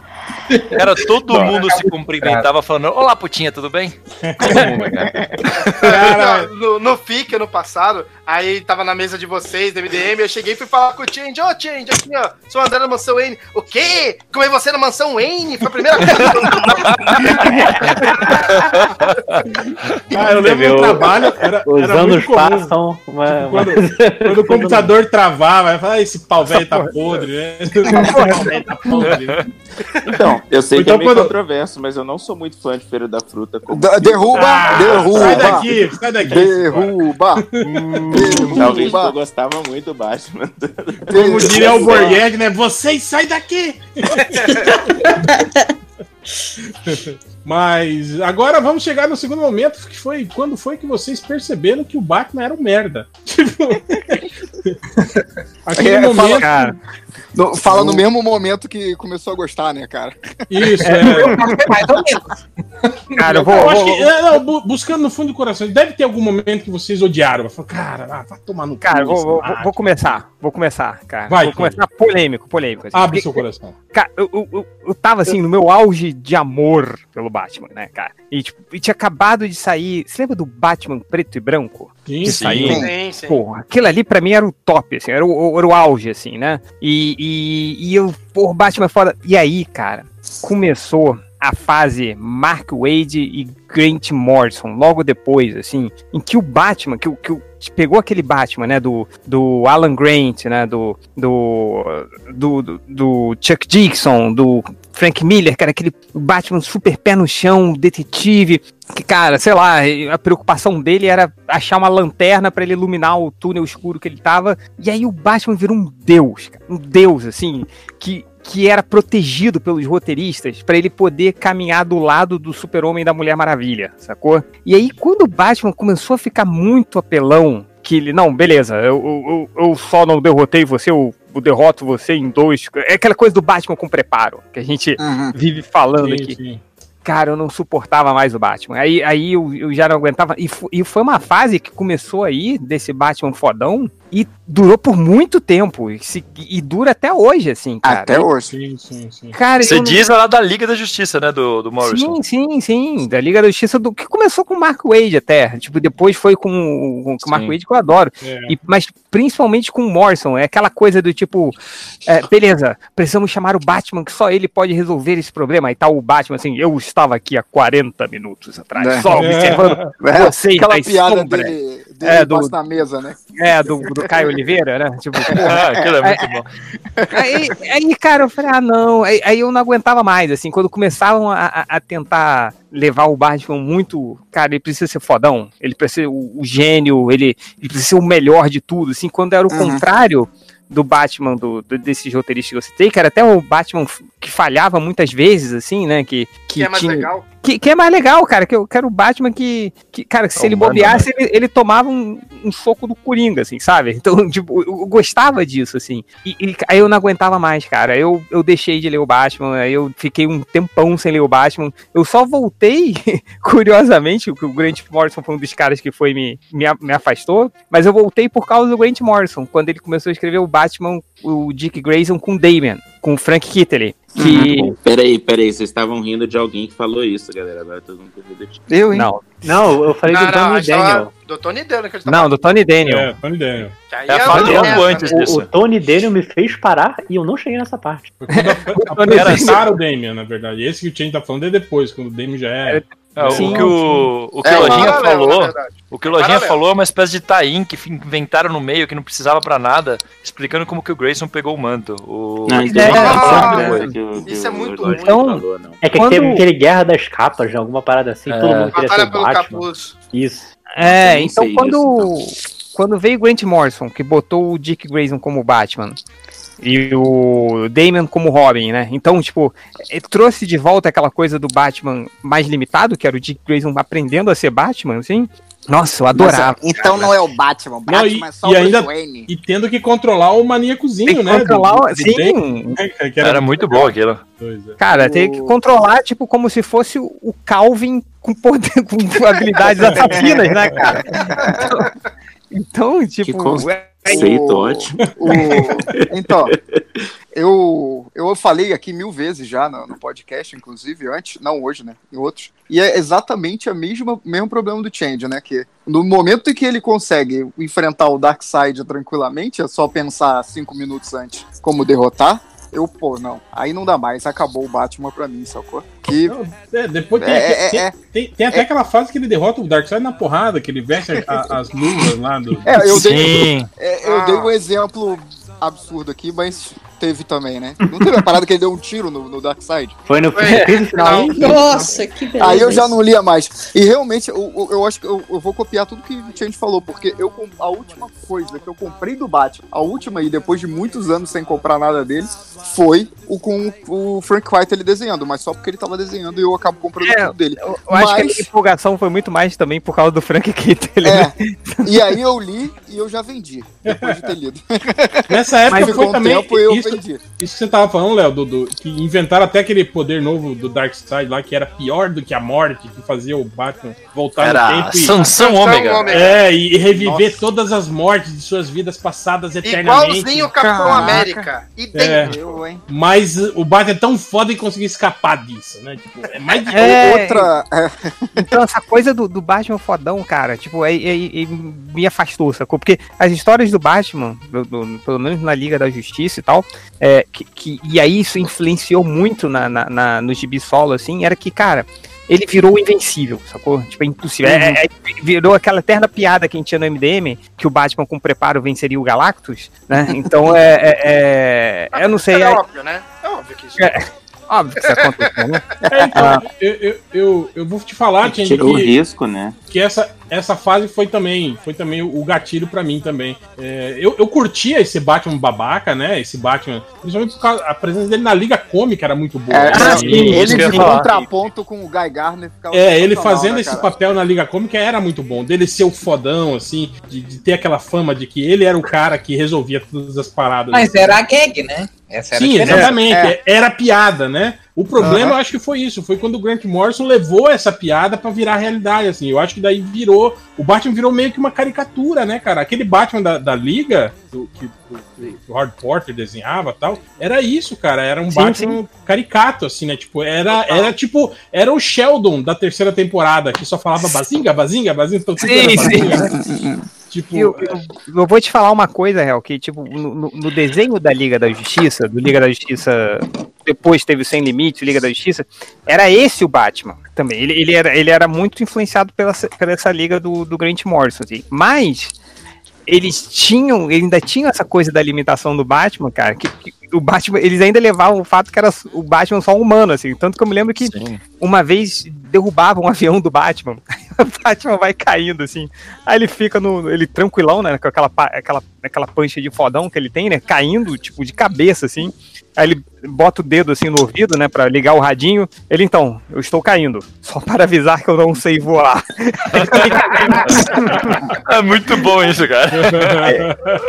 Cara, todo Não, mundo se cumprimentava falando: Olá, putinha, tudo bem? Todo mundo, cara. Cara, no, no FIC ano passado, aí tava na mesa de vocês, do MDM, eu cheguei e fui falar com o Change, ô Change, aqui ó, sou o André da Mansão Wayne. O quê? Como é você na Mansão Wayne? Foi a primeira coisa. Ah, eu lembro Você vê, do o- trabalho, era, Os era anos muito comum. passam, mas, Quando, mas- quando o computador travava, eu falava, ah, esse pau velho tá podre, né? Esse pau velho tá podre. né? Então, eu sei Então, que é meio quando- controverso, mas eu não sou muito fã de Feira da Fruta. Derruba, Ah, derruba. Sai daqui, sai daqui. Derruba. Talvez eu gostava muito do Batman. Como diria o Borghetti, né? Vocês saem daqui! Mas agora vamos chegar no segundo momento, que foi quando foi que vocês perceberam que o Batman era um merda. Aquele É, fala- momento. Cara, No- fala no mesmo momento que começou a gostar, né, cara? Isso, É, é. Mais ou menos. cara, eu vou. Eu acho vou- que, é, não, bu- buscando no fundo do coração, deve ter algum momento que vocês odiaram. Fala, cara, ah, vai tomar no cu Cara, vou, vou, Batman." vou começar. Vou começar, cara. Vai, vou começar polêmico, polêmico. assim. Abre Porque, seu coração. Cara, eu, eu, eu, eu tava assim, no meu auge de amor pelo Batman, né, cara? E, tipo, e tinha acabado de sair. Você lembra do Batman preto e branco? Sim, Que sim. saiu? Sim, sim. Pô, aquilo ali pra mim era o top, assim, era o, era o auge, assim, né? E, e, e eu, pô, Batman é foda. E aí, cara, começou a fase Mark Wade e Grant Morrison, logo depois, assim, em que o Batman, que, o- que o- pegou aquele Batman, né, do, do Alan Grant, né, do, do, do, do Chuck Dixon, do Frank Miller, cara, aquele Batman super pé no chão, detetive, que, cara, sei lá, a preocupação dele era achar uma lanterna pra ele iluminar o túnel escuro que ele tava. E aí o Batman virou um deus, cara, um deus, assim, que, que era protegido pelos roteiristas pra ele poder caminhar do lado do Super-Homem e da Mulher Maravilha, sacou? E aí quando o Batman começou a ficar muito apelão, que ele, não, beleza, eu, eu, eu- só não derrotei você, eu, eu derroto você em dois. É aquela coisa do Batman com preparo, que a gente Uhum. vive falando Sim, aqui. sim. Cara, eu não suportava mais o Batman. Aí, aí eu, eu já não aguentava. E, e foi uma fase que começou aí, desse Batman fodão, e durou por muito tempo. E, se- e dura até hoje, assim, cara. Até hoje. Sim, sim, sim. Cara, Você não- diz lá da Liga da Justiça, né? Do, do Morrison. Sim, sim, sim. Da Liga da Justiça, do que começou com o Mark Wade até. Tipo, depois foi com, o- com o Mark. Wade, que eu adoro. É. E- mas principalmente com o Morrison. É aquela coisa do tipo, é, beleza, precisamos chamar o Batman, que só ele pode resolver esse problema. Aí tá o Batman assim, eu estava aqui há 40 minutos atrás, É. só observando É, vocês aquela piada sombras. dele, dele É, do- na mesa, né? É, do, do Caio Oliveira, né? Tipo, Ah, aquilo é muito bom. Aí, aí, cara, eu falei, ah, não. Aí, aí eu não aguentava mais, assim, quando começavam a, a- tentar levar o Batman muito. Cara, ele precisa ser fodão, ele precisa ser o, o gênio, ele, ele precisa ser o melhor de tudo, assim, quando era o Uhum. contrário do Batman, do, do, desses roteiristas que eu citei, que era até o Batman que falhava muitas vezes, assim, né? Que, Que é mais tinha- legal. Que, que é mais legal, cara. Que eu quero o Batman que, que cara, que se ele Humano, bobeasse, ele, ele tomava um, um soco do Coringa, assim, sabe? Então, tipo, eu, eu gostava disso, assim. E, e aí eu não aguentava mais, cara. Eu, eu deixei de ler o Batman, aí eu fiquei um tempão sem ler o Batman. Eu só voltei, curiosamente, que o Grant Morrison foi um dos caras que foi me, me, me afastou, mas eu voltei por causa do Grant Morrison, quando ele começou a escrever o Batman, o Dick Grayson com o Damian, com o Frank Kittley. Que. Peraí, peraí, vocês estavam rindo de alguém que falou isso, galera. Agora todo mundo rindo de Eu, hein? Não, Não, eu falei Não, do não, Tony tava- Daniel. do Tony Daniel que tá não, do Tony Daniel. É, Tony Daniel. Que aí É logo merda, antes disso. O, o Tony Daniel me fez parar e eu não cheguei nessa parte. Apresentaram o Damian, na verdade. Esse que o Change tá falando é depois, quando o Damian já é. É, o, Sim, que o, o que É, o Lojinha Paralelo, falou. O que o Lojinha Paralelo. falou é uma espécie de tain que inventaram no meio, que não precisava pra nada, explicando como que o Grayson pegou o manto. O... Não, É, então, é, é, é. o- Isso é o muito ruim. Então, falou, não. É que Quando- teve aquele Guerra das Capas, né? Alguma parada assim, É. todo mundo queria ser Batalha o pelo Batman. capuz. Isso. É, Eu não então sei quando, quando veio Grant Morrison, que botou o Dick Grayson como Batman, e o Damian como Robin, né? Então, tipo, eh, trouxe de volta aquela coisa do Batman mais limitado, que era o Dick Grayson aprendendo a ser Batman, assim. Nossa, eu adorava. Mas, então não é o Batman. O Não, Batman e- é só e o ainda- Wayne. E tendo que controlar o maníacozinho, né? controlar, do- o- do sim, Damian, né, que Era muito bom aquilo. Coisa. cara, tem que controlar, tipo, como se fosse o o Calvin com poder, com habilidades assassinas, né, cara? Então, tipo, é- Conceito O- ótimo. o- então, eu, eu falei aqui mil vezes já no, no podcast, inclusive, antes, não hoje, né? Em outros. E é exatamente o mesmo, mesmo problema do Change, né? Que no momento em que ele consegue enfrentar o Darkseid tranquilamente, é só pensar cinco minutos antes como derrotar. Eu, pô, não. Aí não dá mais. Acabou o Batman pra mim, sacou? Que. Não, é, depois tem, É, é, tem, é. tem- tem até aquela fase que ele derrota o Darkseid na porrada, que ele veste a- a- as luvas lá do. É, eu dei, Sim. é, eu Ah. dei um exemplo absurdo aqui, mas teve também, né? Não teve a parada que ele deu um tiro no, no Darkseid? Foi no final. Nossa, que beleza. Aí eu já não lia mais. E realmente, eu, eu, eu acho que eu, eu vou copiar tudo que o Change falou, porque eu a última coisa que eu comprei do Batman, a última, e depois de muitos anos sem comprar nada dele, foi o com o Frank White ele desenhando, mas só porque ele tava desenhando e eu acabo comprando É, tudo dele. Eu, eu acho que a Mas- empolgação foi muito mais também por causa do Frank Kittle, É, né? E aí eu li e eu já vendi, depois de ter lido. Nessa época Mas foi um também tempo eu isso, vendi. isso que você tava falando, Léo, do, do- que inventaram até aquele poder novo do Darkseid lá, que era pior do que a morte, que fazia o Batman voltar Era no tempo e... Sansão Ômega. É, e, reviver todas as mortes de suas vidas passadas eternamente. Igualzinho o Capitão Caraca. América. E tem. É. Eu, hein? Mas o Batman é tão foda que conseguiu escapar disso, né? Tipo, é mais de É, Outra. Então, essa coisa do, do Batman fodão, cara, tipo, é, é- é- me afastou, sacou? Porque as histórias do Batman, do- do- pelo menos na Liga da Justiça e tal, é, que, que- e aí isso influenciou muito na, na, na- no gibi solo, assim, era que, cara, ele virou invencível, sacou? Tipo, é impossível. É- é- virou aquela eterna piada que a gente tinha no MDM, que o Batman com preparo venceria o Galactus, né? Então, é... é- é- eu não sei... É é- óbvio, né? É óbvio que isso. é- óbvio que isso aconteceu, né? É, então, eu, eu, eu, eu vou te falar, Tindy, Tirou o risco, né? que essa, essa fase foi também, foi também o gatilho pra mim também. É, eu, eu curtia esse Batman babaca, né? Esse Batman, principalmente por causa a presença dele na Liga Cômica era muito boa. É, né? sim, E- ele de contraponto com o Guy Gardner ficava É, ele sensacional, fazendo né, esse cara? papel na Liga Cômica era muito bom. Dele ser o fodão, assim, de, de ter aquela fama de que ele era o cara que resolvia todas as paradas. Mas era a gag, né? Essa era a Sim, exatamente. É. Era piada, né? O problema, eu acho que foi isso. Foi quando o Grant Morrison levou essa piada pra virar realidade, assim. Eu acho que daí virou... O Batman virou meio que uma caricatura, né, cara? Aquele Batman da, da Liga, do, que, do, que o Hard Porter desenhava e tal, era isso, cara. Era um Sim, Batman caricato, assim, né? Tipo, era, era tipo... Era o Sheldon da terceira temporada, que só falava bazinga, bazinga, bazinga. Então, tudo Sim, era sim. Tipo, Eu, eu- eu vou te falar uma coisa, Real, que tipo, no, no- no desenho da Liga da Justiça, do Liga da Justiça, depois teve o Sem Limite, Liga da Justiça, era esse o Batman também. Ele, ele, era, ele era muito influenciado pela, pela essa liga do, do Grant Morrison, assim. Mas eles tinham, eles ainda tinham essa coisa da limitação do Batman, cara, que, que o Batman, eles ainda levavam o fato que era o Batman só um humano, assim. Tanto que eu me lembro que uma vez derrubavam um avião do Batman. o Batman vai caindo, assim. Aí ele fica no. Ele tranquilão, né? Com aquela, aquela, aquela pancha de fodão que ele tem, né? Caindo, tipo, de cabeça, assim. Aí ele bota o dedo assim no ouvido, né? Pra ligar o radinho. Ele, então, eu estou caindo. Só para avisar que eu não sei voar. É muito bom isso, cara.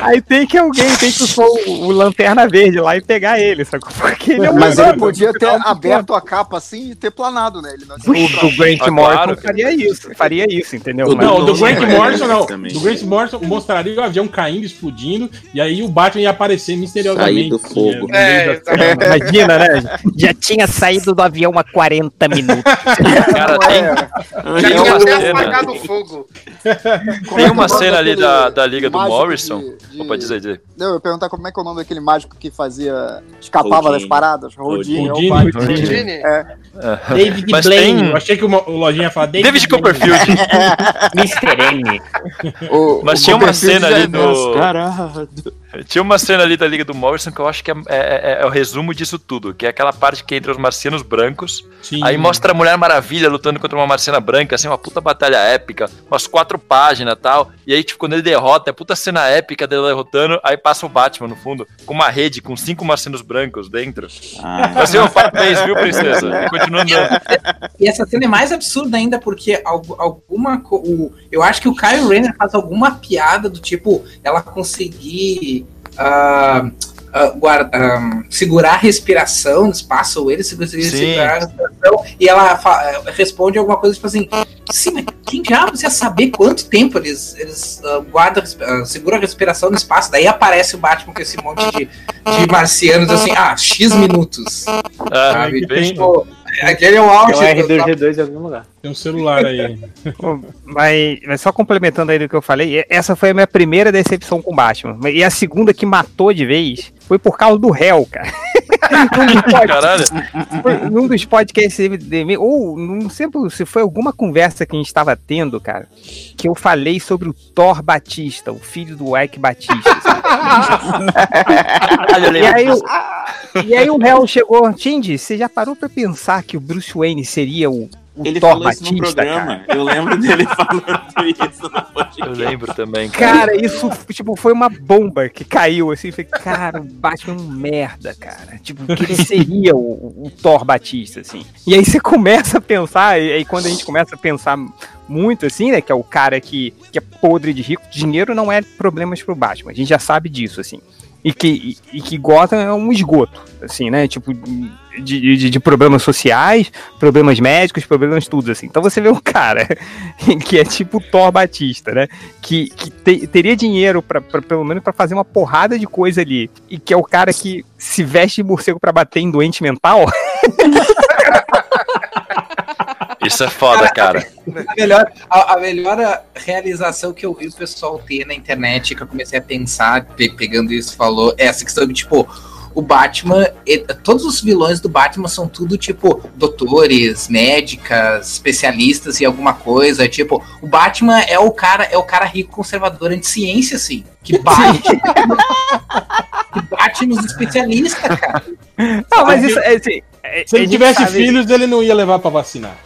Aí tem que alguém, tem que usar o, o lanterna verde lá e pegar ele, sacou? Porque ele é um Mas ele podia ter afinal de aberto a capa assim e ter planado, né? Ele não O do Grant Ah, Morrison claro. faria isso, faria isso, entendeu? O Mas- Não, do Não, Grant não, Morrison não. também. Do Grant Morrison mostraria o avião caindo, explodindo, e aí o Batman ia aparecer misteriosamente. Sair do fogo. É, tela. Imagina, né? Já tinha saído do avião há 40 minutos. Cara, tem, Já tinha uma até cena. apagado o fogo. tem uma cena ali da, da Liga do Morrison. de- de- Opa, diz aí, diz aí. Não, eu ia perguntar como é que é o nome daquele mágico que fazia. escapava Houdini. das paradas. É Houdini, Batman. Houdini. Gini, David Mas Blaine. tem- Eu achei que o Lojinha ia falar David, David. Copperfield. Mr. M. O- Mas o tinha uma cena ali é do. Tinha uma cena ali da Liga do Morrison que eu acho que é, é- é- é o resumo disso tudo, que é aquela parte que entre os marcianos brancos, Sim. aí mostra a Mulher Maravilha lutando contra uma marciana branca, assim, uma puta batalha épica, umas quatro páginas e tal, e aí, tipo, quando ele derrota, é puta cena épica dele derrotando, aí passa o Batman no fundo, com uma rede, com cinco marcianos brancos dentro. Ah, Assim, ó, parabéns, viu, princesa? Continua andando. E essa cena é mais absurda ainda porque algu- alguma. O, eu acho que o Kyle Rayner faz alguma piada do tipo ela conseguir. Ah, ah, guarda- ah, segurar a respiração no espaço, ou ele conseguir Sim. segurar a respiração, e ela fa- responde alguma coisa tipo assim: Sim, mas quem diabos ia saber quanto tempo eles, eles ah, guardam, ah, seguram a respiração no espaço? Daí aparece o Batman com esse monte de, de marcianos assim: Ah, X minutos. Ah, Sabe? que Então, tipo, aquele é o auge. Tem um do- R2D2 em algum lugar. Tem um celular aí. Mas, mas só complementando aí do que eu falei, essa foi a minha primeira decepção com Batman. E a segunda que matou de vez foi por causa do réu, cara. Num num dos podcasts MDM, ou não sei se foi alguma conversa que a gente estava tendo, cara, que eu falei sobre o Thor Batista, o filho do Ike Batista. e, aí, o- e aí o réu chegou, Tindy, você já parou pra pensar que o Bruce Wayne seria o, o ele Thor falou isso no Batista, cara? programa. Eu lembro dele falando isso no Eu podcast. lembro também, cara. Cara, isso tipo, foi uma bomba que caiu assim. Falei, cara, o Batman é um merda, cara. Tipo, que ele seria o, o Thor Batista, assim. E aí você começa a pensar, e aí quando a gente começa a pensar muito, assim, né? Que é o cara que, que é podre de rico. Dinheiro não é problemas pro Batman. A gente já sabe disso, assim. E que, e, que Gotham é um esgoto, assim, né? Tipo, de, de, de problemas sociais, problemas médicos, problemas tudo, assim. Então você vê um cara que é tipo Thor Batista, né? Que, que te- teria dinheiro, pra, pra- pelo menos, pra fazer uma porrada de coisa ali. E que é o cara que se veste de morcego pra bater em doente mental. Isso é foda, cara. A melhor, a, a melhor realização que eu vi o pessoal ter na internet, que eu comecei a pensar, pe- pegando isso, falou, é essa questão de, tipo, o Batman, e- todos os vilões do Batman são tudo, tipo, doutores, médicas, especialistas em alguma coisa, tipo, o Batman é o cara, é o cara rico conservador anti-ciência, assim, que bate, que bate nos especialistas, cara. Não, mas isso é assim. É- Se ele tivesse sabe- filhos, ele não ia levar pra vacinar.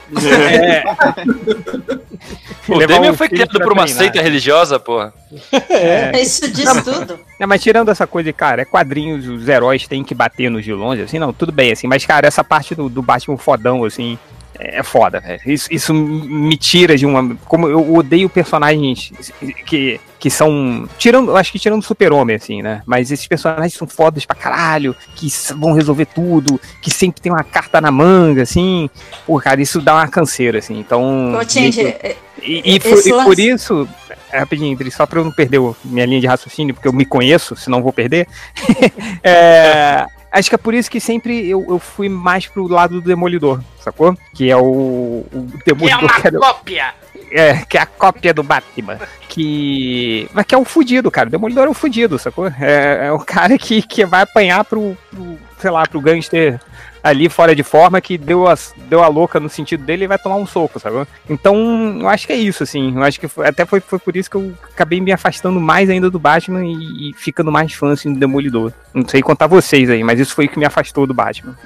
É. O um foi criado pra por uma treinar. seita religiosa, porra. É. Isso diz Não, tudo. Não, mas tirando essa coisa de, cara, é quadrinhos, os heróis têm que bater nos vilões, assim, não, tudo bem, assim, mas, cara, essa parte do, do Batman fodão, assim, é foda, velho. Isso, isso me tira de uma. Como eu odeio personagens que, que são. Tirando, acho que tirando super-homem, assim, né? Mas esses personagens são fodas pra caralho, que vão resolver tudo, que sempre tem uma carta na manga, assim. Pô, cara, isso dá uma canseira, assim. Então. Ô, Change, meio que- é- e, e, foi- e lance- por isso, é, rapidinho, Idris, só pra eu não perder minha linha de raciocínio, porque eu me conheço, senão vou perder. É, acho que é por isso que sempre eu, eu fui mais pro lado do Demolidor, sacou? Que é o, o Demolidor. que era- cópia! é, que é a cópia do Batman. Que. Mas que é o fudido, cara. O Demolidor é o fudido, sacou? É, é o cara que, que vai apanhar pro, pro, sei lá, pro gangster ali fora de forma que deu a, deu a louca no sentido dele e vai tomar um soco, sacou? Então, eu acho que é isso, assim. Eu acho que foi- até foi, foi por isso que eu acabei me afastando mais ainda do Batman e, e ficando mais fã, assim, do Demolidor. Não sei contar vocês aí, mas isso foi o que me afastou do Batman.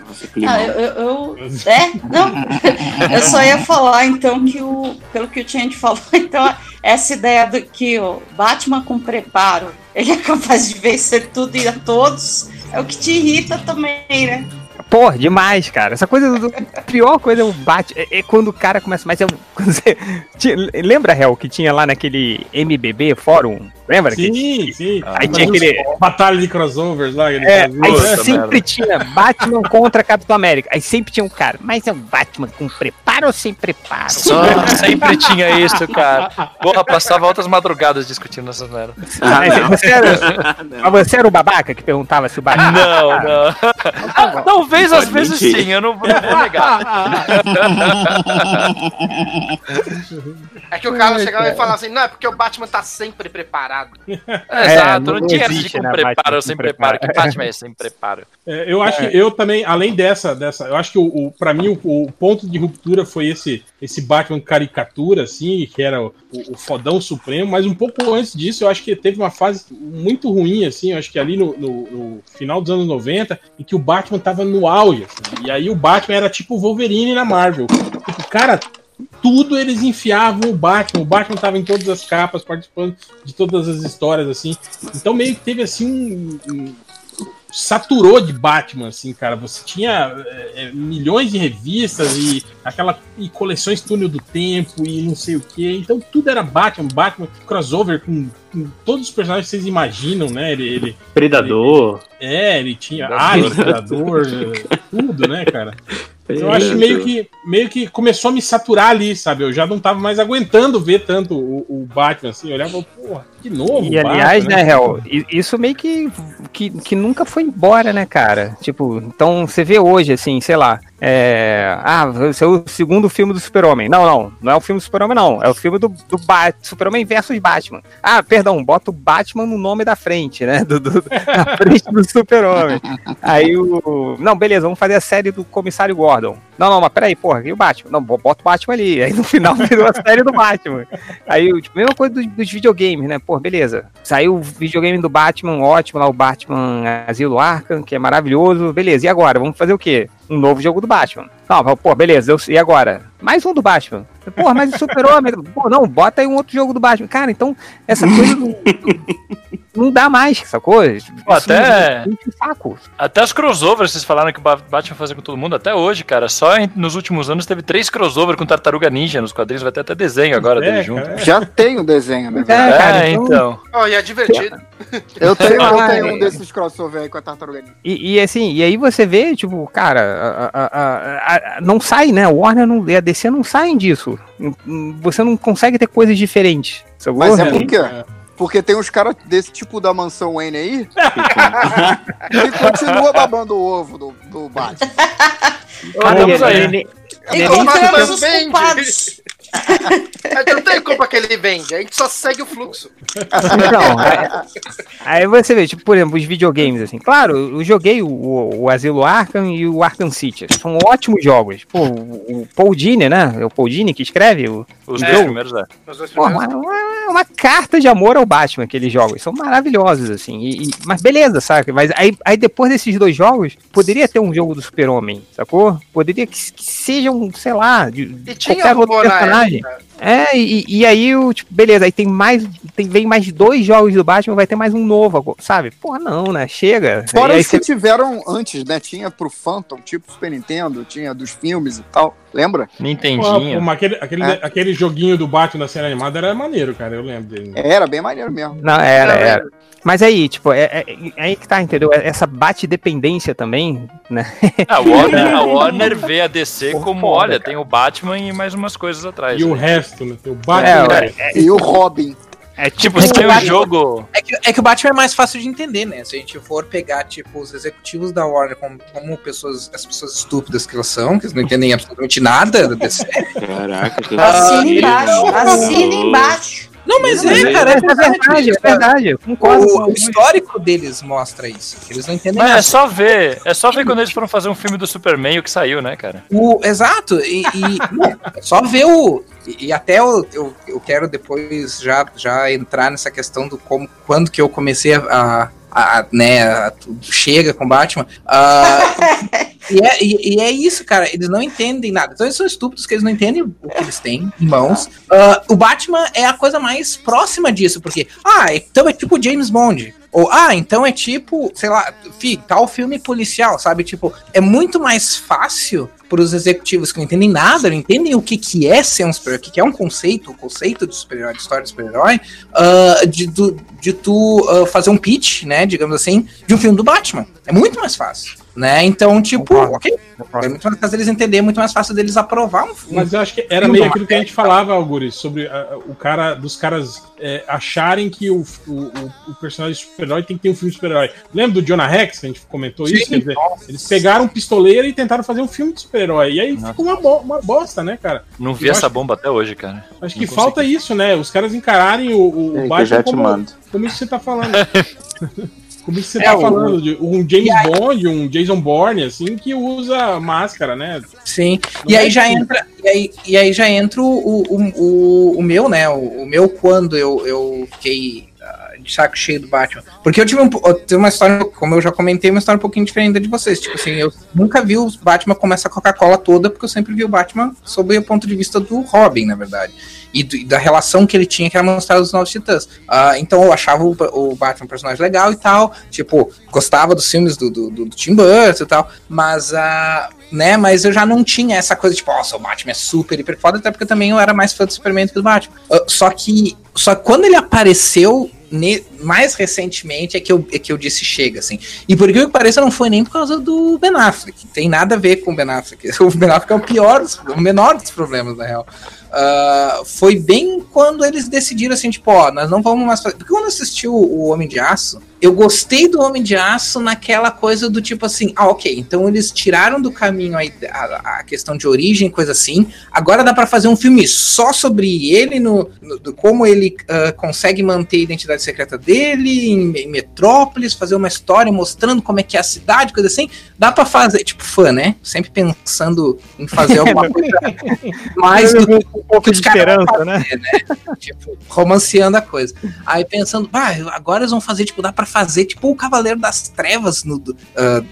Ah, eu, eu- eu- É? Não. Eu só ia falar, então, que o. Pelo que o Change falou, então, essa ideia do que o Batman com preparo, ele é capaz de vencer tudo e a todos, é o que te irrita também, né? Porra, demais, cara. Essa coisa do. A pior coisa é o bate. É, é quando o cara começa. Mas é. lembra, Hel, que tinha lá naquele MBB Fórum? Lembra? Sim, que, sim. Aí tinha aquele. Batalha de crossovers lá. É, fazia, aí né? sempre tinha Batman contra Capitão América. Aí sempre tinha um cara. Mas é um Batman com preparo ou sem preparo? Só sempre tinha isso, cara. Porra, passava altas madrugadas discutindo essas merdas. Mas você, era, mas você era o babaca que perguntava se o Batman. Não, não. Ah, Talvez às vezes mentir. sim, eu não, não vou negar. É que o Carlos chegava e falava assim, não, é porque o Batman tá sempre preparado. Exato, não, não tinha essa de existe, com né, preparo ou sem preparo. Que Batman é sem preparo? É, eu acho É. que eu também, além dessa, dessa, eu acho que o, o para mim o, o ponto de ruptura foi esse esse Batman caricatura assim, que era o, o fodão supremo, mas um pouco antes disso, eu acho que teve uma fase muito ruim assim, eu acho que ali no, no- no final dos anos 90, em que o Batman tava no auge, assim, e aí o Batman era tipo o Wolverine na Marvel. Tipo, cara, tudo eles enfiavam o Batman. O Batman tava em todas as capas, participando de todas as histórias, assim. Então meio que teve assim um. um- saturou de Batman, assim, cara. Você tinha é, é, milhões de revistas e aquela e coleções túnel do tempo e não sei o que. Então tudo era Batman, Batman crossover com, com todos os personagens que vocês imaginam, né? Ele, ele- Predador. é, ele tinha Predador. Predador, tudo, né, cara? Eu acho que meio que, meio que começou a me saturar ali, sabe? Eu já não tava mais aguentando ver tanto o, o Batman, assim. Eu olhava, porra, de novo. E o aliás, Batman, né, Hel, isso meio que, que, que nunca foi embora, né, cara? Tipo, então você vê hoje, assim, sei lá, é. Ah, esse é o segundo filme do Super-Homem. Não, não, não é o filme do Super-Homem, não. É o filme do, do Super-Homem versus Batman. Ah, perdão, bota o Batman no nome da frente, né? Do, do- na frente do Super-Homem. Aí o. Não, beleza, vamos fazer a série do Comissário Gordon. Não, não, mas peraí, porra, e o Batman? Não, bo- bota o Batman ali. Aí no final virou a série do Batman. Aí, tipo, mesma coisa dos, dos videogames, né? Pô, beleza. Saiu o videogame do Batman, ótimo, lá o Batman Asilo Arkham, que é maravilhoso. Beleza, e agora? Vamos fazer o quê? Um novo jogo do Batman. Não, pô, beleza, eu- e agora? Mais um do Batman. Porra, mas o Super-Homem. Pô, não, bota aí um outro jogo do Batman. Cara, então, essa coisa do- não dá mais, sacou? Isso Pô, até- o saco. Até os crossovers, vocês falaram que o Ba- Batman fazia com todo mundo, até hoje, cara. Só em- nos últimos anos teve três crossover com Tartaruga Ninja nos quadrinhos, vai ter até desenho agora É, dele junto. cara, Já tem o desenho, né? É, cara, É, então- então. Ó, e é divertido. Eu tenho, eu tenho é. um desses crossover aí com a Tartaruga Ninja. E, e assim, e aí você vê, tipo, cara, a- a- a- a- não sai, né? O Warner não, e a DC não saem disso. Você não consegue ter coisas diferentes. sacou? Mas é É, por quê? é. Porque tem uns caras desse tipo da mansão Wayne aí que continua babando o ovo do, do Batman. Estamos aí. Encontramos os culpados. Não tem culpa que ele vende, a gente só segue o fluxo. Então, aí, aí você vê, tipo, por exemplo, os videogames, assim. Claro, eu joguei o, o, o Asilo Arkham e o Arkham City. São ótimos jogos. Pô, o, o Paul Dini, né? É o Paul Dini que escreve o, Os o dois é. Os dois primeiros. uma- uma carta de amor ao Batman, aqueles jogos. São maravilhosos, assim. E, e- mas beleza, saca? Mas aí, aí depois desses dois jogos, poderia ter um jogo do Super-Homem, sacou? Poderia que, que seja um, sei lá, de E tinha qualquer outro personagem. É, e, e aí, o tipo, beleza, aí tem mais. Tem, vem mais dois jogos do Batman, vai ter mais um novo, sabe? Porra, não, né? Chega. Fora os que você- tiveram antes, né? Tinha pro Phantom, tipo Super Nintendo, tinha dos filmes e tal. Lembra? Pô, Nintendinho. pô, mas aquele, aquele, É. aquele joguinho do Batman da série animada era maneiro, cara. Eu lembro dele. Era bem maneiro mesmo. Não, era, era. Mas aí, tipo, é, é- é aí que tá, entendeu? Essa bate-dependência também, né? A Warner, a Warner vê a DC como, foda, olha, cara. tem o Batman e mais umas coisas atrás. E o né? resto, né? O É, Batman. é, E o Robin. é Tipo, se tem um jogo. É que, é que o Batman é mais fácil de entender, né? Se a gente for pegar, tipo, os executivos da Warner como, como pessoas, as pessoas estúpidas que elas são, que eles não entendem absolutamente nada da DC. Caraca, que Assina embaixo, assina embaixo. Não, mas Mas é, é- cara. é verdade, é verdade. Concordo O, o histórico deles mostra isso. Eles não entendem Mas é nada. só ver. É só ver quando eles foram fazer um filme do Superman o que saiu, né, cara? O, exato, e, e não, é só ver o. E, e até eu, eu, eu quero depois já, já entrar nessa questão do como quando que eu comecei a. a- a- né, a- tudo chega com Batman. Ah, e, é, e- e é isso, cara. Eles não entendem nada. Então eles são estúpidos que eles não entendem o que eles têm em mãos. Ah, o Batman é a coisa mais próxima disso, porque, ah, então é tipo James Bond. Ou, ah, então é tipo, sei lá, fi, tal filme policial, sabe? Tipo, é muito mais fácil para os executivos que não entendem nada, não entendem o que, que é ser um super-herói, o que, que é um conceito, o conceito de super-herói, de história de super-herói, ah, de, de tu ah, fazer um pitch, né, digamos assim, de um filme do Batman. É muito mais fácil, né? Então, tipo, ok, é muito mais fácil deles entender, é muito mais fácil deles aprovar um filme. Mas eu acho que era meio aquilo que a gente falava, Algures, sobre ah, o cara dos caras é, acharem que o, o, o- personagem super-herói tem que ter um filme de super-herói. Lembra do Jonah Rex, que a gente comentou isso? Quer dizer, eles pegaram um pistoleiro e tentaram fazer um filme de super-herói. E aí Nossa. ficou uma, bo- uma bosta, né, cara? Não vi Eu essa acho- bomba até hoje, cara. Acho Não que falta consegui. isso, né? Os caras encararem o, o, já Batman te como, mando. como isso que você tá falando. como isso que você É, tá o- falando. De um James Bond, um Jason Bourne, assim, que usa máscara, né? Sim. Não E é aí já assim. entra, e aí, e aí já entra o, o, o, o meu, né? O, o meu quando eu, eu fiquei de saco cheio do Batman. Porque eu tive, um, eu tive uma história, como eu já comentei, uma história um pouquinho diferente da de vocês. Tipo assim, eu nunca vi o Batman com essa Coca-Cola toda, porque eu sempre vi o Batman sob o ponto de vista do Robin, na verdade. E, do- e da relação que ele tinha que era mostrada nos Novos Titãs. Ah, então eu achava o, o Batman um personagem legal e tal. Tipo, gostava dos filmes do, do, do- Tim Burton e tal. Mas a né? Mas eu já não tinha essa coisa tipo, nossa, o Batman é super, hiper foda, até porque também eu era mais fã do Superman do que do Batman. Ah, só que, só que quando ele apareceu need mais recentemente é que, eu, é que eu disse chega, assim. E por que pareça, não foi nem por causa do Ben Affleck. Tem nada a ver com o Ben Affleck. O Ben Affleck é o pior, o menor dos problemas, na real. Ah, foi bem quando eles decidiram assim, tipo, ó, nós não vamos mais fazer. Porque quando eu assisti o, o Homem de Aço, eu gostei do Homem de Aço naquela coisa do tipo assim, ah, ok, então eles tiraram do caminho a, a, a questão de origem, coisa assim. Agora dá pra fazer um filme só sobre ele, no, no- como ele ah, consegue manter a identidade secreta dele em, em Metrópolis, fazer uma história mostrando como é que é a cidade, coisa assim. Dá pra fazer, tipo, fã, né? Sempre pensando em fazer alguma coisa mais do que um pouco de caras vão esperança, né? fazer, né? tipo, romanceando a coisa. Aí pensando, ah, agora eles vão fazer, tipo, dá pra fazer, tipo, o Cavaleiro das Trevas no, do,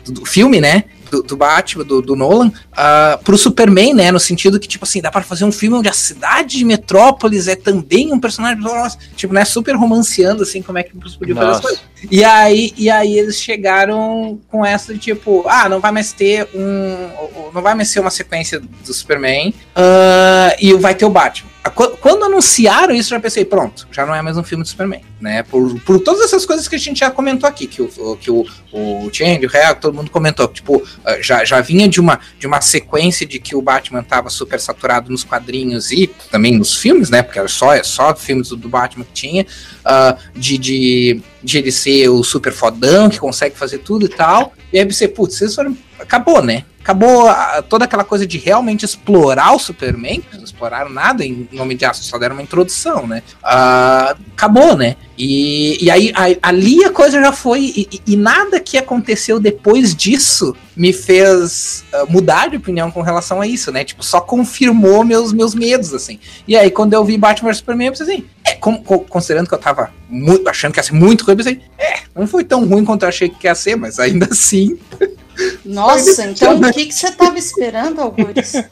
do- do filme, né? Do, do Batman, do, do Nolan, uh, pro Superman, né? No sentido que, tipo assim, dá pra fazer um filme onde a cidade de Metrópolis é também um personagem. Nossa, tipo, né? Super romanceando, assim, como é que eles podiam fazer as coisas. E aí, e aí eles chegaram com essa de tipo, ah, não vai mais ter um. Não vai mais ser uma sequência do Superman ah, e vai ter o Batman. Quando anunciaram isso, já pensei, pronto, já não é mais um filme do Superman, né? Por, por todas essas coisas que a gente já comentou aqui, que o, que o, o o Real, todo mundo comentou, tipo, ah, já, já vinha de uma, de uma sequência de que o Batman tava super saturado nos quadrinhos e também nos filmes, né? Porque era só, é só filmes do, do Batman que tinha, ah, de, de, de ele ser o super fodão, que consegue fazer tudo e tal. E aí você, putz, vocês foram. Acabou, né? Acabou toda aquela coisa de realmente explorar o Superman. Não exploraram nada em nome de aço, só deram uma introdução, né? Ah, acabou, né? E, e aí a- ali a coisa já foi. E, e- nada que aconteceu depois disso me fez ah, mudar de opinião com relação a isso, né? Tipo, só confirmou meus, meus medos, assim. E aí, quando eu vi Batman vs Superman, eu pensei assim, é, com- com- considerando que eu tava muito, achando que ia ser muito ruim, eu pensei, é, não foi tão ruim quanto eu achei que ia ser, mas ainda assim. Nossa, então o que, que você tava esperando, Algures?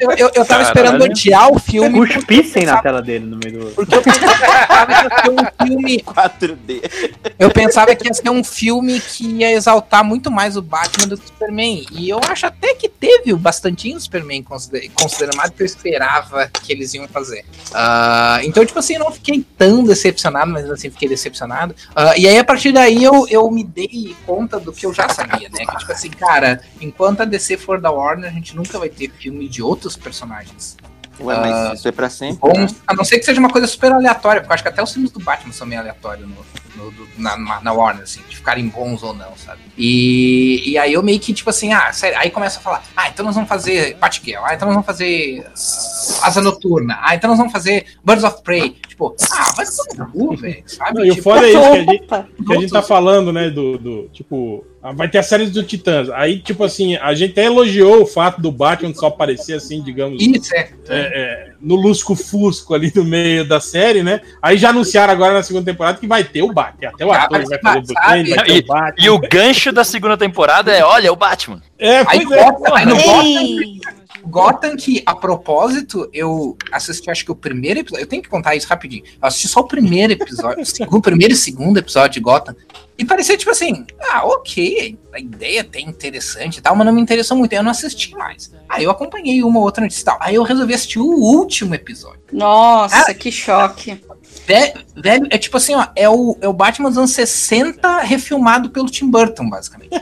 Eu, eu, eu tava Caralho. esperando odiar o filme. Cuspissem na tela dele no meio do. Porque eu pensava que ia ser um filme. 4D. Eu pensava que ia ser um filme que ia exaltar muito mais o Batman do que o Superman. E eu acho até que teve bastantinho o Superman consider- considerando mais do que eu esperava que eles iam fazer. Ah, então, tipo assim, eu não fiquei tão decepcionado, mas assim, fiquei decepcionado. Ah, e aí, a partir daí, eu, eu me dei conta do que eu já sabia, né? Que, tipo assim, cara, enquanto a DC for da Warner, a gente nunca vai ter filme de outros personagens. Ué, mas Ah, isso é pra sempre. bons, a não ser que seja uma coisa super aleatória, porque eu acho que até os filmes do Batman são meio aleatórios no, no- do- na, na- Warner, assim, de ficarem bons ou não, sabe? E, e aí eu meio que, tipo assim, ah, sério, aí começa a falar, ah, então nós vamos fazer Batgirl, ah, então nós vamos fazer Asa Noturna, ah, então nós vamos fazer Birds of Prey, tipo, ah, vai tomar no cu, velho, sabe? Não, e o Tipo, foda é isso que a gente, que a gente tá falando, né? Do, do tipo, vai ter a série do Titãs. Aí, tipo assim, a gente até elogiou o fato do Batman só aparecer assim, digamos, Isso, é. é, é, no lusco-fusco ali no meio da série, né? Aí já anunciaram agora na segunda temporada que vai ter o Batman. Até o Ah, ator vai fazer o sabe- Batman, vai ter o Batman. e o gancho da segunda temporada é: olha, o Batman. É, Aí, pois é. Gotham, aí no Gotham, Gotham, que a propósito, eu assisti acho que o primeiro episódio. Eu tenho que contar isso rapidinho. Eu assisti só o primeiro episódio, o primeiro e segundo episódio de Gotham. E parecia tipo assim, ah, ok, a ideia até interessante e tal, mas não me interessou muito. Eu não assisti mais. Aí eu acompanhei uma ou outra notícia e tal. Aí eu resolvi assistir o último episódio. Nossa, que choque. Velho, é tipo assim, ó, é o, é o Batman dos anos 60 refilmado pelo Tim Burton, basicamente.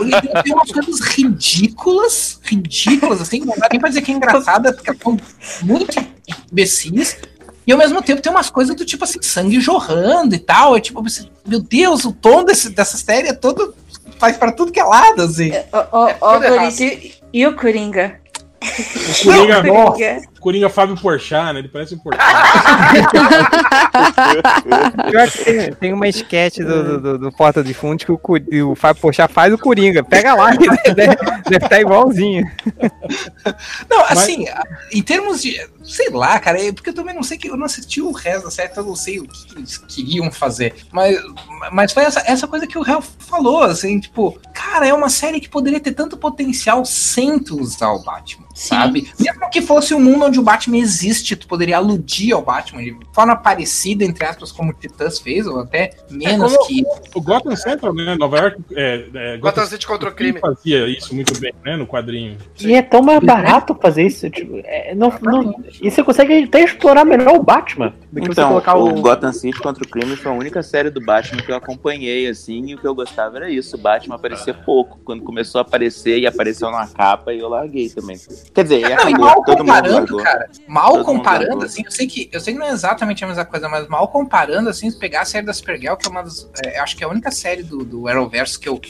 Ele tem- umas coisas ridículas, ridículas, assim, não dá nem pra dizer que é engraçada, porque são muito imbecis. E ao mesmo tempo tem umas coisas do tipo assim, sangue jorrando e tal. É tipo, meu Deus, o tom desse, dessa série é todo. faz pra tudo que é lado, assim. Ô, ô, tudo errado. Guris, e, e o Coringa? O Coringa, Coringa. Coringa Fábio Porchat, né? Ele parece um Porchat. Pior que tem, tem uma esquete do, do, do, do Porta de Fundos que o, o Fábio Pochá faz o Coringa. Pega lá, que deve, deve estar igualzinho. Não, assim, em termos de. Sei lá, cara, é porque eu também não sei que eu não assisti o resto da série, então eu não sei o que, eles queriam fazer. Mas, mas foi essa, essa coisa que o Real falou, assim, tipo, cara, é uma série que poderia ter tanto potencial sem usar o Batman, sabe? Mesmo que fosse um mundo onde o Batman existe, tu poderia aludir ao Batman de forma parecida, entre aspas, como o Titãs fez, ou até menos como que. O Gotham Central, né? Nova York. É, é, Gotham City contra o crime. fazia isso muito bem, né? No quadrinho. E é tão mais barato fazer isso. Tipo, é, não, não- e você consegue até explorar melhor o Batman Então, colocar o. o Gotham City contra o crime foi a única série do Batman que eu acompanhei, assim, e o que eu gostava era isso. O Batman aparecia pouco. Quando começou a aparecer e apareceu na capa, e eu larguei também. Quer dizer, Não, acabou, mal todo mundo comparando, largou. cara, mal Todo mundo comparando, assim, eu sei, que, eu sei que não é exatamente a mesma coisa, mas mal comparando, assim, pegar a série da Supergirl, que é uma das. é, acho que é a única série do, do Arrowverse que eu,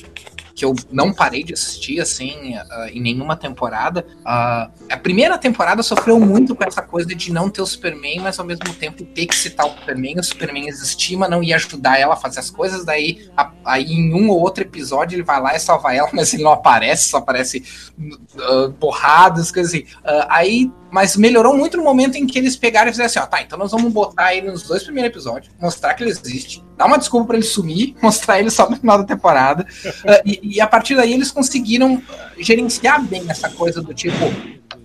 que eu não parei de assistir, assim, ah, em nenhuma temporada. Ah, a primeira temporada sofreu muito com essa coisa de não ter o Superman, mas ao mesmo tempo ter que citar o Superman, o Superman existir, mas não ia ajudar ela a fazer as coisas, daí a, aí em um ou outro episódio ele vai lá e salva ela, mas ele não aparece, só aparece uh, borradas, coisas assim. Uh, aí, mas melhorou muito no momento em que eles pegaram e fizeram assim, ó, tá, então nós vamos botar ele nos dois primeiros episódios, mostrar que ele existe, dar uma desculpa pra ele sumir, mostrar ele só no final da temporada, uh, e, e, a partir daí eles conseguiram gerenciar bem essa coisa do tipo,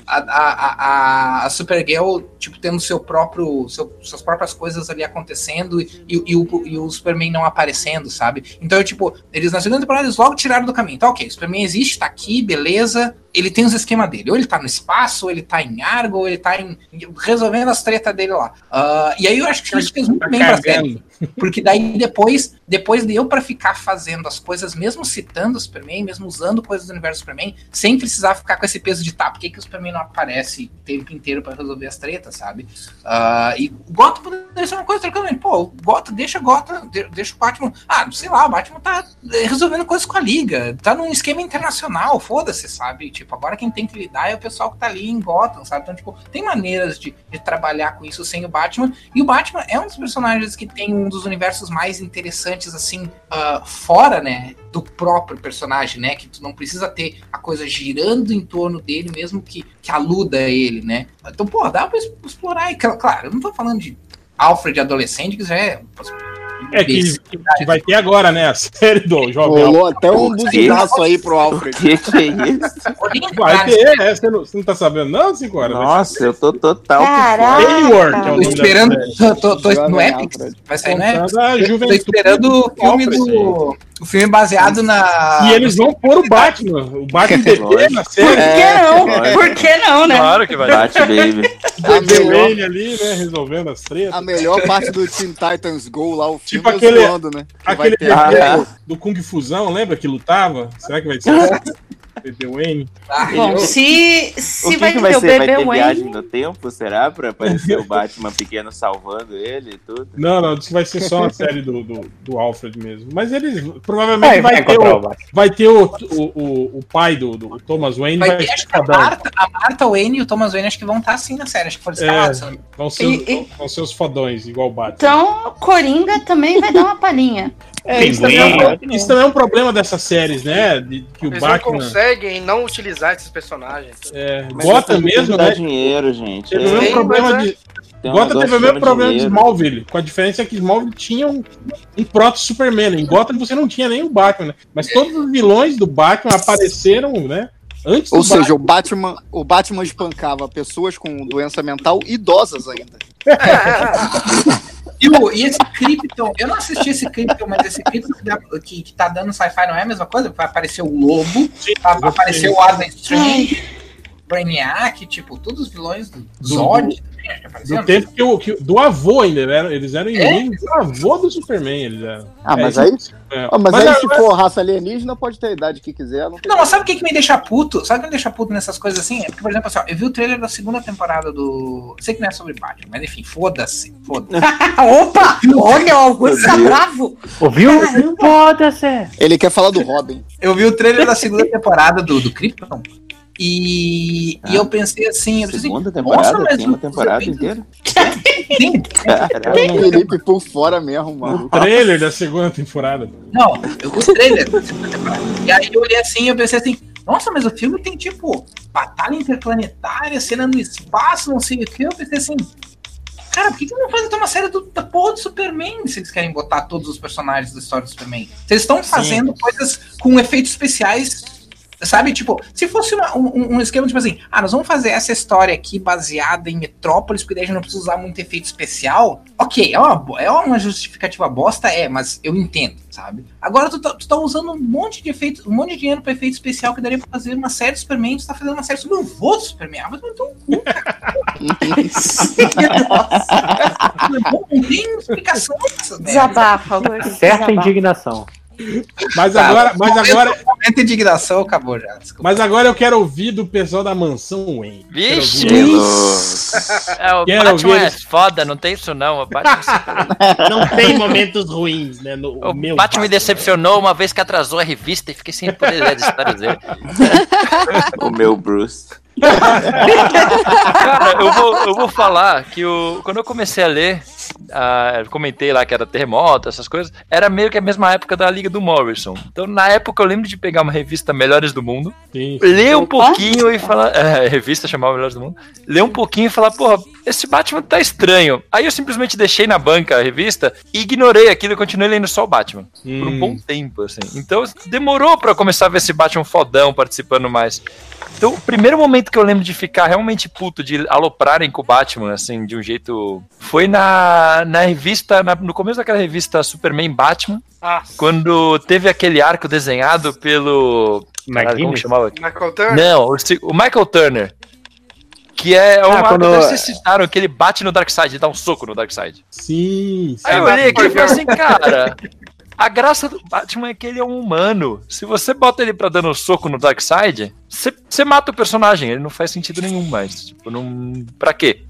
a, a, a, Supergirl, tipo, tendo seu próprio, seu, suas próprias coisas ali acontecendo e, e, o, e o Superman não aparecendo, sabe? Então, tipo, eles na segunda temporada eles logo tiraram do caminho. Então, ok, o Superman existe, tá aqui, beleza. Ele tem os esquemas dele. Ou ele tá no espaço, ou ele tá em Argo, ou ele tá em, resolvendo as tretas dele lá. Uh, e aí eu acho que isso fez muito Tá bem pra série. Porque daí depois, depois de eu pra ficar fazendo as coisas, mesmo citando o Superman, mesmo usando coisas do universo Superman, sem precisar ficar com esse peso de tá, por que, que o Superman não aparece o tempo inteiro pra resolver as tretas, sabe? Ah, e o Gotham poderia ser uma coisa tranquilamente. Pô, o Gotham, deixa Gotham, de- deixa o Batman. Ah, sei lá, o Batman tá eh, resolvendo coisas com a Liga, tá num esquema internacional, foda-se, sabe? Tipo, agora quem tem que lidar é o pessoal que tá ali em Gotham, sabe? Então, tipo, tem maneiras de, de trabalhar com isso sem o Batman. E o Batman é um dos personagens que tem um dos universos mais interessantes, assim, ah, fora, né? Do próprio personagem, né? Que tu não precisa ter a coisa girando em torno dele, mesmo que, que aluda a ele, né? Então, pô, dá pra explorar. E, cl- claro, eu não tô falando de Alfred adolescente, que já é. É que, que- vai ter agora, né? A série do Jovem Rolou Alfred. até um buzinaço aí pro Alfred. Que que é isso? Vai ter, é, você, não, você não tá sabendo, não, cinco horas? Nossa, eu tô total. Caraca. É o Tô esperando. Tô, tô, tô. Vai sair no Epic? Contando a Tô esperando o do filme Alfred. do. O filme baseado na. E eles vão pôr o Batman. O Batman bebê na Por série. que não? lógico. Por que não, né? Claro que vai. Bate, baby. A melhor, Wayne ali, né? Resolvendo as tretas. a melhor parte do Teen Titans Go lá, o filme Tipo é aquele- zoando, né? Que Aquele Ah, do, do Kung Fusão, lembra que lutava? Será que vai ser o bebê Wayne? Bom, se, O se que, vai que ter vai o ser? Vai ter viagem no tempo, será? Pra aparecer o Batman pequeno salvando ele e tudo? Não, não, que vai ser só a série do, do, do Alfred mesmo. Mas eles provavelmente É, vai, vai ter o o, Batman. vai ter o, o, o, o pai do, do Thomas Wayne. Vai Vai, ter, acho que a. Marta, a Marta Wayne e o Thomas Wayne acho que vão estar assim na série. Acho que foram escalados. não me engano. Vão ser, E- os, e- vão ser os fodões, igual o Batman. Então, Coringa também vai dar uma palhinha. É, isso, também é um, isso também é um problema dessas séries, né? De, que o Eles não Batman. Conseguem não utilizar esses personagens. É, que mesmo, né? dinheiro, gente. Teve É, o mesmo Sim, problema mas é. de. tem Gotham teve o mesmo problema de dinheiro. Smallville, com a diferença que Smallville tinha um, um proto Superman. Em Gotham você não tinha nem o Batman, né? Mas todos os vilões do Batman apareceram, né? Antes do Ou seja, o Batman, o Batman espancava pessoas com doença mental idosas ainda. E, o- e esse Krypton, eu não assisti esse Krypton, mas esse Krypton que, dá- que, que tá dando sci-fi não é a mesma coisa? Vai aparecer o Lobo, vai aparecer o Adam Strange, Brainiac, tipo, todos os vilões do Zod que apareceram. Do tempo que o, que, do avô ainda, eram, eles eram inimigos do avô do Superman, eles eram. Ah, mas É, aí, isso- é. ah, mas Mas aí a- se for raça alienígena, pode ter a idade que quiser. Não Não, mas sabe o que, que me deixa puto? Sabe o que me deixa puto nessas coisas assim? É porque, por exemplo, assim, ó, eu vi o trailer da segunda temporada do. Sei que não é sobre Batman, mas enfim, foda-se. Foda-se. Opa! Olha, o Augusto tá bravo. Ouviu? Foda-se. Ele quer falar do Robin. Eu vi o trailer da segunda temporada do, do Krypton. E, e eu pensei assim, eu pensei assim, Segunda temporada? nossa, mas Tem uma temporada inteira? Sim. Caralho. Felipe por fora mesmo, mano. Trailer da segunda temporada. Não, o trailer da segunda temporada. E aí eu olhei assim e eu pensei assim, nossa, mas o filme tem tipo batalha interplanetária, cena no espaço, não sei o que. Eu pensei assim, cara, por que, que não fazem então uma série do, da porra do Superman se eles querem botar todos os personagens da história do Superman? Vocês estão fazendo coisas com efeitos especiais. Sabe, tipo, se fosse uma- um, um esquema tipo assim, ah, nós vamos fazer essa história aqui baseada em Metrópolis, porque daí a gente não precisa usar muito efeito especial. Ok, é uma, é uma justificativa bosta, é, mas eu entendo, sabe? Agora tu tá, tu tá usando um monte de efeito, um monte de dinheiro pra efeito especial que daria pra fazer uma série do Superman, tu tá fazendo uma série sobre o vô do Superman. Ah, mas não, então, não, não tem explicação. Desabafa. Certa indignação. Mas Tá, agora, mas momento- agora, Momento de indignação acabou já. Desculpa. mas agora eu quero ouvir do pessoal da mansão Wayne. Quero Vixe! ouvir- É, o Quero Batman ver é foda, não tem isso não. O Batman, sempre- Não tem momentos ruins, né? No, o meu Batman me decepcionou uma vez que atrasou a revista e fiquei sem poder ler as histórias dele. O meu Bruce. Cara, eu vou, eu vou falar que o, quando eu comecei a ler, ah, eu comentei lá que era terremoto, essas coisas, era meio que a mesma época da Liga do Morrison. Então, na época, eu lembro de pegar uma revista Melhores do Mundo, Sim. ler um pouquinho e falar. É, revista chamava Melhores do Mundo. Ler um pouquinho e falar, porra, esse Batman tá estranho. Aí eu simplesmente deixei na banca a revista e ignorei aquilo e continuei lendo só o Batman. Por um Hum. bom tempo, assim. Então demorou pra começar a ver esse Batman fodão participando mais. Então, o primeiro momento que eu lembro de ficar realmente puto, de aloprarem com o Batman, assim, de um jeito. Foi na, na revista, na- no começo daquela revista Superman Batman, Nossa. quando teve aquele arco desenhado pelo. Caralho, como chamava? Michael Turner? Não, o, o Michael Turner. Que é um Ah, arco quando- que vocês citaram, que ele bate no Darkseid, dá um soco no Darkseid. Sim, sim. Aí eu olhei aqui e falei assim, cara, a graça do Batman é que ele é um humano. Se você bota ele pra dando um soco no Darkseid, você você mata o personagem, ele não faz sentido nenhum mais. Tipo, não. Pra quê?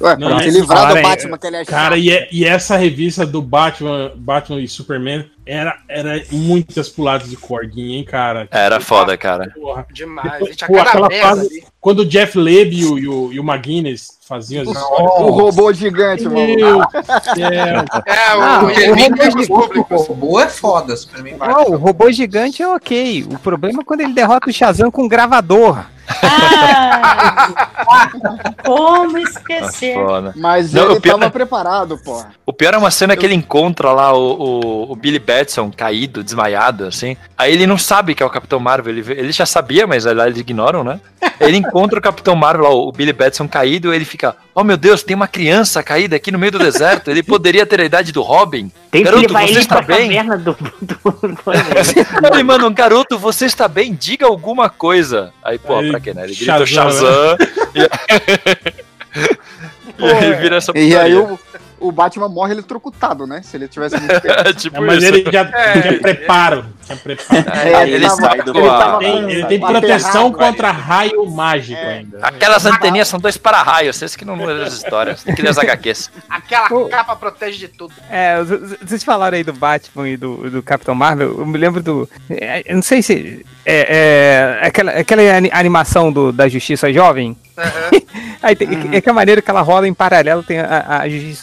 Ué, Não, pra se livrar falaram do aí, Batman que ele é Cara, chato. e, é- e essa revista do Batman, Batman e Superman era, era muitas puladas de corguinha, hein, cara? Era foda, cara. Porra. Demais. A gente Pô, aquela fase- ali. Quando o Jeff Leb e o, e o, e o McGuinness faziam as histórias. O robô gigante, mano. Meu Deus. É, o, Ah, o robô. O é foda, Superman Não, o robô gigante é ok. O problema é quando ele derrota o Shazam com um gravador. Ah, como esquecer? Foda. Mas Não, ele tava preparado, porra. O pior é uma cena que ele encontra lá o, o, o Billy Batson caído, desmaiado, assim. Aí ele não sabe que é o Capitão Marvel. Ele, ele já sabia, mas lá eles ignoram, né? Ele encontra o Capitão Marvel, o Billy Batson caído, ele fica: Oh meu Deus, tem uma criança caída aqui no meio do deserto. Ele poderia ter a idade do Robin. Tem Garoto, que levar você ele está bem? caverna do... do... Ele manda um garoto, você está bem? Diga alguma coisa. Aí, pô, Aí, pra quê, né? Ele grita Shazam, Shazam. E, e aí vira essa E aí putaria. o, o Batman morre eletrocutado, né? Se ele tivesse muito tempo. tipo É, mas isso. ele já É, tinha preparo. Tinha preparo. É, ele tava- sai do ele tava- Tem- ele tem proteção contra raio mágico ainda. Aquelas anteninhas são dois para-raios, vocês que não leram as histórias. Tem que ler as HQs. Aquela Pô. capa protege de tudo. É, vocês falaram aí do Batman e do, do Capitão Marvel. Eu me lembro do. é, Eu não sei se. É, é, aquela, aquela ani- animação do, da Justiça Jovem. Aí tem, é que a maneira que ela rola em paralelo tem a, a,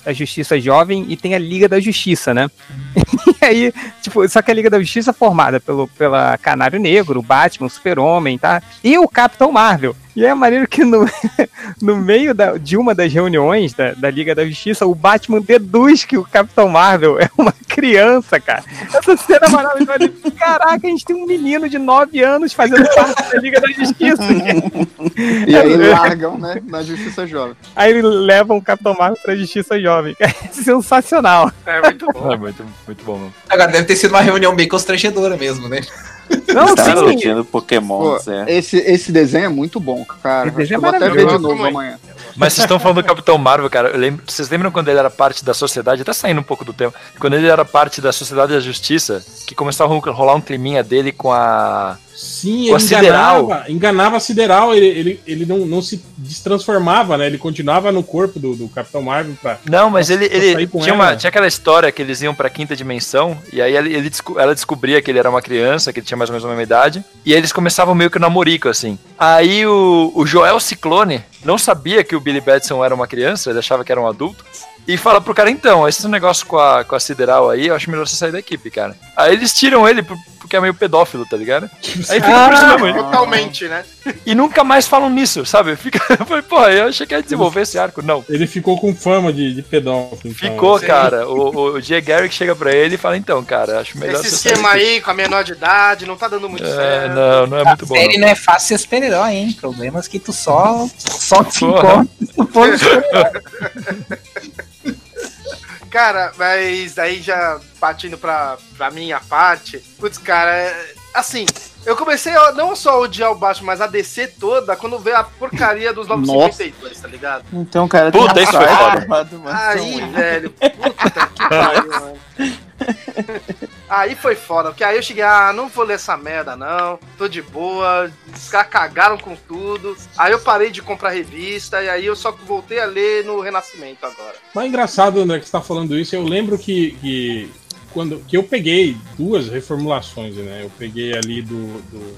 a Justiça Jovem e tem a Liga da Justiça, né? E aí, tipo, só que a Liga da Justiça é formada pelo, pela Canário Negro, Batman, Super-Homem, tá? E o Capitão Marvel. E é a maneira que no, no meio da- de uma das reuniões da, da Liga da Justiça, o Batman deduz que o Capitão Marvel é uma criança, cara. Essa cena é maravilhosa. Caraca, a gente tem um menino de 9 anos fazendo parte da Liga da Justiça. E aí largam, né? Na Justiça Jovem. Aí eles levam o Capitão Marvel pra Justiça Jovem. É sensacional. É muito bom. É muito, muito bom, mano. Agora deve ter sido uma reunião bem constrangedora mesmo, né? Não, Tá sim. discutindo Pokémon, Pô, é. esse, esse desenho é muito bom, cara. Esse desenho é Eu vou até ver de novo amanhã. Mas vocês estão falando do Capitão Marvel, cara. Eu lembro, vocês lembram quando ele era parte da sociedade? Até saindo um pouco do tema. Quando ele era parte da Sociedade da Justiça, que começava a rolar um climinha dele com a. Sim, ele Sideral. enganava, enganava a Sideral, ele, ele, ele não, não se destransformava, né? Ele continuava no corpo do, do Capitão Marvel pra. Não, mas ele, ele tinha, uma, tinha aquela história que eles iam pra quinta dimensão, e aí ele, ele ela descobria que ele era uma criança, que ele tinha mais ou menos a mesma idade, e aí eles começavam meio que namorico, assim. Aí o, o Joel Ciclone não sabia que o Billy Batson era uma criança, ele achava que era um adulto, e fala pro cara, então, esse negócio com a, com a Sideral aí, eu acho melhor você sair da equipe, cara. Aí eles tiram ele por- porque é meio pedófilo, tá ligado? Aí fica por isso mesmo. ele- Totalmente, né? E nunca mais falam nisso, sabe? Fica, eu falei, pô, eu achei que ia desenvolver esse arco. Não, Ele ficou com fama de, de pedófilo. então. Ficou, Sim. cara. O, o, Jay Garrick chega pra ele e fala, então, cara, acho melhor Esse esquema daqui." aí com a menor de idade não tá dando muito É, certo. não, não é muito bom. A série Não. não é fácil ser super-herói, hein? Problemas que tu só, só te Porra. encontra Cara, mas aí já partindo pra, pra minha parte, putz, cara, é- assim, eu comecei a não só a odiar o Batman, mas a descer toda quando veio a porcaria dos 952, tá ligado? Então, cara, Puta, tem isso foi foda. Aí, velho, puta que pariu, mano. Aí foi foda, porque aí eu cheguei, ah, não vou ler essa merda, não. Tô de boa. Os caras cagaram com tudo. Aí eu parei de comprar revista e aí eu só voltei a ler no Renascimento agora. Mas é engraçado, André, que você tá falando isso. Eu lembro que, que quando que eu peguei duas reformulações, né? Eu peguei ali do, do-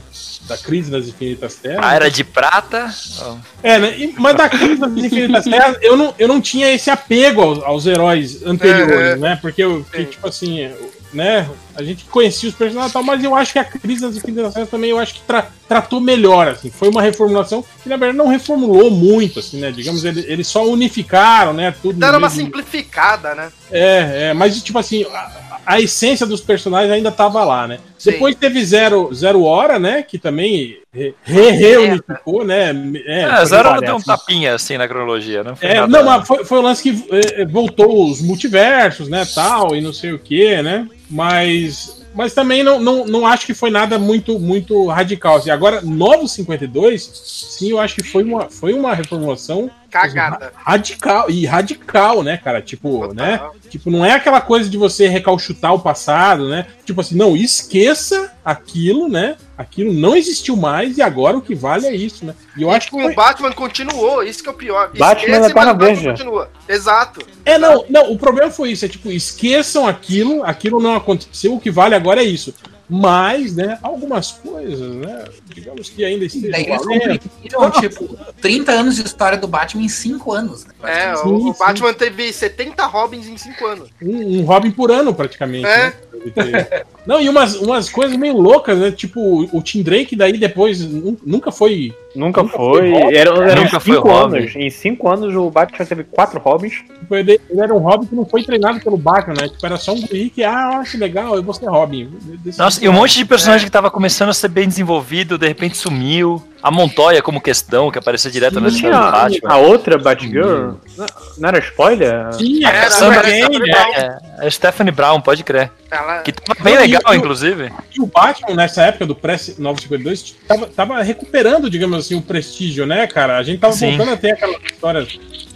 da crise das infinitas terras. Ah, era de prata? Oh. É, né? E- Mas da crise das infinitas terras, eu não, eu não tinha esse apego aos, aos heróis anteriores, É, é. né? Porque eu fiquei, tipo assim, né? A gente conhecia os personagens tal, mas eu acho que a crise das infinitas terras também eu acho que tra- tratou melhor, assim. Foi uma reformulação que, na verdade, não reformulou muito, assim, né? Digamos, ele- eles só unificaram, né? Tudo no Deram uma mesmo- simplificada, né? é, é, mas tipo assim, a, a essência dos personagens ainda tava lá, né? Sim. Depois teve Zero, Zero Hora, né? Que também re- re- reunificou, né? É, É, Zero parece. deu um tapinha assim na cronologia, não foi É, nada- não, mas foi, foi o lance que é, voltou os multiversos, né, tal, e não sei o que, né? Mas, mas também não, não, não acho que foi nada muito muito radical. Assim. Agora, Novo 52, sim, eu acho que foi uma, foi uma reformulação Cagada. radical e radical, né, cara? Tipo, né? Tipo, não é aquela coisa de você recalchutar o passado, né? Tipo assim, não, esqueça aquilo, né? Aquilo não existiu mais e agora o que vale é isso, né? E eu acho que O foi... Batman continuou, isso que é o pior. Batman Esquece, é Terra mas o Batman continua. Exato. É, não, não, o problema foi isso, é tipo, esqueçam aquilo, aquilo não aconteceu, o que vale agora é isso. Mas, né, algumas coisas, né, digamos que ainda estejam Daí eles valendo. comprimiram, tipo, 30 anos de história do Batman em 5 anos. Né? É, Sim, o, o sim. Batman teve 70 Robins em 5 anos. um, um Robin por ano, praticamente. É. né? Não, e umas, umas coisas meio loucas, né? Tipo, o Tim Drake daí depois nu- nunca foi. Nunca, foi. Robin. Eram, eram Nunca foi cinco Robin. anos. Em cinco anos o Batman teve quatro Robins. Tipo, ele, ele era um Robin que não foi treinado pelo Batman, né? Tipo, era só um guri que, ah, acho legal, eu vou ser Robin. Desse Nossa, tipo, e um monte de personagem que tava começando a ser bem desenvolvido, de repente sumiu. A Montoya como questão, que aparecia direto na história do Batman. a outra Batgirl? Não, não era spoiler? Sim, A era, Cassandra era, Cain, era. é, é Stephanie Brown, pode crer. Ela... Que tava bem legal, e inclusive. E o Batman, nessa época do pré-952, tava, tava recuperando, digamos assim, o prestígio, né, cara? A gente tava Sim. voltando a ter aquela história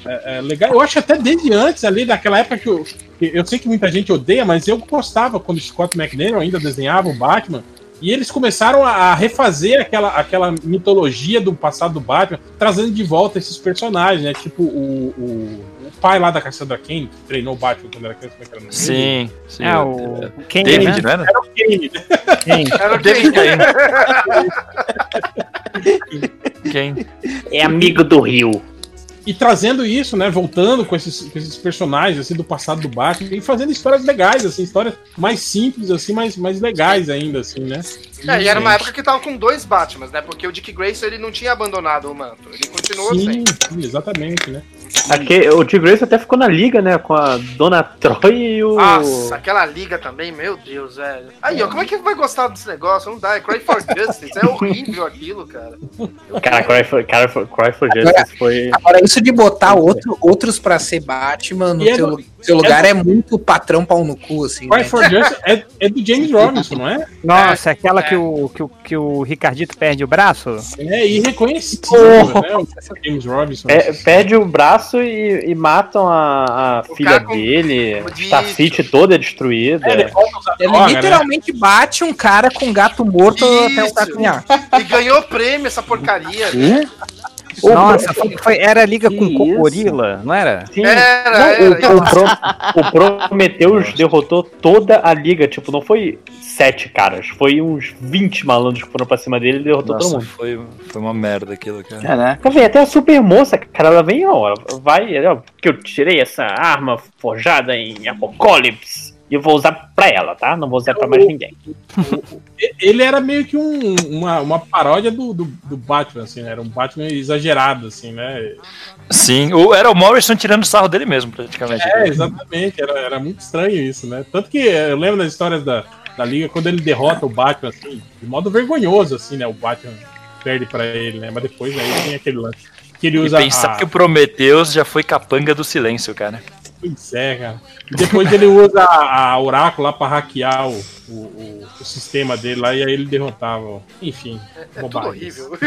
é, é, legal. Eu acho até desde antes ali, daquela época que eu, que eu sei que muita gente odeia, mas eu gostava quando o Scott McNeil ainda desenhava o Batman. E eles começaram a refazer aquela, aquela mitologia do passado do Batman, trazendo de volta esses personagens, né? Tipo o, o, o pai lá da Cassandra Kane, que treinou o Batman quando era criança, como é que era o nome? Sim, sim. É, o Kane, David, né? não era? Era o Kane. Kane. Era o David Kane. Quem? É amigo do Rio. E trazendo isso, né? Voltando com esses, com esses personagens assim do passado do Batman e fazendo histórias legais, assim, histórias mais simples, assim, mais, mais legais ainda, assim, né? É, e era uma época que tava com dois Batmans, né? Porque o Dick Grayson ele não tinha abandonado o manto. Ele continuou Sim, assim. sim, exatamente, né? Aqui, o T. Grace até ficou na liga, né? Com a Dona Troy e o. Nossa, aquela liga também, meu Deus, velho. Aí, ó, como é que vai gostar desse negócio? Não dá, é Cry for Justice. É horrível aquilo, cara. Cara, Cry for, cara, Cry for Justice foi. Agora, isso de botar outro, outros pra ser Batman no é teu, do- teu lugar é é, muito patrão pau no cu, assim. Cry né? for Justice é, é do James Robinson, não é? Nossa, aquela que, o, que, o, que o Ricardito perde o braço? É irreconhecível, Oh. né? O James Robinson. É, perde o braço e, e matam a, a filha dele. com Star City toda destruída. É, ele Ele droga, né? literalmente bate um cara com gato morto até o Isso. gato. E ganhou prêmio essa porcaria. né? Nossa, foi, foi- era a liga com Que o isso? Gorila, não era? Sim. Era, Não, era, o, o, Pro- o Prometheus derrotou toda a liga. Tipo, não foi sete caras, foi uns 20 malandros que foram pra cima dele e derrotou todo Nossa, mundo. foi, foi uma merda aquilo, cara. É, né? Quer ver, até a super moça, cara, ela vem, ó, vai, ó, que eu tirei essa arma forjada em Apocalipse. E eu vou usar pra ela, tá? Não vou usar pra mais ninguém. Ele era meio que um- uma, uma paródia do, do, do Batman, assim, né? Era um Batman exagerado, assim, né? Sim, o, era o Morrison tirando sarro dele mesmo, praticamente. É, exatamente. Era, era muito estranho isso, né? Tanto que eu lembro das histórias da, da Liga, quando ele derrota o Batman, assim, de modo vergonhoso, assim, né? O Batman perde pra ele, né? Mas depois aí tem aquele lance. Que ele E usa pensar a... que o Prometheus já foi capanga do silêncio, cara. Pois é, cara. E depois ele usa a, a Oráculo lá pra hackear o, o, o- o sistema dele lá e aí ele derrotava. Enfim, É tudo bobagem. horrível.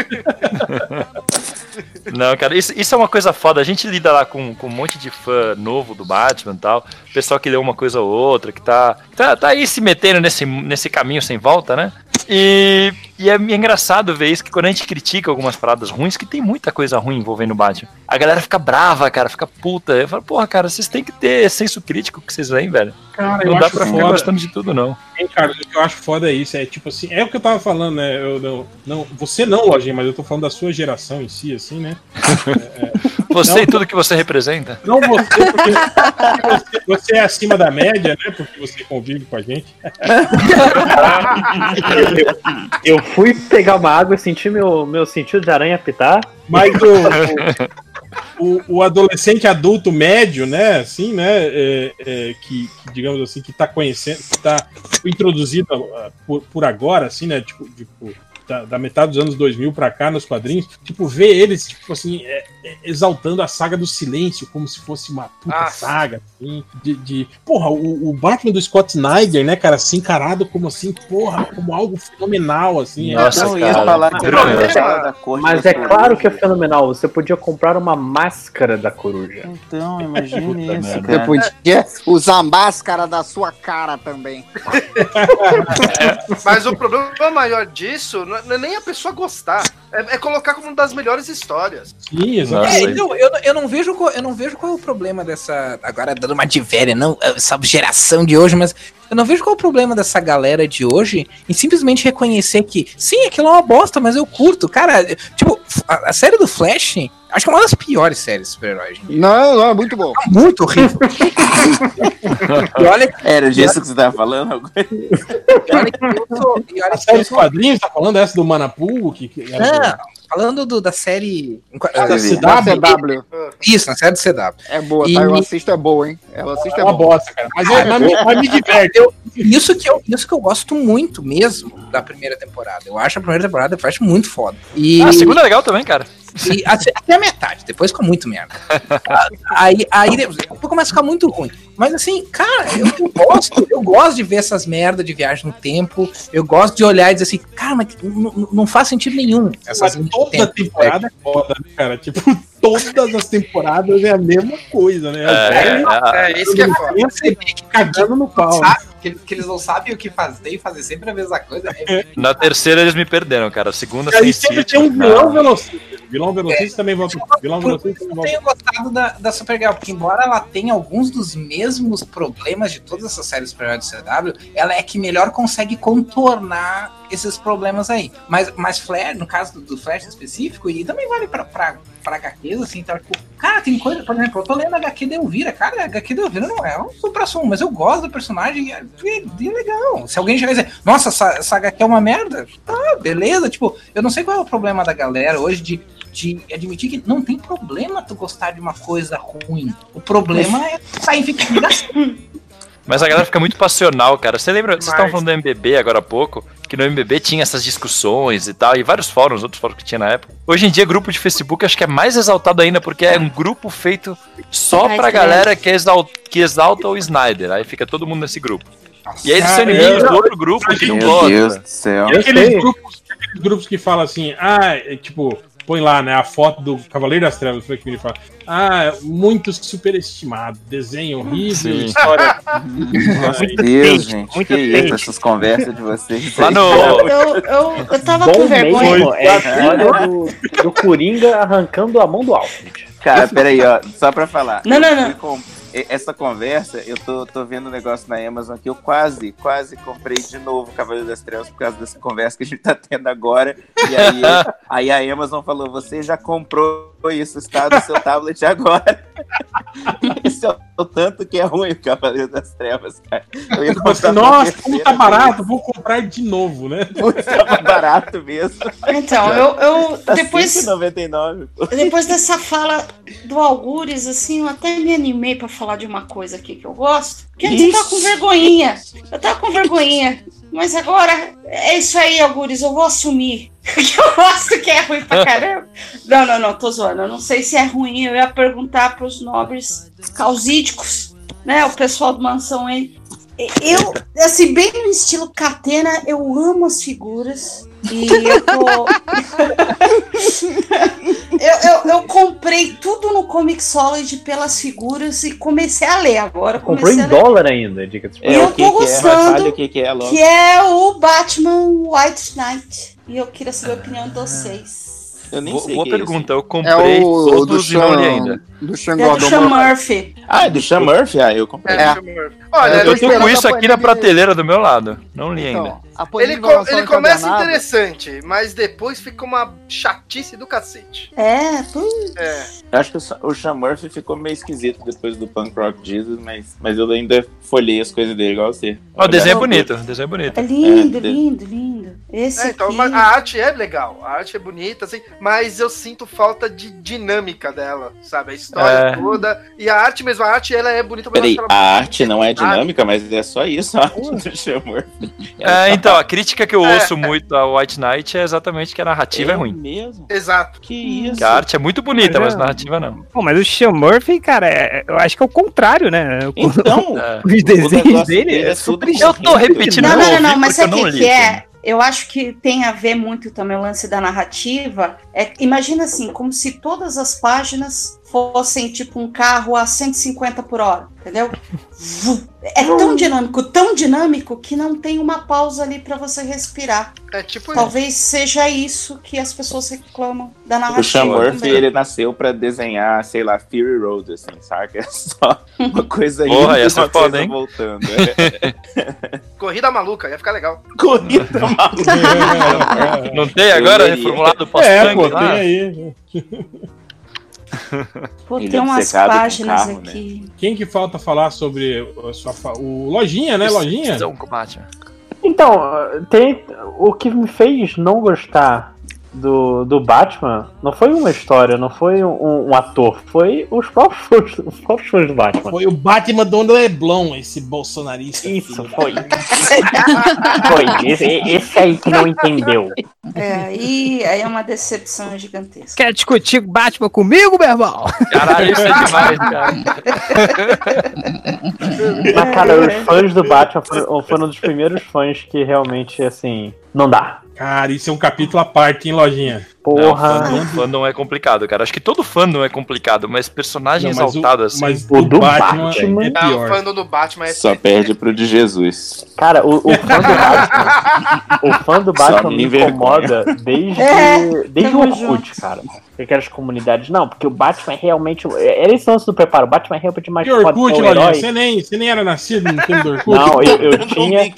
Não, cara, isso, isso é uma coisa foda. A gente lida lá com, com um monte de fã novo do Batman e tal. Pessoal que leu uma coisa ou outra, que tá, tá, tá aí se metendo nesse, nesse caminho sem volta, né? E, e é engraçado ver isso, que quando a gente critica algumas paradas ruins, que tem muita coisa ruim envolvendo o Batman. a galera fica brava, cara, fica puta. Eu falo, porra, cara, vocês têm que ter senso crítico que vocês veem, velho. Cara, não eu dá acho pra ficar foda. gostando de tudo, não. Hein, cara, o que eu acho foda é isso, é tipo assim, é o que eu tava falando, né? Eu, não, não, você não, Lojinha, mas eu tô falando da sua geração em si, assim, né? Você Não, e tudo que você representa. Não você, porque você, você é acima da média, né? Porque você convive com a gente. Eu fui pegar uma água e senti meu, meu sentido de aranha apitar. Mas o, o, o adolescente adulto médio, né, assim, né, é, é, que, que, digamos assim, que tá conhecendo, que tá introduzido ah, por, por agora, assim, né, tipo, tipo da, da metade dos anos 2000 pra cá nos quadrinhos, tipo, ver eles, tipo assim, é, é, exaltando a saga do silêncio como se fosse uma puta Ah. saga, assim, de, de... Porra, o, o Batman do Scott Snyder, né, cara, assim, encarado como assim, porra, como algo fenomenal, assim. Nossa, é, ia cara. falar que gostava da Mas da é claro que é fenomenal. Você podia comprar uma máscara da coruja. Então, imagine isso. Você cara. podia usar a máscara da sua cara também. Mas o problema maior disso não é não é nem a pessoa gostar, é, é colocar como uma das melhores histórias. Sim, Nossa, É, então, eu, eu, não vejo, qual- eu não vejo qual é o problema dessa. Agora dando uma de velha, não, essa geração de hoje, mas eu não vejo qual é o problema dessa galera de hoje em simplesmente reconhecer que, sim, aquilo é uma bosta, mas eu curto. Cara, tipo, a, a série do Flash, acho que é uma das piores séries de super-heróis. gente. Não, não, é muito bom. É muito horrível. e olha, Era disso que você tava falando? e olha que eu sou. E olha A que série dos quadrinhos, tá falando essa do Manapu? Que, que não, falando do- da série. Ah, da CW. CW? Isso, na série do CW. É boa, E- tá? Eu assisto, é boa, hein? Eu assisto, É é uma boa. bosta, cara. Mas, é, mas, me- mas me diverte. Isso que, eu, isso que eu gosto muito mesmo da primeira temporada. Eu acho a primeira temporada do Flash muito foda. E, Ah, a segunda é legal também, cara. e até, até a metade, depois fica muito merda. aí, aí depois começa a ficar muito ruim. Mas assim, cara, eu, eu gosto, eu gosto de ver essas merdas de viagem no tempo. Eu gosto de olhar e dizer assim, cara, mas não, não- faz sentido nenhum. Essas Mas toda tempo. temporada é foda, né, cara? Tipo, todas as temporadas é a mesma coisa, né? É, é, É, isso que é foda. Você cagando no pau. Que, que eles não sabem o que fazer e fazer sempre a mesma coisa. É, Na terceira eles me perderam, cara. A segunda E sem sempre sítio. tinha um vilão velocista. Vilão velocista também volta. Vilão velocista eu tenho gostado da, da Supergirl, porque embora ela tenha alguns dos mesmos problemas de todas essas séries super do CW, ela é que melhor consegue contornar esses problemas aí. Mas, mas Flash, no caso do, do Flash em específico, e também vale pra, pra, pra HQs, assim, tá, tipo, cara, tem coisa, por exemplo, eu tô lendo a HQ da Elvira, cara, a HQ da Elvira não é um supra-sumo, mas eu gosto do personagem e é, é legal. Se alguém chegar e dizer, nossa, essa, essa HQ é uma merda, tá, beleza, tipo, eu não sei qual é o problema da galera hoje de de admitir que não tem problema tu gostar de uma coisa ruim. O problema é sair ficando Mas a galera fica muito passional, cara. Você lembra? Vocês Mas- estavam falando do MBB agora há pouco, que no MBB tinha essas discussões e tal, e vários fóruns, outros fóruns que tinha na época. Hoje em dia, grupo de Facebook acho que é mais exaltado ainda, porque é um grupo feito só Ai, pra galera que, exal- que exalta o Snyder. Aí fica todo mundo nesse grupo. E aí eles são inimigos do outro grupo que não Meu Deus gosta. do céu. E aqueles grupos, aqueles grupos que falam assim, ah, é, tipo, põe lá, né, a foto do Cavaleiro das Trevas, foi que ele fala, ah, muito superestimado, desenho horrível, Sim. história. Meu Deus, gente. muito que isso, essas conversas de vocês. Lá aí. no. Eu, eu, eu tava Bom com vergonha. mesmo é a história do, do Coringa arrancando a mão do Alfred. Cara, peraí, ó, só pra falar. Não, Eu não, não. Essa conversa, eu tô, tô vendo um negócio na Amazon que eu quase, quase comprei de novo o Cavaleiro das Trevas por causa dessa conversa que a gente tá tendo agora. E aí, aí a Amazon falou: você já comprou isso, está no seu tablet agora. Isso é o tanto que é ruim o Cavaleiro das Trevas, cara. Eu ia comprar nossa, como tá barato, vou comprar de novo, né? tava barato mesmo. Então, eu, eu Tá depois, 5,99, pô. depois dessa fala do Algures, assim, eu até me animei pra falar de uma coisa aqui que eu gosto. Porque antes eu tava com vergonhinha. Eu tava com vergonhinha. Mas agora, é isso aí, Algures, eu vou assumir. Que eu gosto que é ruim pra caramba. Não, não, não, tô zoando. Eu não sei se é ruim. Eu ia perguntar pros nobres causídicos, né? O pessoal do Mansão aí. Eu, assim, bem no estilo Catena, eu amo as figuras. E eu tô. eu, eu, eu comprei tudo no Comixology pelas figuras e comecei a ler agora. Comprou Comecei em dólar ainda, diga-se. de Eu o que tô que é? gostando o que, que é logo. que é o Batman White Knight. E eu queria saber a opinião de vocês. Eu nem Boa, sei boa que é pergunta, eu É comprei o do todos e não li Sean, ainda. do Sean É do Sean Murphy. Ah, é do Sean Murphy? Ah, eu comprei. É, É. eu- Olha, Eu Eu tô com isso aqui na prateleira do meu lado. Não li ainda. Então, a Panini ele, ele começa interessante, mas depois fica uma chatice do cacete. É, putz. É. Eu acho que o Sean Murphy ficou meio esquisito depois do Punk Rock Jesus, mas, mas eu ainda folhei as coisas dele igual você. Ó, o desenho é bonito, o desenho é bonito. É lindo, É, lindo, lindo. Esse É, então, aqui... mas a arte é legal, a arte é bonita, assim, mas eu sinto falta de dinâmica dela, sabe? A história É. toda. E a arte mesmo, a arte ela é bonita, mas Peraí, ela- a arte não é dinâmica, mas é só isso a arte do Sean Murphy. É, então, a crítica que eu É, ouço muito a White Knight é exatamente que a narrativa é, ruim. mesmo? Exato. Que isso? Que a arte é muito bonita, Mas mas é- a narrativa não. Pô, mas o Sean Murphy, cara, é- eu acho que é o contrário, né? Então, É. Os desenhos dele é é super Eu tô repetindo Não, não, não, mas sabe o que é? Eu acho que tem a ver muito também o lance da narrativa. É, imagina assim, como se todas as páginas fossem tipo um carro a 150 por hora, entendeu? É tão dinâmico, tão dinâmico que não tem uma pausa ali para você respirar. É tipo Talvez seja isso que as pessoas reclamam da narrativa. O Sean Murphy, ele nasceu pra desenhar, sei lá, Fury Road, assim, saca? É só uma coisa aí Porra, essa é uma foda, coisa hein? voltando. É. corrida maluca, ia ficar legal. Corrida maluca. Não tem agora reformulado É, pós-sangue pô, lá? tem aí. Pô, Ele tem umas páginas carro, né? aqui. Quem que falta falar sobre a sua fa- o Lojinha, né? Lojinha? Então, tem o que me fez não gostar do, do Batman não foi uma história, não foi um, um ator, foi os próprios, fãs- os próprios fãs do Batman. Foi o Batman do Leblon, esse bolsonarista. Isso, foi. Foi, esse, esse aí que não entendeu. É, aí, aí é uma decepção gigantesca. Quer discutir Batman comigo, meu irmão? Caralho, isso é demais, cara. Mas, cara, os fãs do Batman foram, foram um dos primeiros fãs que realmente, assim, não dá. Cara, isso é um capítulo à parte, hein, Lojinha? Não, Porra. fandom, fandom é complicado, cara. Acho que todo fandom é complicado, mas personagem Não, mas o- exaltado assim. mas O o do Batman, Batman- é Tá, o pior. fandom do Batman é Só perde pro de Jesus. Cara, o, o fã do Batman. o fã do Batman me me incomoda desde, É, desde o Orkut, cara. Aquelas comunidades. Não, porque o Batman é realmente. Era esse lance do preparo. O Batman é realmente mais foda Orkut, que o Lojinha? herói. Você nem, você nem era nascido no tempo do Orkut? Não, eu, eu tinha.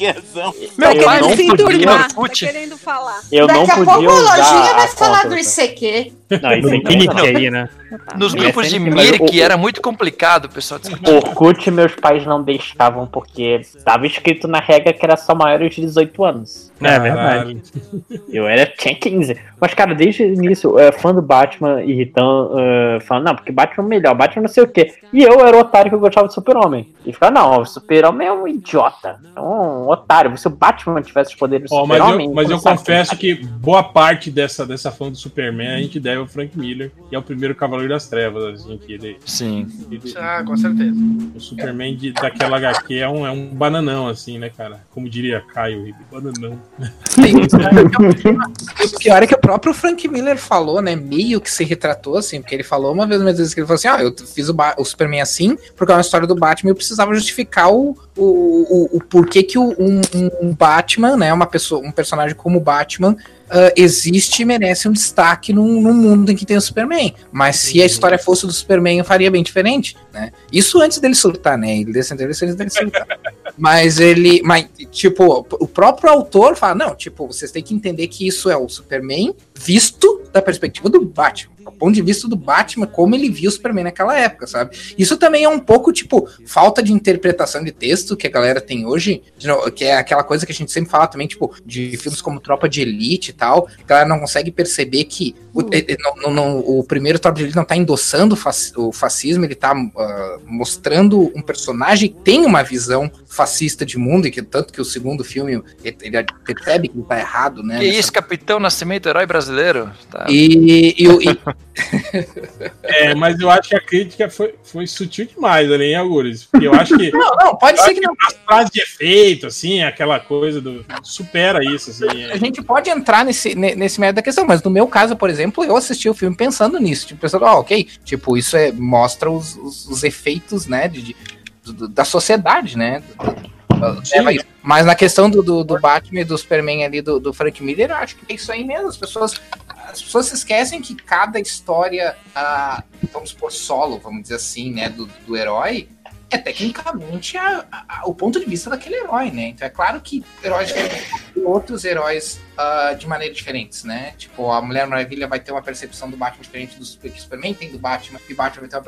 Meu eu pai não não se podia, enturmar, tá Orkut. querendo falar. eu não Daqui a podia pouco a usar lojinha vai falar do ICQ. Não, isso aqui Infinity não. aí, né? Nos grupos de Mas Mir, o- que era muito complicado, o pessoal discutia. Orkut meus pais não deixavam porque estava escrito na regra que era só maiores de 18 anos. É verdade. Eu era, tinha 15. Mas, cara, desde o início, é, fã do Batman irritando, é, falando, não, porque Batman é o melhor, Batman não sei o quê. E eu era o otário que eu gostava do Super-Homem. E ficava, não, o Super-Homem é um idiota, é um otário. Se o Batman tivesse os poderes do mas Super-Homem. eu, mas eu não sabe confesso que boa parte dessa, dessa fã do Superman a gente deve ao Frank Miller, que é o primeiro Cavaleiro das Trevas, assim, que ele, Sim. ele- Ah, com certeza. o Superman de- daquela HQ é um, é um bananão, assim, né, cara? Como diria Caio, Ribe, bananão. O pior é que o próprio Frank Miller falou, né? Meio que se retratou, assim, porque ele falou uma vez, uma vez que ele falou assim: ah, eu fiz o, o Superman assim, porque é uma história do Batman e eu precisava justificar o, o, o, o porquê que o- um, um- um Batman, né? Uma pessoa, um personagem como o Batman. Ah, existe e merece um destaque num, num mundo em que tem o Superman. Mas se a história fosse do Superman, eu faria bem diferente, né? Isso antes dele surtar, né? Ele descendeu antes dele surtar. Mas ele. Mas, tipo, o próprio autor fala: não, tipo, vocês têm que entender que isso é o Superman visto da perspectiva do Batman. Do ponto de vista do Batman, como ele viu o Superman naquela época, sabe? Isso também é um pouco, tipo, falta de interpretação de texto que a galera tem hoje, que é aquela coisa que a gente sempre fala também, tipo, de filmes como Tropa de Elite e tal, que a galera não consegue perceber que o, eh, não- não- o primeiro Tropa de Elite não tá endossando o fascismo, ele tá ah, mostrando um personagem que tem uma visão fascista de mundo, e que tanto que o segundo filme ele, ele percebe que ele tá errado, né? Que é nessa- isso, Capitão Nascimento, herói brasileiro? Tá. E, e, o- e- É, mas eu acho que a crítica foi, foi sutil demais ali, hein, Algures? Eu acho que. Não, não, pode ser que não. As frases de efeito, assim, aquela coisa do. Supera isso, assim. A é. gente pode entrar nesse, ne- nesse mérito da questão, mas no meu caso, por exemplo, eu assisti o filme pensando nisso, tipo, pensando, ó, ok, tipo, isso é, mostra os, os, os efeitos, né, de, de- do- da sociedade, né, leva isso. Mas na questão do, do, do Batman e do Superman ali, do, do Frank Miller, eu acho que é isso aí mesmo, as pessoas as pessoas se esquecem que cada história, ah, vamos por solo, vamos dizer assim, né, do, do herói, é tecnicamente a- a- o ponto de vista daquele herói, né? Então é claro que heróis outros heróis ah, de maneiras diferentes, né? Tipo, a Mulher Maravilha vai ter uma percepção do Batman diferente do Superman tem do Batman, e o Batman vai ter uma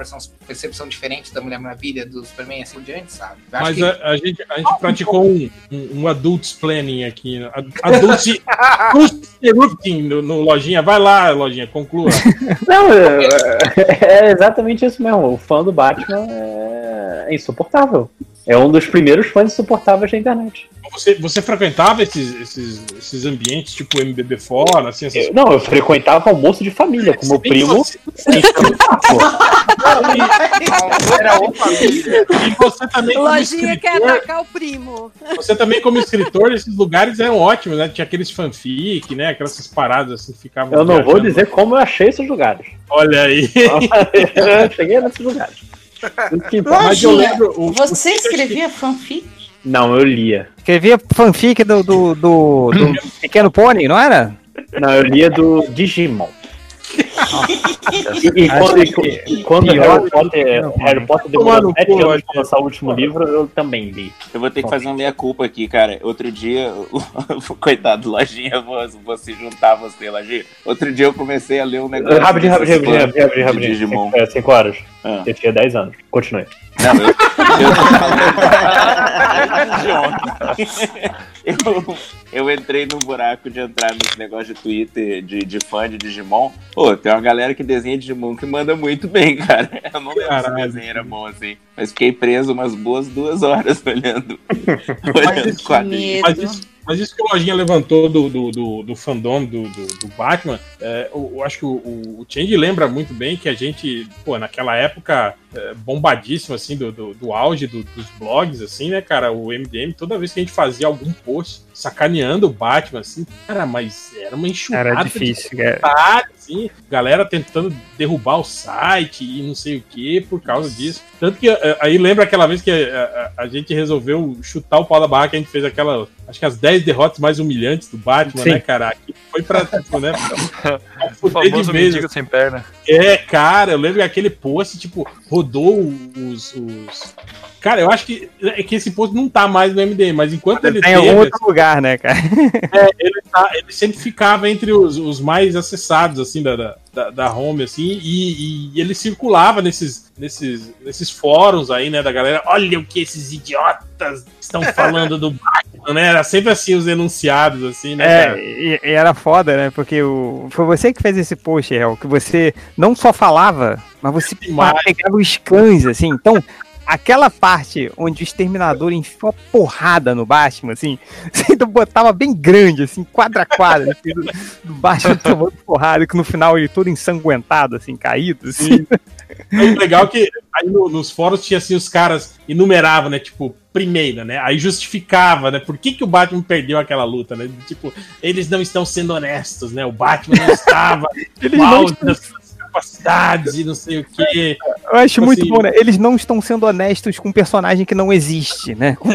percepção, diferente da Mulher Maravilha, do Superman e assim por diante, sabe? Eu Mas que- a, a gente, a gente praticou um, um, um adults planning aqui. né? Ad- Adult interrupting no, no Lojinha. Vai lá, Lojinha, conclua. Não, é, é exatamente isso mesmo. O fã do Batman é insuportável. É um dos primeiros fãs insuportáveis da internet. Você, você frequentava esses, esses, esses ambientes, tipo MBB fora, assim, essas Eu- não, eu frequentava almoço de família com meu primo. você-. Era outra família. E você também, como Lojinha quer escritor, atacar o primo. você também, como escritor, esses lugares eram ótimos, né? Tinha aqueles fanfic, né? Aquelas paradas assim, ficavam. Eu não vou viajando. dizer como eu achei esses lugares. Olha aí. eu cheguei nesses lugares. Que. Mas eu lembro. O, Você escrevia fanfic? Não, eu lia. Escrevia fanfic do, do, do, do Pequeno Pônei, não era? Não, eu lia do Digimon. E, e quando, que e quando pior Harry Potter, não, Harry Potter demorou sete anos pra lançar o último livro, eu também li. Eu vou ter que fazer um meia-culpa aqui, cara. Outro dia, o- coitado, Lojinha, vou, vou se juntar a você, Lojinha. Outro dia eu comecei a ler um negócio. Rapidinho, dessas rapidinho, rapidinho, fãs rapidinho, rapidinho. É, cinco horas. Ah. Eu tinha 10 anos. Continue. Não, eu, eu, eu, eu entrei num buraco de entrar nesse negócio de Twitter de, de fã de Digimon. Pô, tem uma galera que desenha Digimon que manda muito bem, cara. Eu não lembro se o Caralho. desenho era bom assim. Mas fiquei preso umas boas duas horas olhando. olhando quadrinhos. Mas isso, mas isso que o Lojinha levantou do, do, do, do fandom do, do, do Batman, é, eu, eu acho que o, o, o Change lembra muito bem que a gente, pô, naquela época é, bombadíssima, assim, do, do, do auge do- dos blogs, assim, né, cara, o MDM, toda vez que a gente fazia algum post sacaneando o Batman, assim, cara, mas era uma enxurrada Era de difícil, cara. assim, galera tentando derrubar o site e não sei o que por causa disso. Tanto que eh, aí lembra aquela vez que a, a- a gente resolveu chutar o pau da barra que a gente fez aquela, acho que as 10 derrotas mais humilhantes do Batman, Sim. né, cara? Aqui foi pra, tipo, né, pra, pra O de famoso vez. mendigo sem perna. É, cara, eu lembro que aquele post, tipo, rodou os. os... Cara, eu acho que, é que esse post não tá mais no MDM, mas enquanto ele Tá em algum teve, outro lugar, né, cara? é, ele, tá- ele sempre ficava entre os, os mais acessados, assim, da, da, da- home, assim, e, e ele circulava nesses, nesses, nesses fóruns aí, né, da galera. Olha o que esses idiotas estão falando do Batman, né? Era sempre assim os enunciados, assim, né, É, e, e era foda, né? Porque o, foi você que fez esse post, Hel, que você não só falava, mas você pegava os cães, assim. Então, aquela parte onde o exterminador enfiou a porrada no Batman, assim, você ainda botava bem grande, assim, quadra a quadra, assim, do, do Batman tomando porrada, que no final ele todo ensanguentado, assim, caído, assim. O legal é que aí no- nos fóruns tinha assim, os caras enumeravam, né? Tipo, primeira, né? Aí justificava, né? Por que, que o Batman perdeu aquela luta, né? Tipo, eles não estão sendo honestos, né? O Batman não estava no não auge das suas capacidades e não sei o quê. Eu acho Tipo muito assim, bom, né? Eles não estão sendo honestos com um personagem que não existe, né?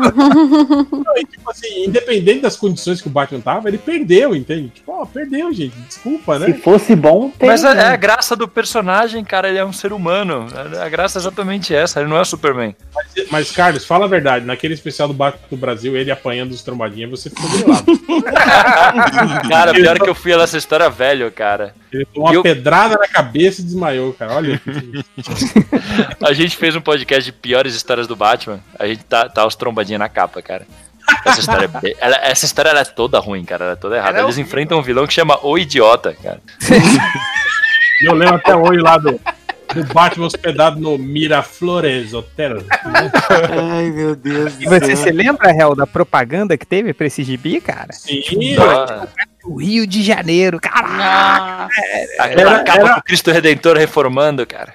Não, e, tipo assim, independente das condições que o Batman tava, ele perdeu, entende? Tipo, ó, perdeu, gente. Desculpa, Se né? fosse bom, tem. Mas é, é a graça do personagem, cara. Ele é um ser humano. A graça é exatamente essa. Ele não é o Superman. Mas, mas, Carlos, fala a verdade. Naquele especial do Batman do Brasil, ele apanhando os trombadinhas, você ficou grilado. Cara, pior que eu fui nessa história velho, cara. Ele tomou uma E eu- pedrada na cabeça e desmaiou, cara. Olha. A gente fez um podcast de piores histórias do Batman. A gente tá, tá os trombadinhas na capa, cara. Essa história, é bem- ela- essa história ela é toda ruim, cara. Ela é toda errada. Ela é Eles horrível. enfrentam um vilão que chama O Idiota, cara. Eu lembro até hoje lá do, do Batman hospedado no Miraflores Hotel. Ai, meu Deus E você se lembra, Hel, da propaganda que teve pra esse gibi, cara? Sim, O Rio de Janeiro, caralho! Aquela Era- capa era- do Cristo Redentor reformando, cara.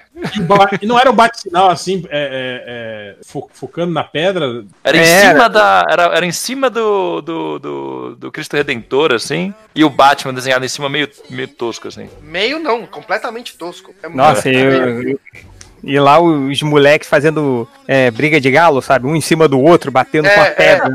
e, não era o bate-sinal assim, é, é, é, fo- focando na pedra. Era em Era. cima da. Era, era em cima do, do, do, do Cristo Redentor, assim. E o Batman desenhado em cima meio, meio tosco, assim. Meio não, completamente tosco. É Nossa, muito- eu, eu, E lá os moleques fazendo é, briga de galo, sabe? Um em cima do outro, batendo É, com a é. pedra.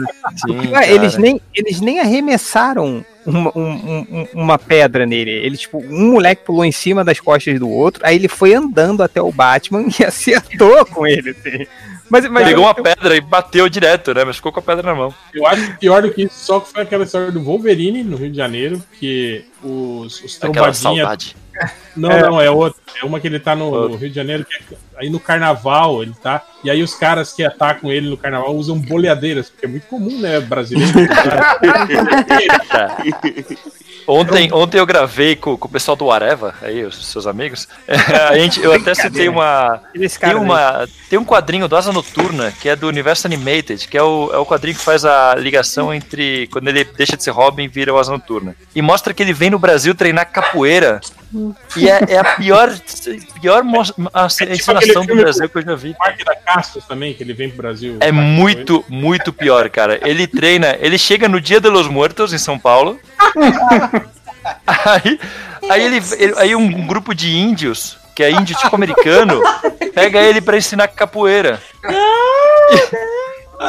Sim, Ué, eles, nem, eles nem arremessaram uma, um- um- uma pedra nele. Ele, tipo, um moleque pulou em cima das costas do outro, aí ele foi andando até o Batman e acertou com ele. assim. Mas, mas Pegou eu- uma pedra e bateu direto, né? Mas ficou com a pedra na mão. Eu acho que pior do que isso só que foi aquela história do Wolverine no Rio de Janeiro, que os, os Aquela trombadinha. saudade. Não, É. não, é outro. É uma que ele tá no, no Rio de Janeiro, que é- aí no carnaval ele tá. E aí os caras que atacam ele no carnaval usam boleadeiras, porque é muito comum, né, brasileiro. Ontem, ontem eu gravei com, com o pessoal do Areva, aí, os seus amigos. A gente, eu até citei uma. Tem, uma, tem um quadrinho do Asa Noturna, que é do Universo Animated, que é o, é o quadrinho que faz a ligação entre quando ele deixa de ser Robin e vira o Asa Noturna. E mostra que ele vem no Brasil treinar capoeira. E é, é a pior, pior aquele encenação do Brasil que eu já vi. O Parque da Castos também, que ele vem pro Brasil. É muito, muito pior, cara. Ele treina, ele chega no Dia de los Muertos em São Paulo. aí, aí, ele, ele- aí um grupo de índios, que é índio tipo americano, pega ele pra ensinar capoeira.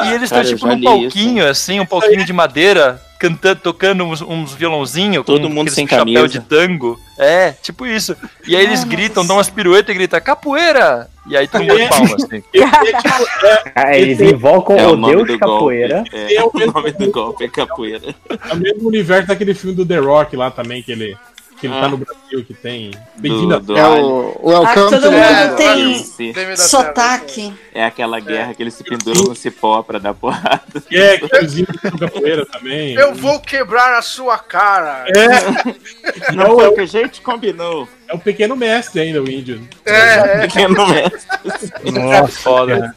E eles estão Cara, eu tipo num palquinho, assim, um palquinho de madeira, cantando, tocando uns, uns violãozinhos Todo com mundo sem chapéu camisa. de tango. É, tipo isso. E aí eles gritam, dão umas piruetas e gritam, capoeira! E aí todo mundo É. palma, assim. Ah, eles invocam É o, o Deus capoeira. golpe. É, o nome do golpe é capoeira. É o mesmo universo daquele filme do The Rock lá também, que ele, que ele Ah. tá no Brasil, que tem. Bem-vindo Do, do É o, o Welcome Ah, todo to mundo the- tem da sotaque. É aquela guerra que eles se penduram no cipó pra dar porrada. Que é aquelezinho do capoeira também. Eu vou quebrar a sua cara. É, Não foi o que a gente combinou. é o pequeno mestre ainda, o índio. É, é. Pequeno mestre. Nossa, Foda.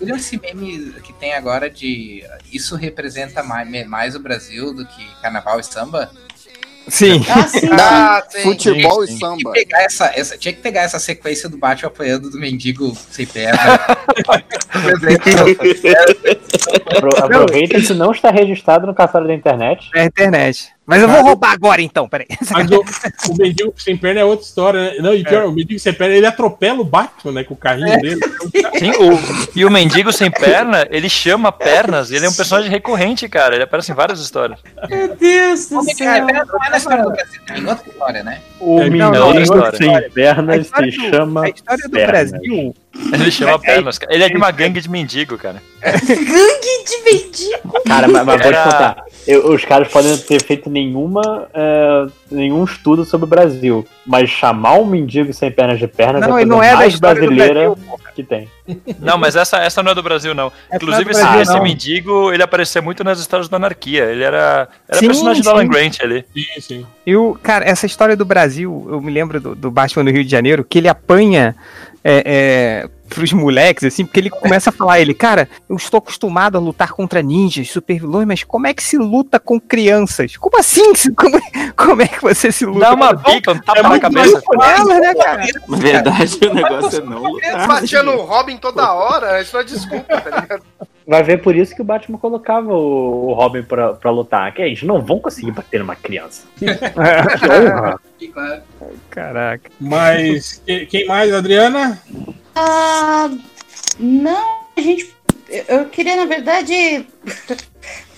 Viram esse meme que tem agora de isso representa mais, mais o Brasil do que carnaval e samba? Sim. Ah, sim. Ah, sim. Futebol Sim, e samba. Pegar essa, essa, tinha que pegar essa sequência do Batman apanhando do mendigo sem perna. Apro- Aproveita que não está registrado no cartório da internet. É a internet. Mas eu vou roubar agora então, peraí. Mas o, o mendigo sem perna é outra história, né? Não, e pior, o mendigo sem perna, ele atropela o Batman, né? Com o carrinho dele. Sim, o, e o mendigo sem perna, ele chama pernas, ele é um personagem recorrente, cara. Ele aparece em várias histórias. Meu Deus do céu. Cara, não é na história do Brasil, tem outra história, né? O É, mendigo história. sem pernas se chama a história do pernas. Brasil. Ele chama pernas. cara. Ele é de uma gangue de mendigo, cara. Gangue de mendigo. Cara, mas, mas vou te Era- contar. Eu- os caras podem não ter feito nenhuma, é, nenhum estudo sobre o Brasil, mas chamar um mendigo sem pernas de pernas Não, é a ele não é da mais brasileira Brasil, que tem. Não, mas essa, essa não é do Brasil, não. Essa Inclusive, não é do esse, Brasil, esse não. mendigo, ele aparecia muito nas histórias da anarquia. Ele era, era Sim, personagem do Alan sim. Grant ali. Sim, sim. E o, cara, essa história do Brasil, eu me lembro do, do Batman no Rio de Janeiro, que ele apanha é, é, pros moleques, assim, porque ele começa a falar, ele, cara, eu estou acostumado a lutar contra ninjas, super vilões, mas como é que se luta com crianças? Como assim? Como, como é que você se luta? Dá uma com bica, um tapa É na cabeça. elas, né, cara? Na verdade, o negócio é não lutar. batia no Robin toda hora, isso não é desculpa, tá ligado? Vai ver por isso que o Batman colocava o, o Robin pra, pra lutar. Que eles não vão conseguir bater numa criança. que honra. Caraca. Mas que- quem mais, Adriana? Ah, não, a gente. Eu queria, na verdade,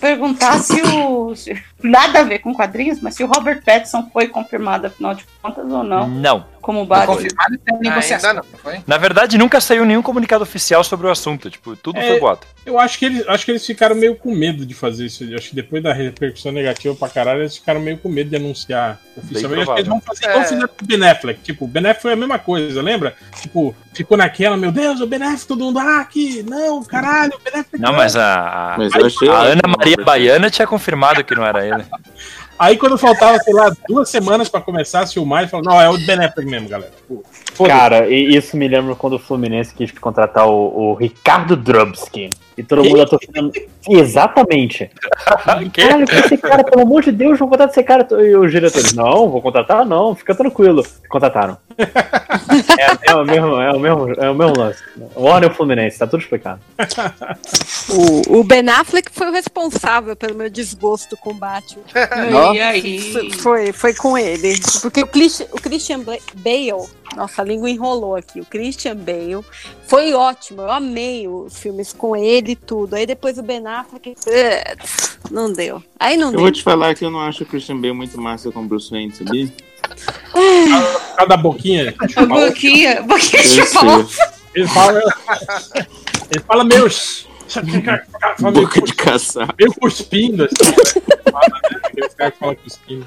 perguntar se o. se- nada a ver com quadrinhos, mas se o Robert Pattinson foi confirmado, afinal de contas, ou não, Não. como Batman. confirmado e tem negociação, Ainda não foi? Na verdade, nunca saiu nenhum comunicado oficial sobre o assunto. Tipo, tudo É, foi boato. Eu acho que, eles, acho que eles ficaram meio com medo de fazer isso. Eu acho que depois da repercussão negativa pra caralho, eles ficaram meio com medo de anunciar oficialmente. Acho que eles vão fazer igual É. fizeram com o Ben Affleck. Tipo, o Ben Affleck foi a mesma coisa, lembra? Tipo, ficou naquela, meu Deus, o Ben Affleck, todo mundo, ah, aqui, não, caralho, o Ben Affleck. Não, mas a, a, Mas eu achei a ótimo, Ana Maria Robert. Baiana tinha confirmado que não era ele. Aí quando faltava, sei lá, duas semanas pra começar a filmar, ele falou, não, é o Ben Affleck mesmo, galera. Pô, foda-se. Cara, e isso me lembra quando o Fluminense quis contratar o, o Ricardo Drubski. E todo mundo a torcida. Exatamente. Caralho, que esse cara, pelo amor de Deus, vão contratar esse cara. E os diretores, não, vou contratar, não, fica tranquilo. Contrataram. É, é o mesmo, é o mesmo, é o mesmo lance. O Warner o Fluminense, tá tudo explicado. O, o Ben Affleck foi o responsável pelo meu desgosto com o Batman. E aí? Foi, foi com ele. Porque o Christian, o Christian Bale, nossa, a língua enrolou aqui. O Christian Bale foi ótimo. Eu amei os filmes com ele e tudo. Aí depois o Ben Affleck. Não deu. Aí não Eu deu. vou te falar que eu não acho o Christian Bale muito massa como Bruce Wayne, sabia? Cada boquinha. A boquinha, boquinha de Eu pau. sei. Ele fala. Ele fala meio. meio Boca de caçar. Meio cuspindo, assim. Fala, né?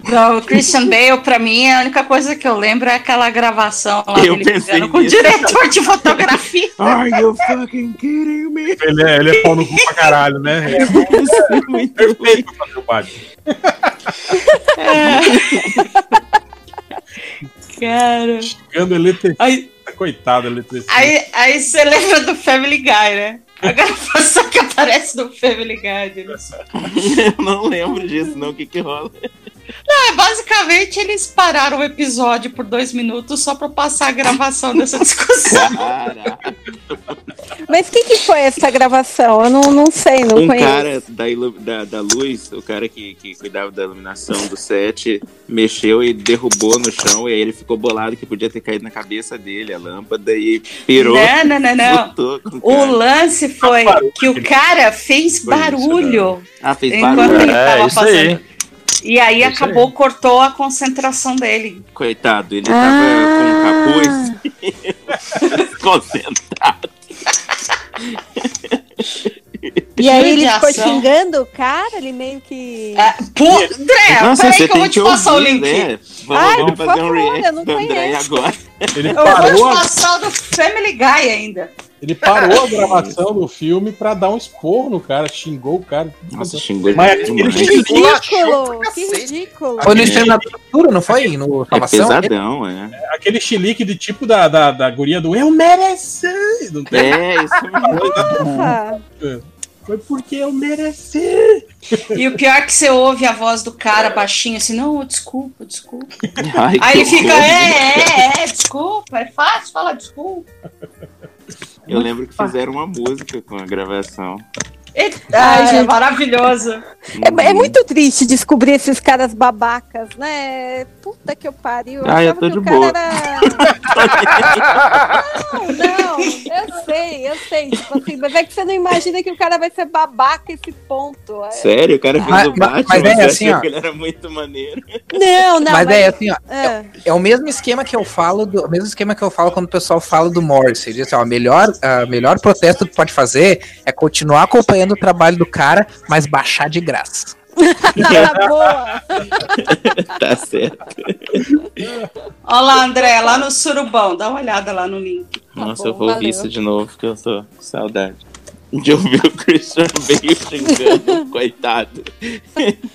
Não, o Christian Bale, pra mim, a única coisa que eu lembro é aquela gravação lá Eu dele pensei com o diretor de fotografia. Are you fucking kidding me? Ele é, ele é pau no cu pra caralho, né? É perfeito pra fazer o Batman. Cara. Xingando eletricista. Coitado, eletricista. Aí, aí você lembra do Family Guy, né? A gravação que aparece no Family Guy deles. Eu não lembro disso, não. O que que rola? Não, é basicamente eles pararam o episódio por dois minutos só pra passar a gravação dessa discussão. Caraca. Mas o que, que foi essa gravação? Eu não, não sei, não um conheço. cara da, da, da luz, o cara que, que cuidava da iluminação do set, mexeu e derrubou no chão, e aí ele ficou bolado que podia ter caído na cabeça dele a lâmpada e pirou. Não, não, não, não. O lance foi que o cara fez barulho Ah, fez enquanto barulho. ele É, tava isso aí. E aí isso acabou, cortou a concentração dele. Coitado, ele Ah. tava com um capuz concentrado. E aí ele ficou xingando o cara, ele meio que. Pô, André, Nossa, peraí que eu vou te passar o link. né? Vamos, Ai, vamos fazer um favor, react eu não do André conheço. agora. Ele Eu vou parou, te a, passar o do Family Guy ainda. Ele parou a gravação do filme pra dar um esporro no cara, xingou o cara. Nossa, xingou Mas demais. Esculachou ridículo! Que ridículo! Foi no Exterminador do Futuro, não foi? No É pesadão, é. Aquele chilique de tipo da, da, da guria do Eu mereci! Não tem É, isso mesmo. Foi porque eu mereci! E o pior é que você ouve a voz do cara baixinho assim, não, desculpa, desculpa. Ai, Aí ele fica, é, é, é, desculpa, é fácil falar desculpa. Eu lembro que fizeram uma música com a gravação. Ai, é maravilhoso. É, é muito triste descobrir esses caras babacas, né? Puta que eu pariu. Ah, eu achava tô que de o cara boa. era. Não, não, eu sei, eu sei. Tipo assim, mas é que você não imagina que o cara vai ser babaca esse ponto. É- Sério, o cara fez Mas- o mas- Batman, mas é assim, ó. que ele era muito maneiro. Não, não. Mas é assim, ó. É. É o mesmo esquema que eu falo do, o mesmo esquema que eu falo quando o pessoal fala do Morrissey. Diz assim, ó, a melhor, a melhor protesto que tu pode fazer é continuar acompanhando o trabalho do cara, mas baixar de graça. Ah, boa. Tá certo. Olha lá, André, lá no Surubão, dá uma olhada lá no link. Nossa, bom, eu vou ouvir valeu. isso de novo, porque eu tô com saudade. De ouvir o Christian Bale xingando, coitado,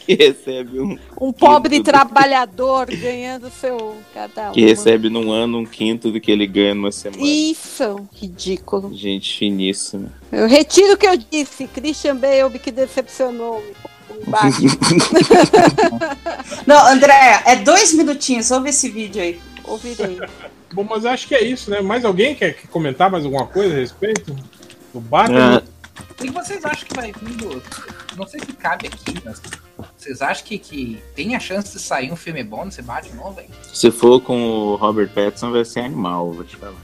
que recebe um. Um pobre trabalhador ganhando seu cada Que uma. recebe num ano um quinto do que ele ganha numa semana. Isso, ridículo. Gente finíssima. Eu retiro o que eu disse. Christian Bale que decepcionou-me. Embaixo. Não, André, é dois minutinhos, ouve esse vídeo aí. Ouvirei. Bom, mas acho que é isso, né? Mais alguém quer quer comentar mais alguma coisa a respeito? Do Batman? O que vocês acham que vai vir do. Não sei se cabe aqui, mas. Vocês acham que, que tem a chance de sair um filme bom nesse Batman novo, hein? se for com o Robert Pattinson, vai ser animal, vou te falar.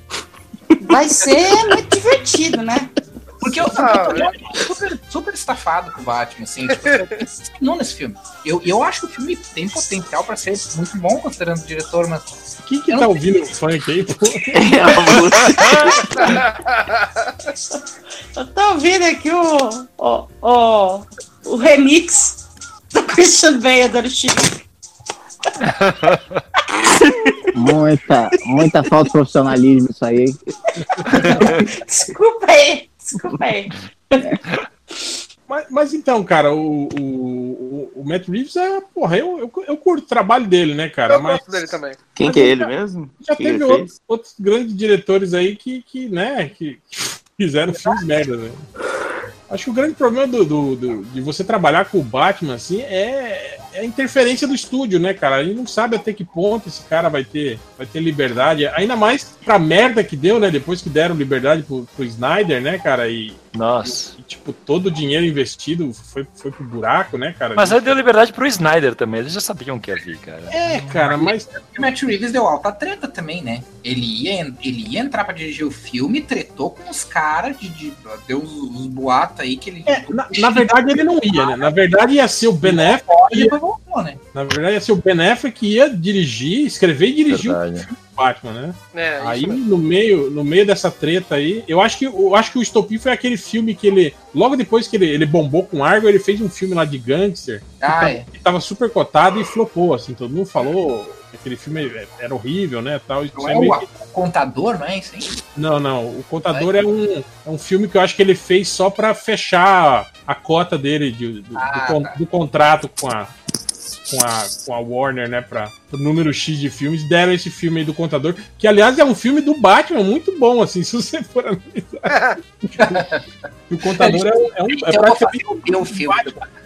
Vai ser muito divertido, né? Porque eu, Ah, eu tô super, super estafado com o Batman, assim, tipo, não nesse filme. Eu, eu acho que o filme tem potencial pra ser muito bom, considerando o diretor, mas. Quem que Eu tá ouvindo o funk aí, pô? Eu tô ouvindo aqui o, o, o, o remix do Christian Bale dando chile. Muita, muita falta de profissionalismo isso aí. Desculpa aí, desculpa aí. Mas, mas então, cara, o, o, o- Matt Reeves é. Porra, eu, eu, eu curto o trabalho dele, né, cara? Eu mas gosto dele também. Quem Mas que é ele já- mesmo? já que teve outros, outros grandes diretores aí que, que né, que fizeram filmes merda, né? Acho que o grande problema do, do- do- de você trabalhar com o Batman, assim, é, é a interferência do estúdio, né, cara? A gente não sabe até que ponto esse cara vai ter, vai ter liberdade. Ainda mais pra merda que deu, né? Depois que deram liberdade pro, pro Snyder, né, cara? E, Nossa. e, tipo, todo o dinheiro investido foi, foi pro buraco, né, cara? Mas aí deu liberdade pro Snyder também. Eles já sabiam que ia vir, cara. É, cara, mas. O Matt Reeves deu alta treta também, né? Ele ia, ele ia entrar pra dirigir o filme, tretou com os caras, de, de- deu os, os boatos aí que ele. Na, na verdade, ele não ia, né? Na verdade, ia ser o Ben Affleck. E Ia, né? na verdade, ia ser o Ben Affleck que ia dirigir, escrever e dirigir o Verdade. filme do Batman, né? É, Aí, no meio, no meio dessa treta aí, eu acho que eu acho que o Estopim foi aquele filme que ele. Logo depois que ele, ele bombou com Argo, ele fez um filme lá de gangster que, Ah, tá- é. que tava super cotado e flopou, assim, todo mundo falou que aquele filme era horrível, né? Tal, Não é meio o que- contador, não é isso aí? Não, não. O Contador é um, é um filme que eu acho que ele fez só pra fechar a cota dele de- do, Ah, do con- tá. do contrato com a, com a, com a Warner, né? Pra, pro número X de filmes. Deram esse filme aí do Contador, que aliás é um filme do Batman muito bom, assim, se você for analisar. O Contador é, um- é um. É praticamente meu filme.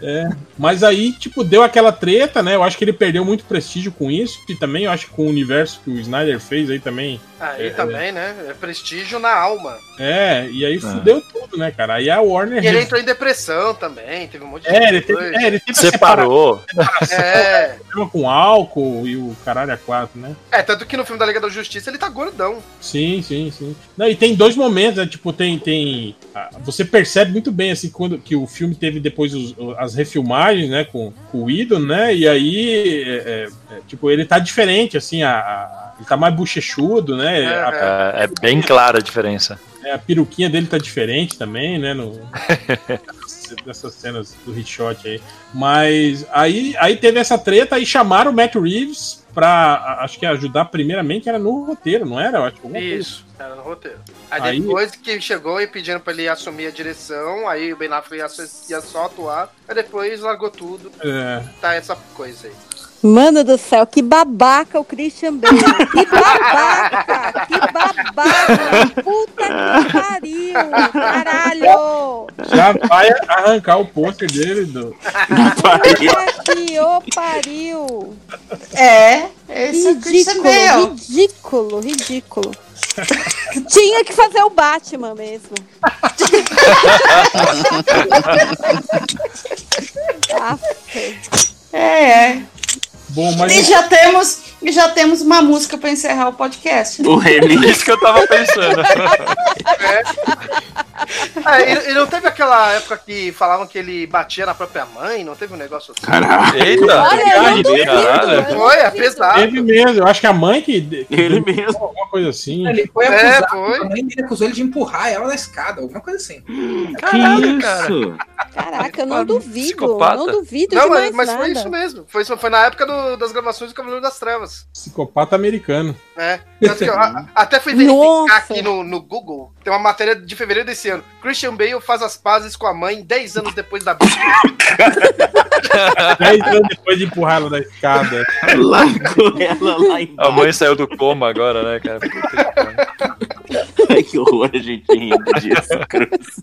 é, mas aí, tipo, deu aquela treta, né? Eu acho que ele perdeu muito prestígio com isso. E também eu acho que com o universo que o Snyder fez aí também. Aí É, também, né? É prestígio na alma. É, e aí fudeu tudo, né, cara? Aí a Warner. E ele entrou em depressão também, teve um monte de É, ele teve, é, ele teve Separou. É. problema com álcool e o caralho a quatro, né? É, tanto que no filme da Liga da Justiça ele tá gordão. Sim, sim, sim. Não, e tem dois momentos, né? Tipo, tem. tem ah, você percebe muito bem, assim, quando que o filme teve depois os- as refilmagens, né? Com, com o Idon, né? E aí, é, é, é, tipo, ele tá diferente, assim, a, a- ele tá mais bochechudo, né? A, É, é bem clara a diferença. é, a peruquinha dele tá diferente também, né? No, dessas cenas do hit shot aí. Mas aí, aí teve essa treta e chamaram o Matt Reeves pra, acho que ajudar primeiramente, era no roteiro, não era? Eu acho alguma coisa Isso, era no roteiro. Aí, Aí- depois que chegou e pedindo pra ele assumir a direção, aí o Ben Affleck ia, só- ia só atuar, aí depois largou tudo. É. Tá essa coisa aí. Mano do céu, que babaca o Christian Bale. Que babaca! Que babaca! Puta que pariu! Caralho! Já vai arrancar o pôster dele do. Puta que pariu! É, esse é o Christian Bale. ridículo, ridículo. Tinha que fazer o Batman mesmo. Aff. É, é. Bom, mas. E já temos, e já temos uma música pra encerrar o podcast. né? O remix. Isso que eu tava pensando. Ah, e, e não teve aquela época que falavam que ele batia na própria mãe? Não teve um negócio assim? Caraca. Eita! Olha, eu não duvido, não Foi, é pesado. Teve mesmo, eu acho que a mãe que. que Ele mesmo. Alguma coisa assim. Ele foi É, acusado, foi. a mãe dele acusou ele de empurrar ela na escada, alguma coisa assim. Caralho, cara. Isso. Caraca, eu não duvido. psicopata. Não duvido Não, de mas, mais mas nada. foi isso mesmo. Foi, isso- foi na época do- das gravações do Cavaleiro das Trevas. Psicopata americano. É. Tanto que eu a- até fui verificar Nossa. aqui no, no Google. Tem uma matéria de fevereiro desse ano. Christian Bale faz as pazes com a mãe 10 anos depois da briga. Dez anos depois de empurrar ela da escada. Largou ela lá A embaixo. mãe saiu do coma agora, né, cara? Puta pariu. Ai, que horror a gente rindo disso, Cruz.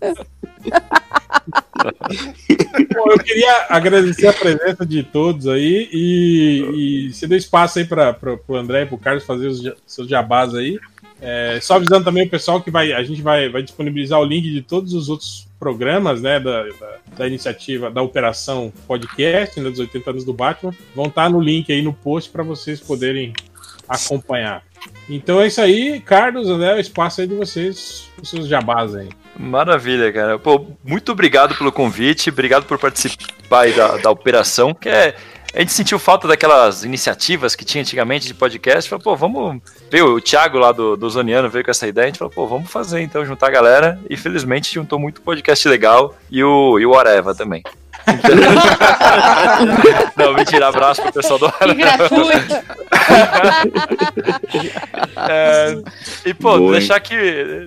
Bom, eu queria agradecer a presença de todos aí e, e você deu espaço aí para o André e para o Carlos fazer os seus jabás aí. É, só avisando também o pessoal que vai, a gente vai, vai disponibilizar o link de todos os outros programas né, da, da, da iniciativa, da operação podcast né, dos 80 anos do Batman. Vão estar no link aí no post para vocês poderem acompanhar. Então é isso aí, Carlos, André, o espaço aí de vocês, os seus jabás aí. Maravilha, cara. Pô, muito obrigado pelo convite, obrigado por participar da, da operação, que é. A gente sentiu falta daquelas iniciativas que tinha antigamente de podcast. Falou, pô, vamos. Veio o Thiago lá do, do Zoniano, veio com essa ideia. A gente falou, pô, vamos fazer então, juntar a galera. E felizmente juntou muito podcast legal e o, e o Areva também. Não, mentira, abraço pro pessoal do Que gratuito. É, e, pô, Boa, deixar aqui,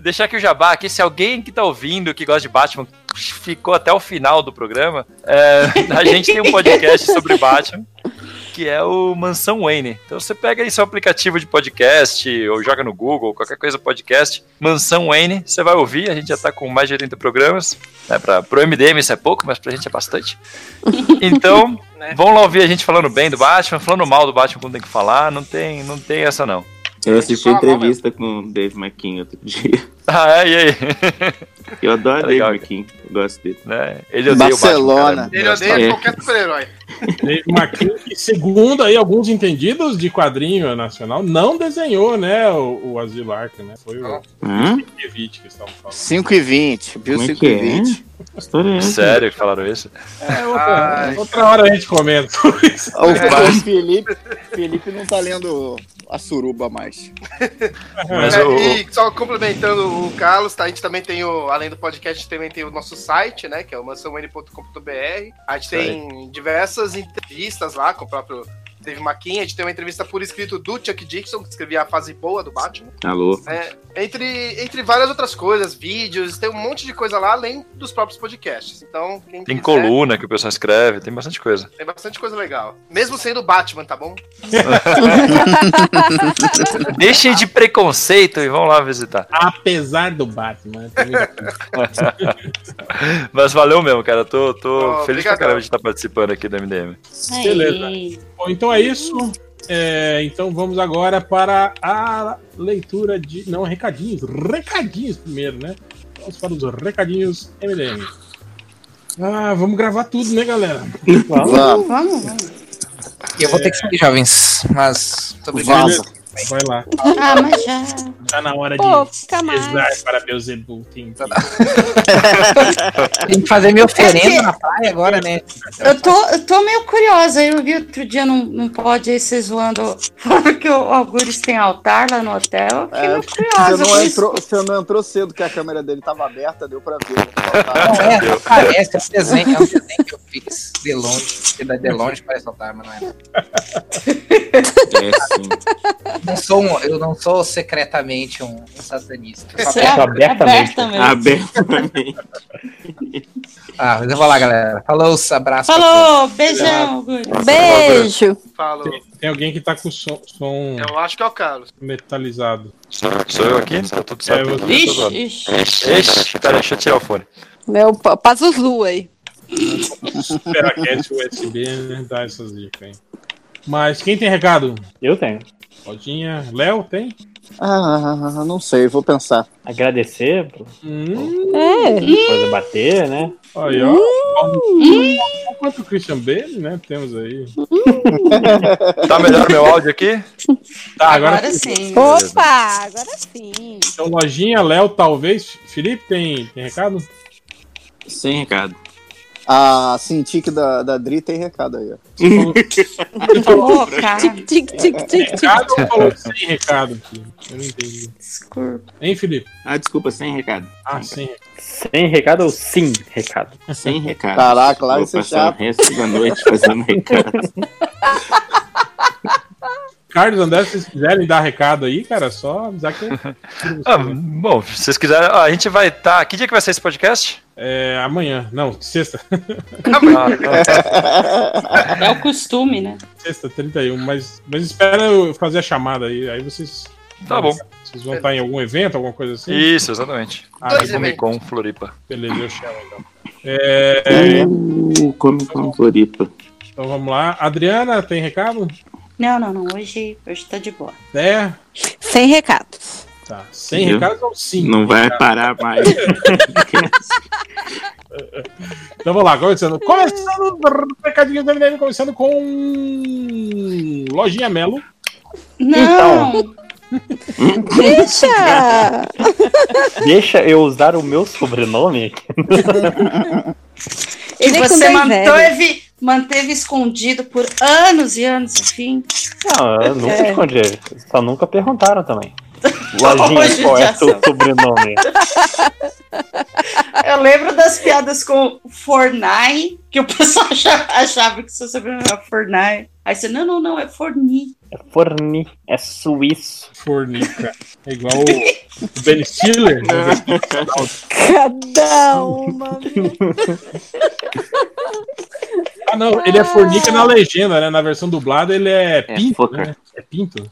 deixar aqui o jabá aqui, se alguém que tá ouvindo, que gosta de Batman, ficou até o final do programa, é, a gente tem um podcast sobre Batman, que é o Mansão Wayne. Então você pega aí seu aplicativo de podcast, ou joga no Google, qualquer coisa podcast, Mansão Wayne, você vai ouvir, a gente já tá com mais de 80 programas, né, pra, pro MDM isso é pouco, mas pra gente é bastante. Então, Vão lá ouvir a gente falando bem do Batman, falando mal do Batman quando tem que falar. Não tem, não tem essa, não. Eu assisti a entrevista com o Dave McKean outro dia. Ah, é? E aí? Eu adoro É McKean. Eu gosto dele. Né? Ele odeia Barcelona. o Batman. Ele odeia É. qualquer super-herói. Que segundo aí alguns entendidos de quadrinho nacional, não desenhou, né, o, o Asilo Arkham, né? Foi o Hã? Evite que estavam falando. 5 e 20. Viu Como é 5 que e é? 20. Que história é essa? Sério que falaram isso? É, outra, Ai. outra hora a gente comenta sobre isso. O, o Felipe, Felipe não tá lendo a suruba mais. Mas É, o, E só complementando o Carlos, tá? A gente também tem o, além do podcast, também tem o nosso site, né? Que é o mansãoN.com.br. A gente tem diversas entrevistas lá com o próprio Dave McKean. A gente tem uma entrevista por escrito do Chuck Dixon, que escrevia a fase boa do Batman. Alô? É, entre, entre várias outras coisas, vídeos, tem um monte de coisa lá, além dos próprios podcasts. Então, quem tem quiser, coluna que o pessoal escreve, tem bastante coisa. Tem bastante coisa legal. Mesmo sendo Batman, tá bom? Deixem de preconceito e vão lá visitar. Apesar do Batman. coisa. Mas valeu mesmo, cara. Tô, tô Oh, feliz pra obrigadão. caramba de estar participando aqui do MDM. Beleza. Bom, então é isso. É, então vamos agora para a leitura de. Não, recadinhos. Recadinhos primeiro, né? Vamos para os recadinhos MDM. Ah, vamos gravar tudo, né, galera? Vamos. Vamos, vamos. E eu vou ter que sair, jovens. Mas muito obrigado. Vamos. Vai lá. Ah, mas já. Tá na hora Pô, de fica mais. rezar para Beelzebub. Tem que- Tem que fazer minha É oferenda que- na praia agora, né? Eu tô, eu tô meio curiosa. Eu vi outro dia num, num pod aí vocês zoando falando que o Algures tem altar lá no hotel. Eu fiquei É, meio você, curiosa. não com isso. entrou, você não entrou cedo, que a câmera dele tava aberta, deu pra ver. Não é, não parece. É um desenho, é um desenho que eu fiz de longe. De longe parece altar, mas não é. É. Não sou um- eu não sou secretamente um, um satanista. Eu Você quero- é abertamente. abertamente. Abertamente. Ah, mas eu vou lá, galera. Falou, abraço. Falou, beijão. Beijo. Falou. Tem alguém que tá com som, som Eu acho que é o Carlos. metalizado. Sou, sou eu aqui? Tá tudo certo. É, você- certo. Ixi, ixi. Ixi, pera, deixa eu tirar o fone. Meu pa- Pazuzu aí. Supercast USB, né? Dá essas dicas aí. Mas quem tem recado? Eu tenho. Rodinha. Léo tem? Ah, não sei, vou pensar. Agradecer por Hum, É. fazer bater, né? aí, ó. Quanto o Christian Bale, né? Temos aí. Tá melhor meu áudio aqui? Tá, agora. Agora sim. Opa, agora sim. Então, Lojinha, Léo, talvez. Felipe, tem, tem recado? Sem recado. A Cintiq da, da Dri tem recado aí, ó. Ô, cara. Tic, tic, tic, tic. Recado ou falou sem recado? Eu não entendi. Desculpa. Hein, Felipe? Ah, desculpa, sem recado. Ah, sem recado. Sem recado ou sim recado? Sem recado. Caraca, lá Vou isso é passar chato. o resto da noite fazendo recado. Carlos André, se vocês quiserem dar recado aí, cara, é só avisar que. Ah, bom, se vocês quiserem. a gente vai estar. Que dia que vai ser esse podcast? É, amanhã. Não, sexta. Ah, É o costume, né? Sexta, 31. Mas, mas espera eu fazer a chamada aí. Aí vocês. Tá bom. Vocês vão estar em algum evento, alguma coisa assim? Isso, exatamente. Ah, Dois então. Comic Con Floripa. beleza, eu chamo então. É, Uh, Come com Floripa. então vamos lá. Adriana, tem recado? Não, não, não. Hoje, hoje tá de boa. É. Sem recados. Tá. Sem Viu? recado ou sim? Não vai parar mais. Então vamos lá, começando. Começando. Recadinho do MDM, começando com. Lojinha Melo. Não! Deixa! Deixa eu usar o meu sobrenome aqui. Que Ele é com você manteve, manteve escondido por anos e anos, enfim. Não, eu nunca É. escondi. Só nunca perguntaram também. Lojinha, Hoje qual é seu sobrenome? Eu lembro das piadas com Fornai, que o pessoal achava, achava que seu sobrenome era Fornai. Aí você, não, não, não, é Forni. É Forni, é suíço. Fornica. É igual o, o Ben Stiller. né? Cada uma. Ah, não, ele é fornica na legenda, né? Na versão dublada ele é pinto, foca. né? É pinto.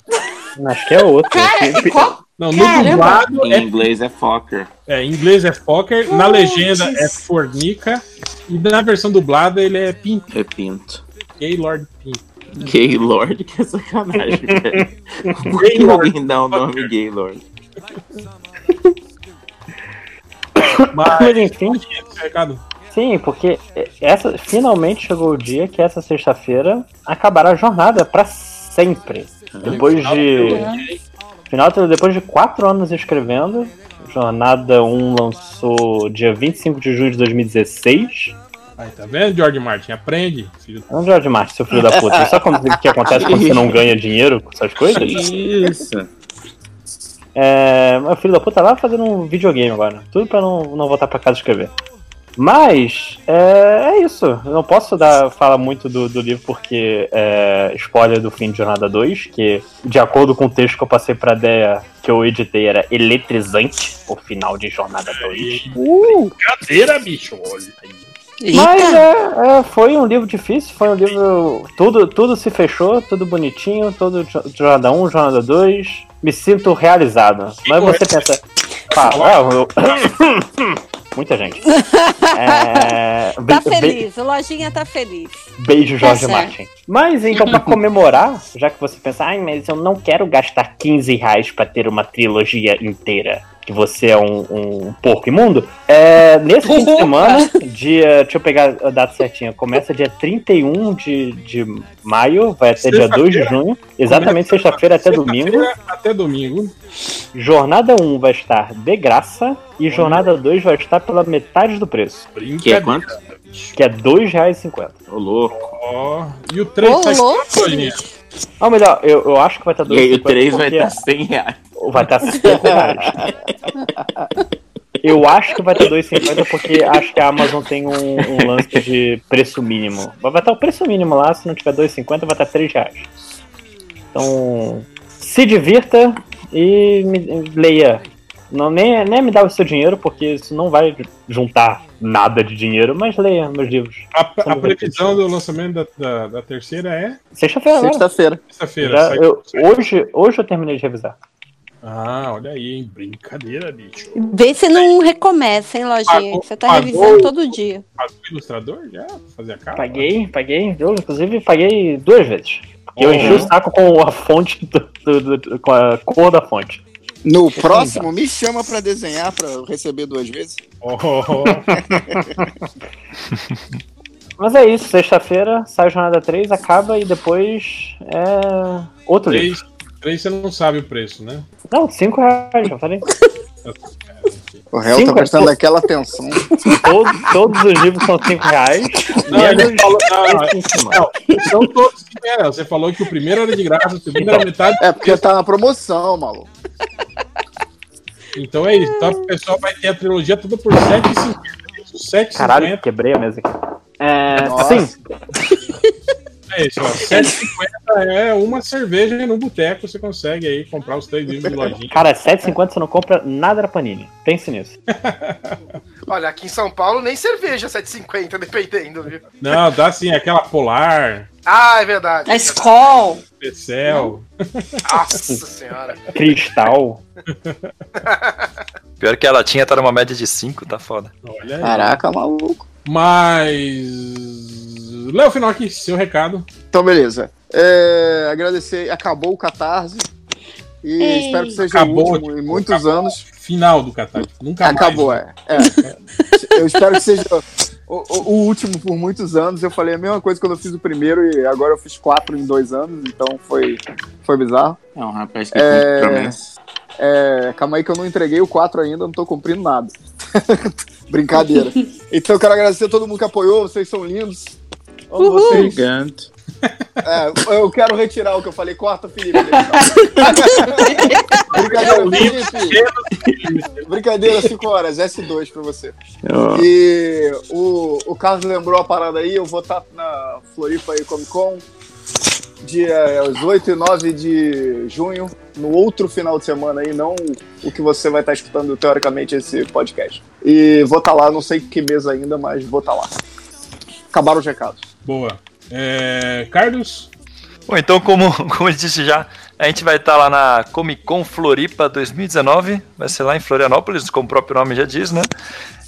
Acho que é outro. Cara, e qual? Não, no Caramba! dublado Em é, inglês é Fokker. é, em inglês é focker, na Putz. legenda é fornica e na versão dublada ele é pinto. É pinto. Gaylord Pimp. Gaylord, que é sacanagem, velho. Por que Gaylord. alguém dá o nome Gaylord? Mas enfim, Recado. sim, porque essa finalmente chegou o dia que essa sexta-feira acabará a jornada pra sempre. Depois de final depois de quatro anos escrevendo, jornada 1 lançou dia 25 de junho de 2016. Aí, tá vendo, George Martin? Aprende. Filho Não, George Martin, seu filho da puta. Sabe como- o que acontece quando você não ganha dinheiro com essas coisas? Isso. É, meu filho da puta lá fazendo um videogame agora. Tudo pra não, não voltar pra casa escrever. Mas, é, é isso. Eu não posso dar, falar muito do, do livro porque é spoiler do fim de Jornada 2, que, de acordo com o texto que eu passei pra Deia, que eu editei, era eletrizante o final de Jornada 2. Uh, Brincadeira, bicho. Olha aí. Mas é, é, foi um livro difícil, foi um livro. Tudo, tudo se fechou, tudo bonitinho, todo jo- Jornada 1, Jornada 2. Me sinto realizado. Mas você pensa. Pá, ah, eu- Muita gente. É, Tá feliz, o Lojinha tá feliz. Beijo, Tá Jorge certo. Martin. Mas então, pra comemorar, já que você pensa, ai, mas eu não quero gastar 15 reais pra ter uma trilogia inteira, que você é um, um porco imundo, é, nesse fim de semana, dia. Deixa eu pegar a data certinha. Começa dia 31 de, de maio, vai até dia 2 de junho. Exatamente sexta-feira até domingo. Sexta-feira Até domingo. Jornada 1 vai estar de graça e jornada 2 vai estar pela metade do preço. Que é quanto? Que é R$ 2,50. Ô, louco. Ó, e o 3 Ô, sai louco, Ou melhor, eu, eu acho que vai estar E aí o 2,50 3 vai estar 100 reais. Vai estar 50 reais. Eu acho que vai estar 2,50 porque acho que a Amazon tem um, um lance de preço mínimo. Vai estar o preço mínimo lá, se não tiver 2,50 vai estar 3 reais. Então, se divirta e me- leia. Não, nem, nem me dá o seu dinheiro, porque isso não vai juntar nada de dinheiro, mas leia meus livros. A, a São previsão do lançamento da, da, da terceira é Sexta-feira, agora. Sexta-feira. sexta-feira. Hoje, hoje eu terminei de revisar. Ah, olha aí, hein? Brincadeira, bicho. Vê se não recomeça, hein, Lojinha? Pagou- Você tá pagou- revisando todo dia. Pagou o ilustrador já? Fazer a capa? Paguei, paguei. Eu, inclusive, paguei duas vezes. Porque eu enchi o saco com a fonte, do- do- do- com a cor da fonte. No próximo, me chama pra desenhar, pra eu receber duas vezes. Oh, Mas é isso, sexta-feira sai Jornada 3, acaba e depois é outro livro. três, três você não sabe o preço, né? Não, 5 reais, já falei. O réu Cinco tá é prestando pouco. aquela atenção. Todos, todos os livros são 5 reais. Não, ele falou, não, não, esse em cima. não, são todos que é, Você falou que o primeiro era de graça, o segundo era metade. É porque tá na promoção, maluco. Então é isso. Então o pessoal vai ter a trilogia toda por 7,50. Isso, 7,50 Caralho, quebrei a mesa aqui. É, Nossa. sim, é isso, ó. 7,50 é uma cerveja no boteco. Você consegue aí comprar os três livros de lojinha. cara, 7,50 você não compra nada da Panini. Pense nisso. Olha, aqui em São Paulo nem cerveja 7,50, dependendo, viu? Não, dá sim, aquela Polar, Ah, é verdade. A Skol. Excel. Nossa senhora. Cristal. Pior que a latinha tá numa média de 5, tá foda. Olha aí. Caraca, maluco. Mas. Léo Finocchi, seu recado. Então, beleza. É, agradecer. Acabou o Catarse. E Ei. espero que seja Acabou, o último em tipo, muitos acabou. anos. Final do Catar. Nunca Acabou, mais. é. É. Eu espero que seja o, o- o último por muitos anos. Eu falei a mesma coisa quando eu fiz o primeiro e agora eu fiz quatro em dois anos, então foi, foi bizarro. É um rapaz que É, promessa. é, calma aí que eu não entreguei o 4 ainda, não tô cumprindo nada. Brincadeira. Então eu quero agradecer a todo mundo que apoiou, vocês são lindos. Amo vocês. Obrigado. É, eu quero retirar o que eu falei, corta, Felipe. Brincadeira, Felipe. Brincadeira, 5 horas, S2 pra você. E o, o Carlos lembrou a parada aí, eu vou estar na Floripa aí Comic Con, dia 8 e 9 de junho, no outro final de semana aí, não o que você vai estar escutando teoricamente esse podcast. E vou estar lá, não sei que mês ainda, mas vou estar lá. Acabaram os recados. Boa. É, Carlos? Bom, então, como, como eu disse já, A gente vai estar lá na Comic Con Floripa 2019. Vai ser lá em Florianópolis, como o próprio nome já diz, né?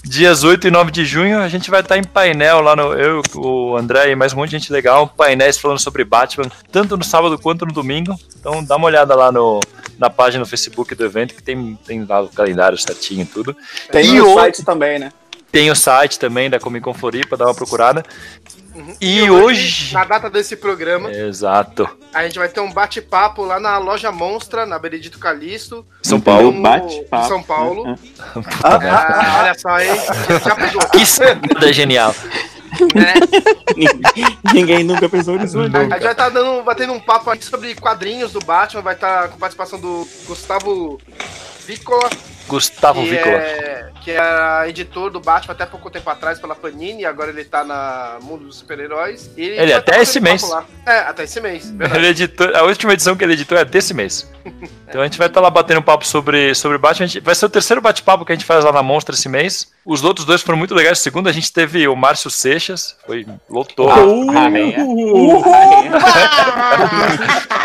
Dias 8 e 9 de junho, a gente vai estar em painel lá no. Eu, o André e mais um monte de gente legal. Painéis falando sobre Batman, tanto no sábado quanto no domingo. Então dá uma olhada lá no, na página no Facebook do evento, que tem, tem lá o calendário certinho e tudo. Tem e o o- site também, né? Tem o site também da Comic Con Floripa, dá uma procurada. E, E hoje. Na data desse programa, Exato. a gente vai ter um bate-papo lá na loja Monstra, na Benedito Calixto. São Paulo. no- Bate-papo. em São Paulo. Ah, olha só, hein? Já pegou. Que sacada genial. Né? Ninguém nunca pensou nisso. A gente vai estar dando, batendo um papo aí sobre quadrinhos do Batman, vai estar com participação do Gustavo Vícola, Gustavo que Vícola. é, que era editor do Batman até pouco tempo atrás pela Panini, agora ele tá na Mundo dos Super-Heróis. E Ele vai até tá esse mês. lá. É, até esse mês. Ele editou, a última edição que ele editou é desse mês. Então a gente vai estar lá batendo um papo sobre, sobre Batman. A gente- vai ser o terceiro bate-papo que a gente faz lá na Monstra esse mês. Os outros dois foram muito legais. O segundo a gente teve o Márcio Seixas, foi lotou.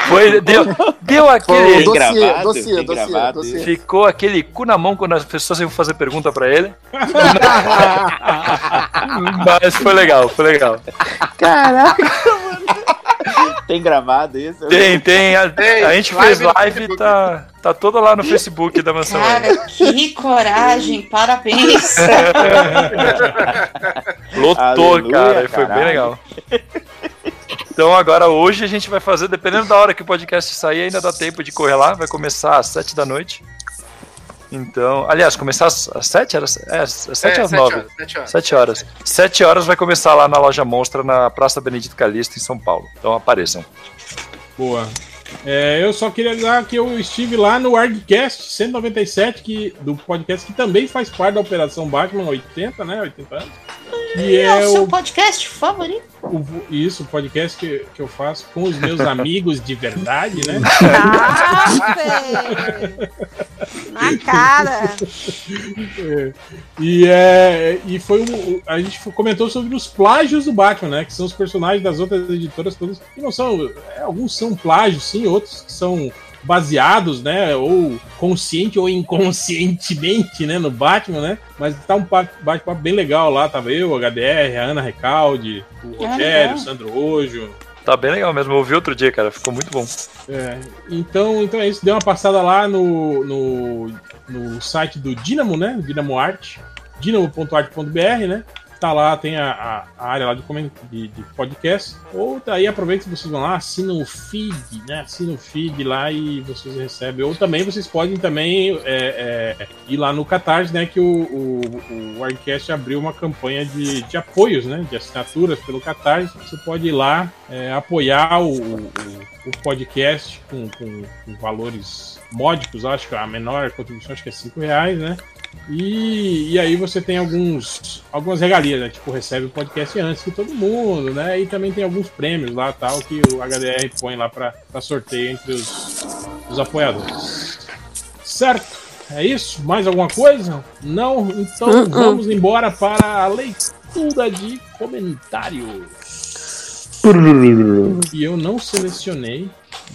Foi, deu, deu aquele. Foi dossiê, gravado, dossiê. Ficou aquele cu na mão quando as pessoas iam fazer pergunta pra ele. Mas foi legal, foi legal. Caraca, mano. Tem gravado isso? Tem, tem. A, Tem, a gente live fez live e tá, tá toda lá no Facebook da Mansão. Cara, que coragem, parabéns. Lotou, Aleluia, cara, e foi bem legal. Então agora hoje a gente vai fazer, dependendo da hora que o podcast sair, ainda dá tempo de correr lá, vai começar às 7 da noite. Então, aliás, começar às, às 7? Era, é, às 7 É, às sete 9. horas, sete horas. 7 horas. 7 horas vai começar lá na loja Monstra, na Praça Benedito Calixto, em São Paulo. Então apareçam. Boa. É, eu só queria avisar que eu estive lá no ArgCast 197, que, do podcast que também faz parte da Operação Batman 80, né? 80 anos. Que É é o seu o, podcast favorito. o- isso, o podcast que, que eu faço com os meus amigos de verdade, né? Na cara. É. E, é, e foi um, a gente comentou sobre os plágios do Batman, né? Que são os personagens das outras editoras todas. Que não são. é, alguns são plágios, sim, outros que são baseados, né? Ou consciente ou inconscientemente, né? No Batman, né? Mas tá um pa- bate-papo bem legal lá. Tava eu, o HDR, a Ana Recalde, o Ah, Rogério, o Sandro Ojo. Tá bem legal mesmo, eu ouvi outro dia, cara, ficou muito bom. É, então, então é isso. Dê uma passada lá no, no, no site do Dynamo, né? Dynamo Art, dynamo.art.br, né? Tá lá, tem a, a- área lá de, de, de podcast. Ou daí aproveita que vocês vão lá, assinam o feed, né? Assinam o feed lá e vocês recebem. Ou também vocês podem também é, é, ir lá no Catarse, né? Que o, o, o abriu uma campanha de, de apoios, né? De assinaturas pelo Catarse. Você pode ir lá é, apoiar o, o, o podcast com, com- com valores módicos. Acho que a menor contribuição acho que é 5 reais, né? E, e aí você tem alguns algumas regalias, né? Tipo, recebe o podcast antes que todo mundo, né? E também tem alguns prêmios lá, tal, que o HDR põe lá pra sorteio entre os, os apoiadores. Certo? É isso? Mais alguma coisa? Não? Então Uh-uh. vamos embora para a leitura de comentários. E eu não selecionei.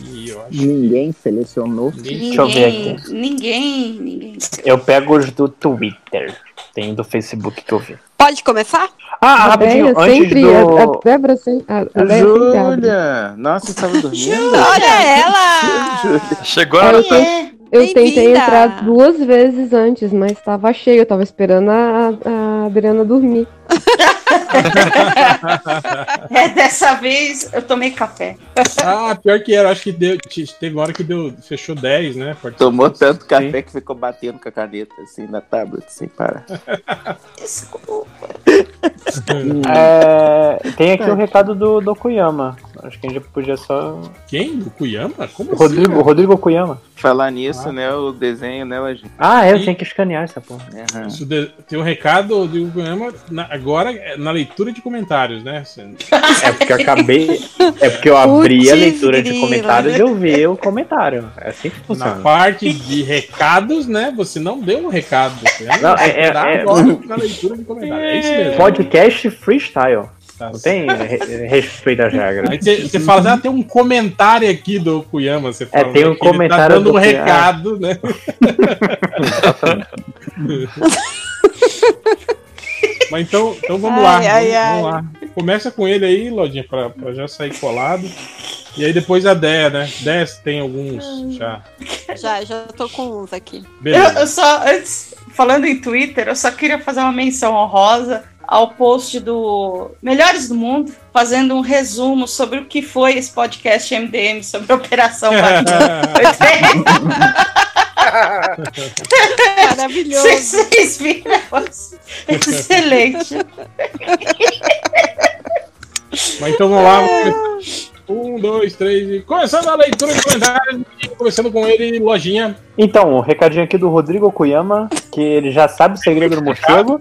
E eu Ninguém selecionou. Deixa eu ver aqui. Ninguém, ninguém. Eu pego os do Twitter. Tem do Facebook que eu vi. Pode começar? Ah, A rapidinho, antes sempre. do... A, a Débora sempre. A, a. Júlia! Nossa, você tava dormindo? Olha ela! Chegou Aí na eu, ten- eu tentei entrar duas vezes antes, mas tava cheio. Eu tava esperando a, a Adriana dormir. É, dessa vez eu tomei café. Ah, pior que era, acho que deu, te- teve uma hora que deu, fechou 10, né? Tomou tanto café que ficou batendo com a caneta assim na tablet, sem parar. É, tem aqui o recado do, do Okuyama. Acho que a gente podia só. Quem? Do Kuyama? Como Rodrigo, assim? Rodrigo Okuyama. Falar nisso, né? O desenho, né, hoje? Ah, é, eu tenho que escanear essa porra. Isso de- tem um recado do Kuyama na- agora é na leitura de comentários, né? É porque eu acabei. É porque eu abri a leitura de comentários e eu vi o comentário. É assim que Na funciona. parte de recados, né? Você não deu um recado. Você Não, é- é- é- agora na leitura de comentários. É isso mesmo. Podcast freestyle. Tá Não tem re- respeito às regras. Aí você fala, ah, tem um comentário aqui do Okuyama. Você fala, tem um né, que ele comentário Tá dando do um recado, né? Mas então, então vamos lá. Ai, ai, vamos, ai. vamos lá. Começa com ele aí, Lodinha, pra, pra já sair colado. E aí depois a Déia, né? Déia tem alguns já. Já, já tô com uns aqui. Eu, Beleza. eu só, antes, falando em Twitter, eu só queria fazer uma menção honrosa ao post do Melhores do Mundo, fazendo um resumo sobre o que foi esse podcast MDM sobre a Operação Maravilhoso. Vocês viram? Excelente. Mas então vamos lá. Um, dois, três e. Começando a leitura de comentários. Começando com ele, Lojinha. Então, um recadinho aqui do Rodrigo Okuyama, que ele já sabe o segredo do morcego.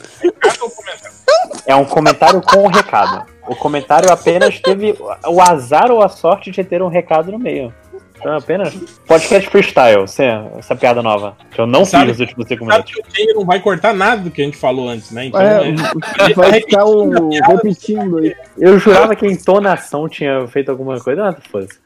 É um comentário com um recado. O comentário apenas teve o azar ou a sorte de ter um recado no meio. Então, apenas podcast freestyle, essa, essa piada nova. Que eu não Sabe- fiz nos últimos cinco Sabe minutos. que o Kenny não vai cortar nada do que a gente falou antes, né? Então, É, né, vai ficar o, repetindo aí. Eu jurava que a entonação tinha feito alguma coisa. Ah, foda-se.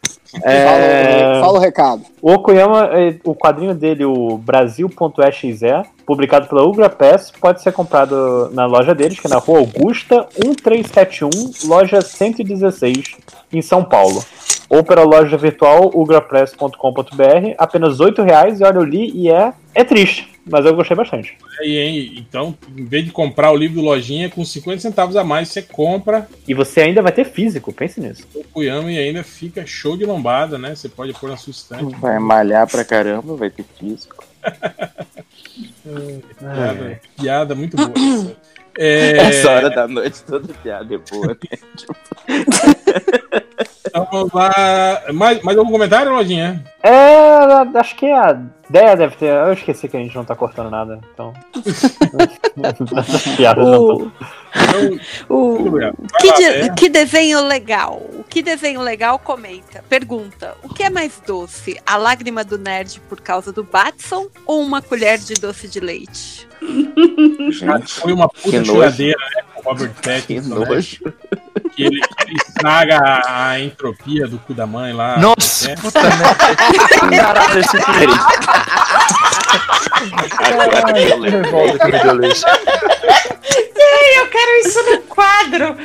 É, Fala, fala o recado. O Okuyama, eh, o quadrinho dele, o Brasil.exe, publicado pela Ugra Press, pode ser comprado na loja deles, que é na Rua Augusta, 1371, loja 116, em São Paulo. Ou pela loja virtual ugrapress.com.br, apenas 8 reais, e olha, eu li e é, é triste, mas eu gostei bastante. aí, hein? Então, em vez de comprar o livro do Lojinha com 50 centavos a mais, você compra E você ainda vai ter físico, pense nisso. o Kuyama e ainda fica show de lombada, né? Você pode pôr na sua estante. Vai malhar pra caramba, vai ter físico. Piada, piada muito boa. essa. É, Essa hora da noite toda piada é boa, né? então vamos lá. Mais, mais algum comentário, Lojinha? É, acho que a ideia deve ter. Eu esqueci que a gente não tá cortando nada, então. Piada não. O, Vai que, lá, de- é. que desenho legal? O que desenho legal comenta? Pergunta: o que é mais doce? A lágrima do nerd por causa do Batson ou uma colher de doce de leite? Foi uma que puta choradeira, né? Com o Robert Pattinson, Que né? Que que ele estraga a, entropia do cu da mãe lá. Nossa, né? puta merda. Caralho, esse filme. Agora que eu lembro. que. Ai, eu quero isso no quadro.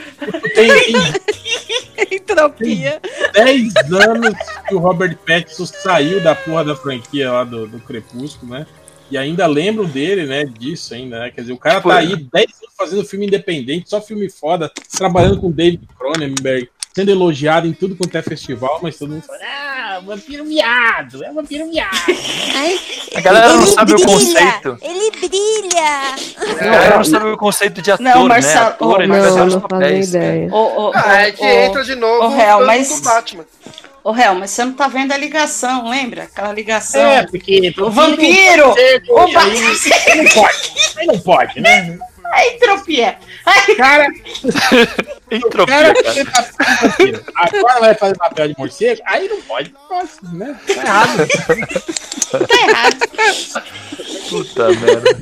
Tem, tem Entropia. 10 anos que o Robert Pattinson saiu da porra da franquia lá do, do Crepúsculo, né? E ainda lembram dele, né? Disso ainda, né? Quer dizer, o cara tá aí 10 anos fazendo filme independente, só filme foda, trabalhando com David Cronenberg, sendo elogiado em tudo quanto é festival, mas todo mundo fala, ah, vampiro miado, é vampiro miado. A galera não Ele sabe o brilha, conceito. Ele brilha. A galera não sabe o conceito de ator, Não, né? Marcelo, Ator, ô, ele Não, não fazem papéis. ideia. Ô, ô, Ah, é que entra de novo ô, Real, mas- do Batman. Ô, Real, mas você não tá vendo a ligação, lembra? Aquela ligação. É, porque o vampiro! O aí não pode, aí não pode, né? A entropia! Ai, Cara, Entropia, cara. Agora vai fazer papel de morcego, aí não pode, nossa, né? Tá errado. tá errado. Puta merda.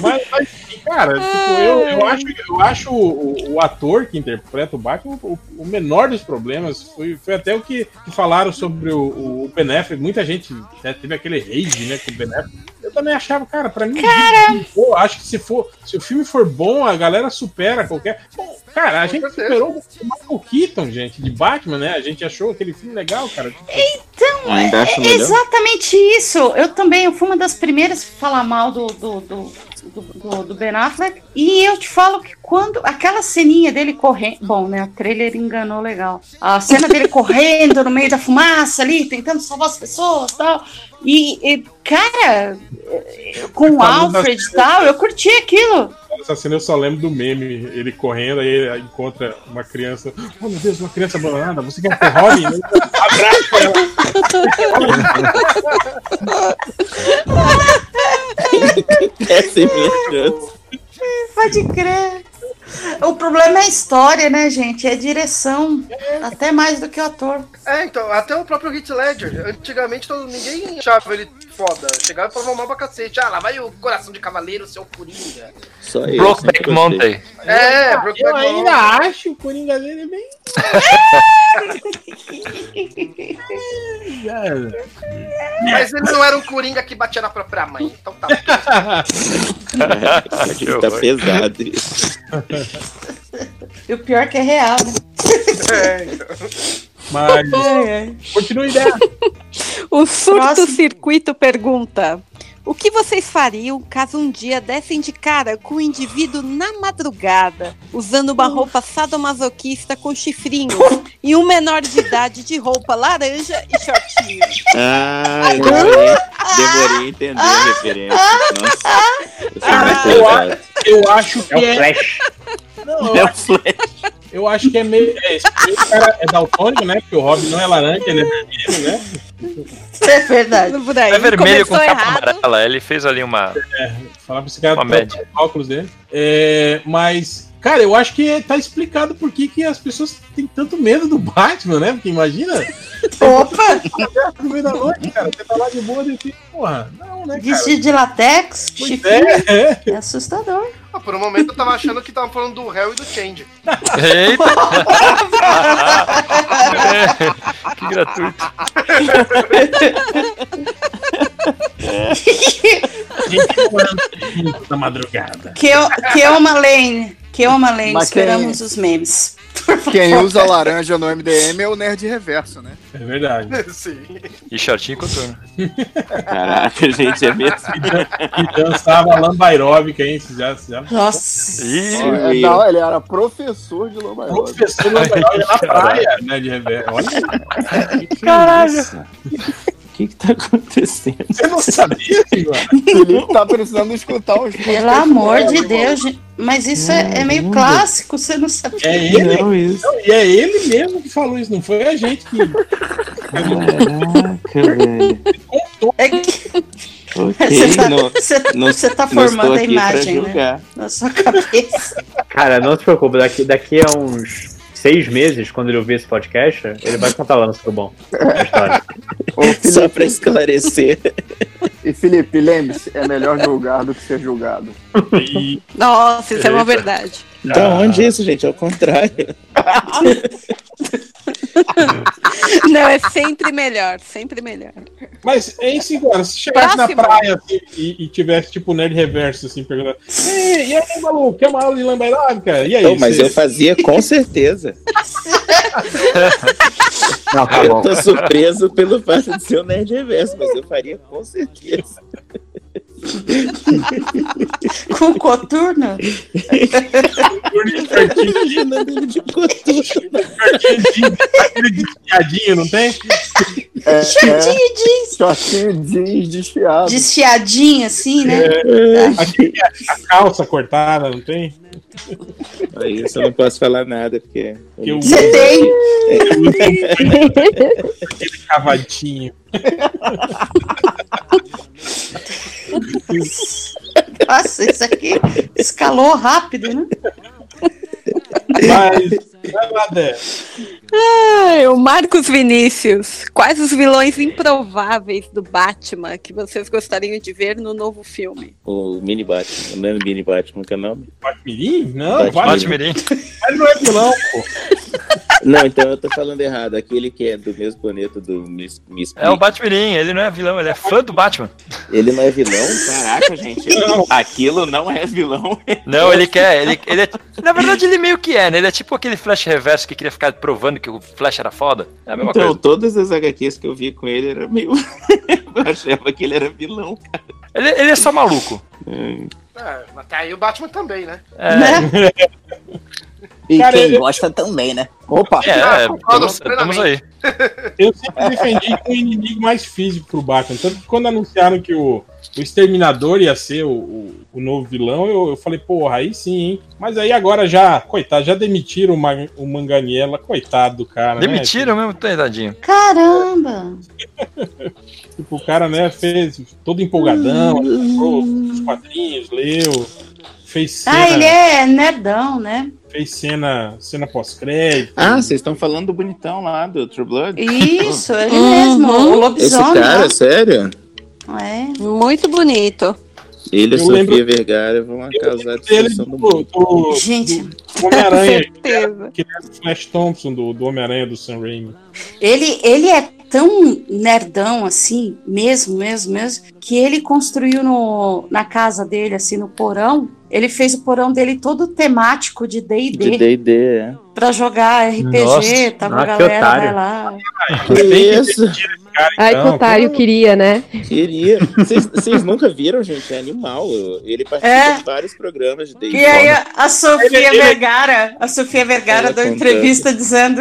Mas, mas, cara, tipo, eu, eu acho, eu acho o, o ator que interpreta o Batman o, o menor dos problemas. Foi, foi até o que, que falaram sobre o, o Ben Affleck. Muita gente né, teve aquele rage, né, com o Ben Affleck. Eu também achava, cara, pra mim. Cara! Pô, acho que se, for, se o filme for bom, a galera supera qualquer. Bom, cara, a gente certeza. superou o Michael Keaton, gente, de Batman, né? A gente achou aquele filme legal, cara. Tipo, Então, Ainda é melhor. exatamente isso. Eu também, eu fui uma das primeiras a falar mal do, do, do, do, do- do Ben Affleck. E eu te falo que quando aquela ceninha dele correndo. Bom, né? O trailer enganou legal. A cena dele correndo no meio da fumaça ali, tentando salvar as pessoas e tal. E, e, cara, com o Falando Alfred e tal, eu curti aquilo. Essa cena eu só lembro do meme, ele correndo, aí ele encontra uma criança. Oh meu Deus, uma criança abandonada, você quer ter Robin? Abraça ela. Essa é minha chance. Pode crer. O problema é a história, né, gente? É direção. Até mais do que o ator. É, então, até o próprio Heath Ledger. Antigamente todo, ninguém achava ele foda. Chegava e falava mal pra cacete. Ah, lá vai o coração de cavaleiro, seu Coringa. Só eu. Brokeback sempre Mountain. É, eu, Brokeback eu ainda Mountain. acho o Coringa dele é bem. Mas ele não era um Coringa que batia na própria mãe. Então tá. Aqui tá pesado isso. E o pior é que é real, né? É, então. Mas. Continue ideia. O surto-circuito pergunta: O que vocês fariam caso um dia dessem de cara com o indivíduo na madrugada, usando uma roupa sadomasoquista com chifrinhos e um menor de idade de roupa laranja e shortinho? Ah, eu demorei, demorei a entender a referência. Nossa, eu sou muito eu, pesado. a- eu acho que É o é. Flash. Não, eu, É o acho, eu acho que é meio. É, esse cara é daltônico, né? Porque o Robin não é laranja, ele é vermelho, né? É verdade. É vermelho com começou capa errado. amarela. Ele fez ali uma. Falar pra esse cara Uma média. os óculos dele. É, mas, cara, eu acho que tá explicado por que, que as pessoas têm tanto medo do Batman, né? Porque imagina. Opa! No meio da noite, cara, você tá lá de boa e porra, não, né, cara? Vestido de latex, Pois chifrinho. é, é. É assustador. Ah, por um momento eu tava achando que tava falando do réu e do Change. Eita! É, que gratuito. Gente na madrugada. Que que eu uma Lane. Que eu uma Lane. Mas quem- Esperamos os memes. Quem usa laranja no MDM é o nerd reverso, né? É verdade. Sim. E shortinho e coturno. Caraca, gente, é mesmo. E dançava lambaeróbica, hein? Vocês já, já... Nossa. Ih, É, não, ele era professor de Lomba Professor lambaeróbica na praia, né? De reverso. Olha, Caralho. O que que tá acontecendo? você não sabia, Igor? Felipe tá precisando escutar os Pelo amor de Deus, gente. Mas isso é, é meio clássico, você não sabe. É ele, Não, isso. não, e é ele mesmo que falou isso, não foi a gente que. Caraca, velho. É que Ok, você tá, não, você, não- você tá não estou formando a imagem, né? Na sua cabeça. Cara, não se preocupe, daqui, daqui a uns seis meses, quando ele ouvir esse podcast, ele vai contar lá no Super Bom. a história. Ô, Só pra esclarecer. e Felipe, lembre-se, é melhor julgar do que ser julgado. E Nossa, isso é uma verdade. Da onde isso, gente? Ao contrário. Não, é sempre melhor, sempre melhor. Mas é isso agora, se chegasse Próximo. na praia assim, e, e tivesse tipo o nerd reverso assim, perguntando: Ei, e aí, maluco, quer uma aula de lambaeróbica? E aí? Não, mas você- eu fazia com certeza. Não, tá Eu tô surpreso pelo fato de ser o nerd reverso, mas eu faria com certeza. Com coturno? Imaginando ele de coturno. Aquele desfiadinho, não tem? É, Shortinho é, jeans. shortinho jeans desfiado. Desfiadinho, assim, né? Aquele, a calça cortada, não tem? Aí isso eu não posso falar nada, porque. Que eu- Você tem. Aquele cavadinho. Nossa, isso aqui escalou rápido, né? Mas, vai lá, Dé. Ai, o Marcos Vinícius. Quais os vilões improváveis do Batman que vocês gostariam de ver no novo filme? O mini Batman. Não é mini Batman que é o nome? Batmirim? Não. Batmirim. Batmirim. Ele não é vilão, pô. Não, então eu tô falando errado. Aquele que é do mesmo planeta do Miss, Miss É o Batmirim, ele não é vilão, ele é fã do Batman. Ele não é vilão? Caraca, gente. Não. Aquilo não é vilão. Não, ele quer, ele, ele é, na verdade ele meio que é, né? Ele é tipo aquele Flash reverso que queria ficar provando que o Flash era foda. É a mesma Então, coisa. todas as HQs que eu vi com ele era meio. eu achava que ele era vilão, cara. Ele, ele é só maluco. Hum. É, até aí o Batman também, né? É, Né? E Cara, quem eu- gosta também, né? Opa! é, Ah, é, estamos, estamos aí. Eu sempre defendi um inimigo mais físico pro Batman. Tanto que quando anunciaram que o, o Exterminador ia ser o, o, o novo vilão, eu, eu falei, porra, aí sim, hein? Mas aí agora já, coitado, já demitiram o, Ma- o Manganiela, coitado do cara, Demitiram mesmo, tadinho. Caramba! né? Tipo, o cara, né, fez todo empolgadão, comprou os quadrinhos, leu, fez cena, Ah, ele é nerdão, né? Fez cena, cena pós-crédito. Ah, vocês estão falando do bonitão lá, do True Blood? Isso, ele Uhum. mesmo, o Esse lobisomem. cara, lá. sério? É. Muito bonito. Ele e Sofia lembro- Vergara vão causar a Ele destruição do do, mundo. do, Gente. Homem-Aranha, que era o Flash Thompson do, do Homem-Aranha do Sam Raimi. Ele, ele é tão nerdão assim, mesmo, mesmo, mesmo, que ele construiu no, na casa dele, assim, no porão. Ele fez o porão dele todo temático de De D&D D&D, é. pra jogar RPG, Nossa. tava a Ah, que galera vai lá. Que isso? Ai, que Então, otário, queria, né? Queria. Vocês- nunca viram, gente? É animal. Ele participa É. de vários programas de D&D. E aí a, Sofia Ele- ele- Vergara, a Sofia Vergara Ela deu contando. entrevista dizendo,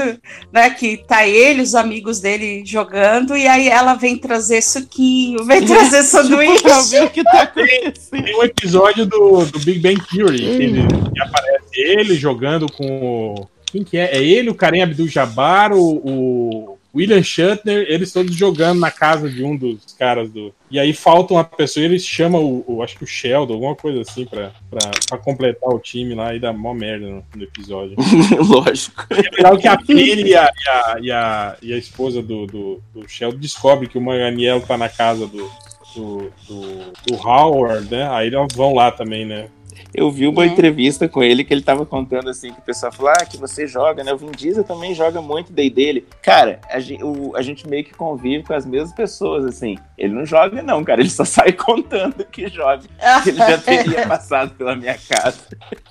né, que tá ele, os amigos dele jogando, e aí ela vem trazer suquinho, vem trazer sanduíche. o que tá acontecendo. Tem um episódio do, do Big Bang Theory, que, ele, que aparece ele jogando com o. Quem que é? É ele, o Karen Abdul-Jabbar, o, o William Shatner, eles todos jogando na casa de um dos caras do. E aí falta uma pessoa e eles chamam o, o- acho que o Sheldon, alguma coisa assim, pra, pra, pra completar o time lá e dar mó merda no, no episódio. Lógico. É legal que a Penny e a, e a, e a, e a esposa do, do, do Sheldon descobrem que o Manganiello tá na casa do, do, do, do Howard, né? Aí elas vão lá também, né? Eu vi uma É. entrevista com ele que ele tava contando assim, que o pessoal falou, ah, que você joga, né? O Vin Diesel também joga muito D&D dele. Cara, a gente, o- a gente meio que convive com as mesmas pessoas, assim. Ele não joga não, cara, ele só sai contando que joga. Que ele já teria passado pela minha casa.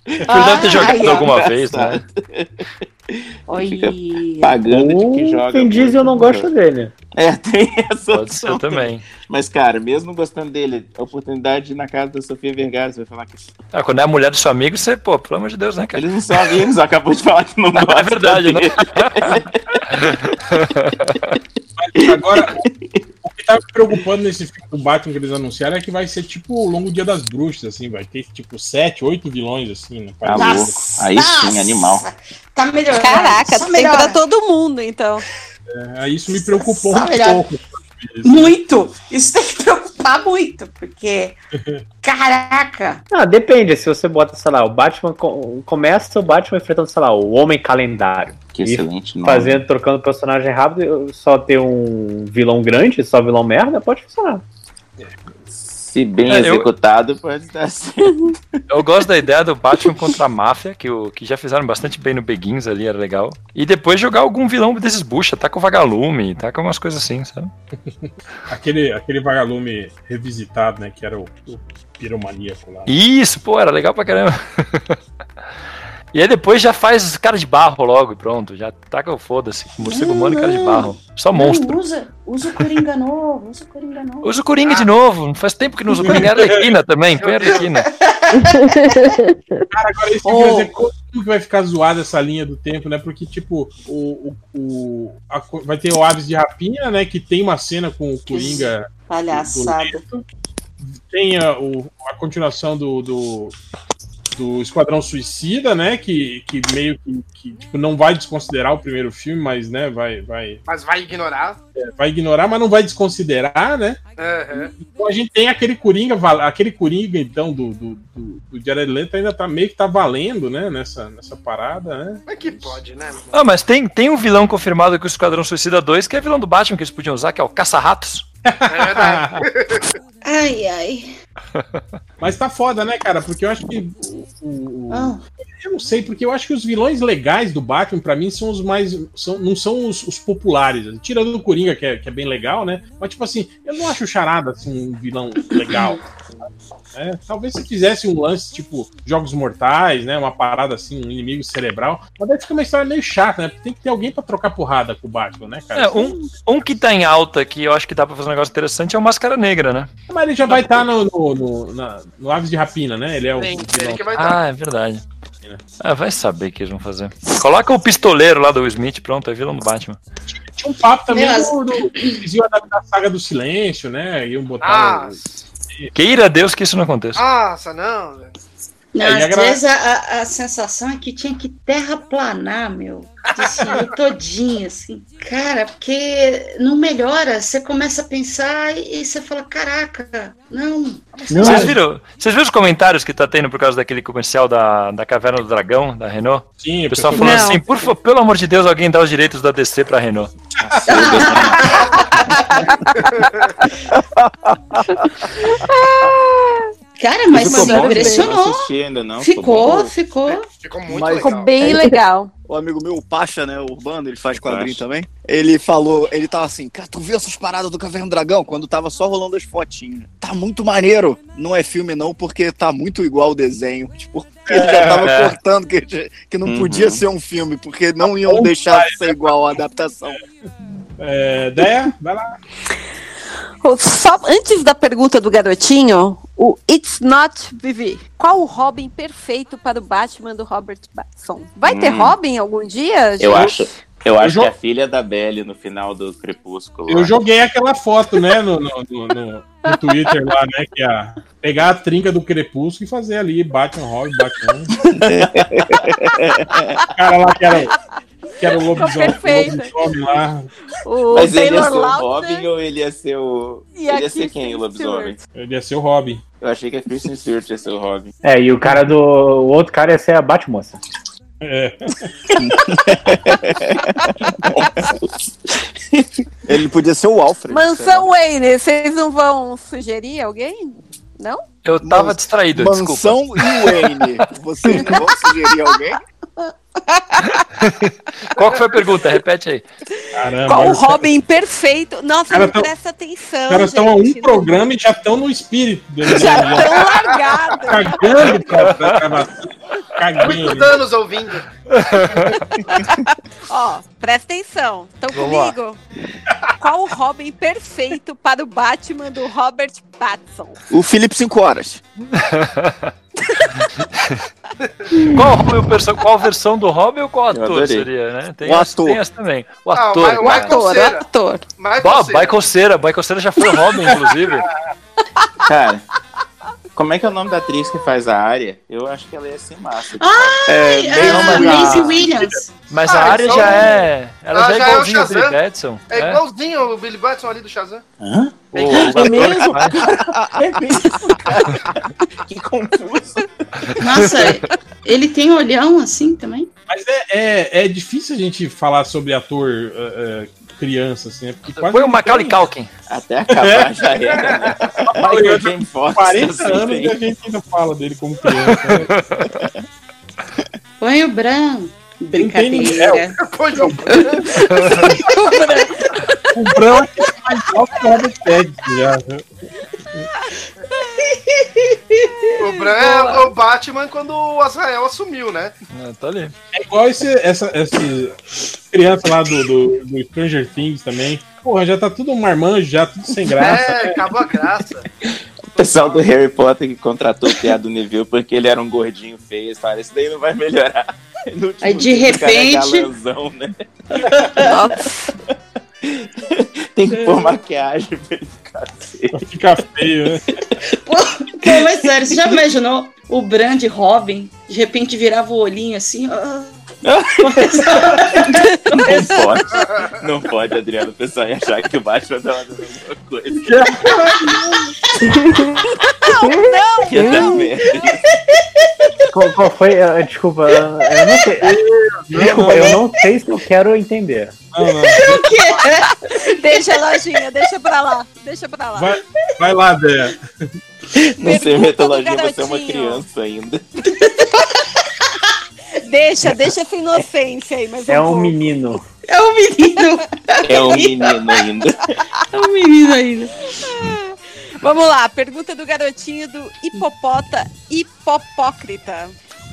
Ele deve ter jogado Ai, alguma engraçado. vez, né? Olha. Pagando de que joga. Vin Diesel eu não gosto dele. É, tem essa Pode ser opção também. Mas, cara, mesmo gostando dele, a oportunidade de ir na casa da Sofia Vergara, você vai falar que Ah, quando é a mulher do seu amigo, você, pô, pelo amor de Deus, né, cara? eles não são amigos, acabou de falar que não gosta É verdade, né? dele. Mas agora, tá me preocupando nesse filme do Batman que eles anunciaram é que vai ser tipo o Longo Dia das Bruxas, assim, vai ter tipo sete, oito vilões, assim, né? Tá louco. Aí sim, animal. Tá melhorando. Caraca, só tem melhora. pra todo mundo, então. É, aí isso me preocupou Só um melhor. pouco. Muito! Isso tem que preocupar muito, porque. Caraca! Ah, depende. Se você bota, sei lá, o Batman. co- Começa o Batman enfrentando, sei lá, o Homem Calendário. Que excelente nome. Fazendo, trocando personagem rápido, só ter um vilão grande, só vilão merda, pode funcionar. Se bem É, eu- executado, pode dar certo. Eu gosto da ideia do Batman contra a máfia, que, o, que já fizeram bastante bem no Begins ali, era legal. E depois jogar algum vilão desses bucha, tá com o vagalume, tá com umas coisas assim, sabe? Aquele, aquele vagalume revisitado, né? Que era o, o piromaníaco lá. Isso, pô, era legal pra caramba. E aí depois já faz cara de barro logo e pronto, já taca o foda-se, morcego humano e cara de barro. Só monstro. Não, usa, usa o Coringa novo, usa o Coringa novo. Usa o Coringa de novo, não faz tempo que não usa o Coringa. É Arlequina também, põe a Arlequina. Cara, agora isso que eu queria dizer, como que vai ficar zoada essa linha do tempo, né? Porque, tipo, o, o, o- a vai ter o Aves de Rapina, né? Que tem uma cena com o Coringa. Palhaçada. Tem a, o- a continuação do, do, do Esquadrão Suicida, né? Que, que meio que, que, tipo, não vai desconsiderar o primeiro filme, mas, né, vai, vai, Mas vai ignorar. é, vai ignorar, mas não vai desconsiderar, né? Aham. Então a gente tem aquele Coringa, aquele Coringa, então, do, do, do, do Jared Leto ainda tá meio que tá valendo, né? Nessa, nessa parada, né? Como é que pode, né? Ah, mas tem, tem um vilão confirmado com o Esquadrão Suicida 2, que é vilão do Batman que eles podiam usar, que é o Caça-Ratos. É verdade. Ai, ai. Mas tá foda, né, cara? Porque eu acho que. o- o- Ah. Eu não sei, porque eu acho que os vilões legais do Batman, pra mim, são os mais. São, não são os, os populares. Tirando o Coringa, que é, que é bem legal, né? Mas, tipo assim, eu não acho o Charada assim, um vilão legal. Né? Talvez se fizesse um lance tipo Jogos Mortais, né? Uma parada assim, um inimigo cerebral. Mas daí fica uma história meio chata, né? Porque tem que ter alguém pra trocar porrada com o Batman, né, cara? É, um, um que tá em alta, que eu acho que dá pra fazer um negócio interessante, é o Máscara Negra, né? Mas ele já vai estar no, no, no, na- no Aves de Rapina, né? Ele é o. Sim, ele que vai estar. Ah, é verdade. Ah, vai saber o que eles vão fazer. Coloca o pistoleiro lá do Smith, pronto, é vilão do Batman. Tinha um papo também Meu, do, do, eles iam adaptar a saga do silêncio, né? Iam botar. Ah, o- Queira Deus que isso não aconteça. nossa, não. Não, É, e às agra- vezes a, a- sensação é que tinha que terraplanar, meu. Assim, eu todinho, assim. Cara, porque não melhora. Você começa a pensar e, e você fala, caraca, não. Não, Vocês viram, vocês viram os comentários que tá tendo por causa daquele comercial da, da Caverna do Dragão, da Renault? Sim, O pessoal falando Não. assim, por pelo amor de Deus, alguém dá os direitos da DC pra Renault. Cara, mas Ficou impressionou. Ainda, não. Ficou, bom? ficou. Ficou muito Mas- legal. Ficou bem legal. O amigo meu, o Pacha, né, o Urbano, ele faz quadrinho Pacha. também. Ele falou, ele tava assim, cara, tu viu essas paradas do Caverna do Dragão? Quando tava só rolando as fotinhas. Tá muito maneiro. Não é filme não, porque tá muito igual o desenho. Tipo, ele já tava É. cortando que, que não Uhum. podia ser um filme, porque não iam deixar ser igual a adaptação. É, Deia, vai lá. Só antes da pergunta do garotinho, o It's Not Vivi. Qual o Robin perfeito para o Batman do Robert Pattinson? Vai ter Hum. Robin algum dia? Eu gente? acho, eu acho jo- que é a filha da Belly no final do Crepúsculo. Eu lá. joguei aquela foto, né, no, no, no- no- no Twitter lá, né, que é pegar a trinca do Crepúsculo e fazer ali Batman Robin, Batman. o cara lá que era, que era o lobisomem, o perfeito. lobisomem lá. O Mas ele ia Taylor ser o Robin ou ele ia ser o. e Ele ia ser quem, o lobisomem? Stewart. Ele ia ser o Robin. Eu achei que a Kristen Stewart ia ser o Robin. É, e o cara do. O outro cara ia ser a Batmoça. É. Ele podia ser o Alfred. Mansão Wayne, vocês não vão sugerir alguém? Não? Eu tava distraído, desculpa. Mansão e Wayne. Vocês não vão sugerir alguém? Qual que foi a pergunta? Repete aí. Caramba. Qual o Robin perfeito? Nossa, Cara não tão- presta atenção. Os caras estão a um programa e já estão no espírito dele. Já estão largados. Cagando pra, pra gravação. Muitos anos ouvindo. Ó, presta atenção. Estão Vamos lá. comigo? Qual o Robin perfeito para o Batman do Robert Pattinson? O Felipe 5 horas. Qual, Robin, o perso- qual versão do Robin ou qual ator seria, né? Tem O essa, ator. tem essa também. O Ah, o ator. Ma- o cara. Michael Ator, Cera. ator. Michael Cera. Michael Cera. Michael Cera já foi o Robin, inclusive. Cara, como é que é o nome da atriz que faz a área? Eu acho que ela ia ser massa. Ai, É, a meio Maisie uma- Williams. Mas Ah, a área já é. Ela Ah, já é é o igualzinha ao Billy. Batson. É igualzinho o Billy Batson ali do Shazam. Hã? O, o ator que faz. É mesmo, cara. que confuso. Nossa, ele tem olhão assim também? Mas é, é, é difícil a gente falar sobre ator eh, eh, criança, assim, né? Porque quase Foi o Macaulay tem- Culkin. Até acabar já era, né? Michael J. Fox. 40 assim, anos bem. e a gente ainda fala dele como criança. né? Põe o Bran. Brincadeira. Pois é. O Brão é mais alto que o Robert Pattinson já. O Bran é o Batman quando o Azrael assumiu, né? Ah, tá ali. É igual esse, essa, esse criança lá do, do, do Stranger Things também. Porra, já tá tudo marmanjo, já tudo sem graça. É, acabou a graça. O pessoal do Harry Potter que contratou o Piado Neville porque ele era um gordinho feio. Falaram, isso daí não vai melhorar. Aí, de o cara é repente- galanzão, né? Tem que pôr maquiagem pra ele ficar feio. Fica feio, né? Pô, pô, mas sério, você já imaginou o Bran de Robin? De repente virava o olhinho assim. Não pode. Não pode, Adriano. O pessoal ia achar que o Batman tava dando alguma coisa. Não, Ia dar merda. Qual, qual foi? ah, desculpa, eu não sei. Desculpa, eu não sei se eu quero entender. Não, não. Deixa a lojinha, deixa pra lá. Deixa pra lá. Vai, vai lá, Dé. Não sei metodologia, do você é uma criança ainda. Deixa, deixa essa inocência aí, mas É um pouco. menino. É um menino. É um menino ainda. É um menino ainda. Vamos lá, pergunta do garotinho do hipopota hipopócrita.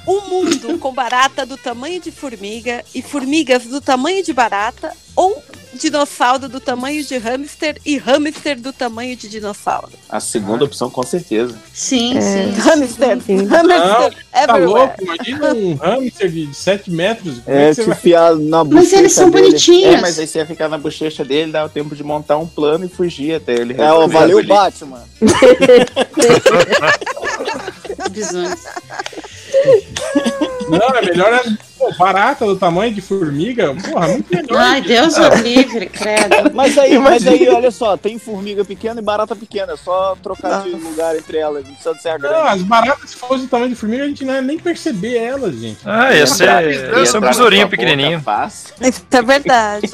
Um mundo com barata do tamanho de formiga e formigas do tamanho de barata ou dinossauro do tamanho de hamster e hamster do tamanho de dinossauro? A segunda opção, com certeza. Sim, É. sim. Hamster, Sim. Não, hamster, tá everywhere. louco? Imagina um hamster de 7 metros. Como é, É, você te vai... enfiar na bochecha Mas eles são dele. bonitinhos. É, mas aí você ia ficar na bochecha dele, dá o tempo de montar um plano e fugir até ele. É, ó, valeu ali. Batman. Bisões. Não, é melhor Pô, barata do tamanho de formiga, porra, muito melhor. Ai, Deus o livre, credo. Mas aí, mas aí, olha só, tem formiga pequena e barata pequena. É só trocar de lugar entre elas. Não precisa ser a Não, grande. as baratas, se fosse do tamanho de formiga, a gente não ia nem perceber elas, gente. Ah, ia ser, ia ser um besourinho pequenininho. Isso é verdade.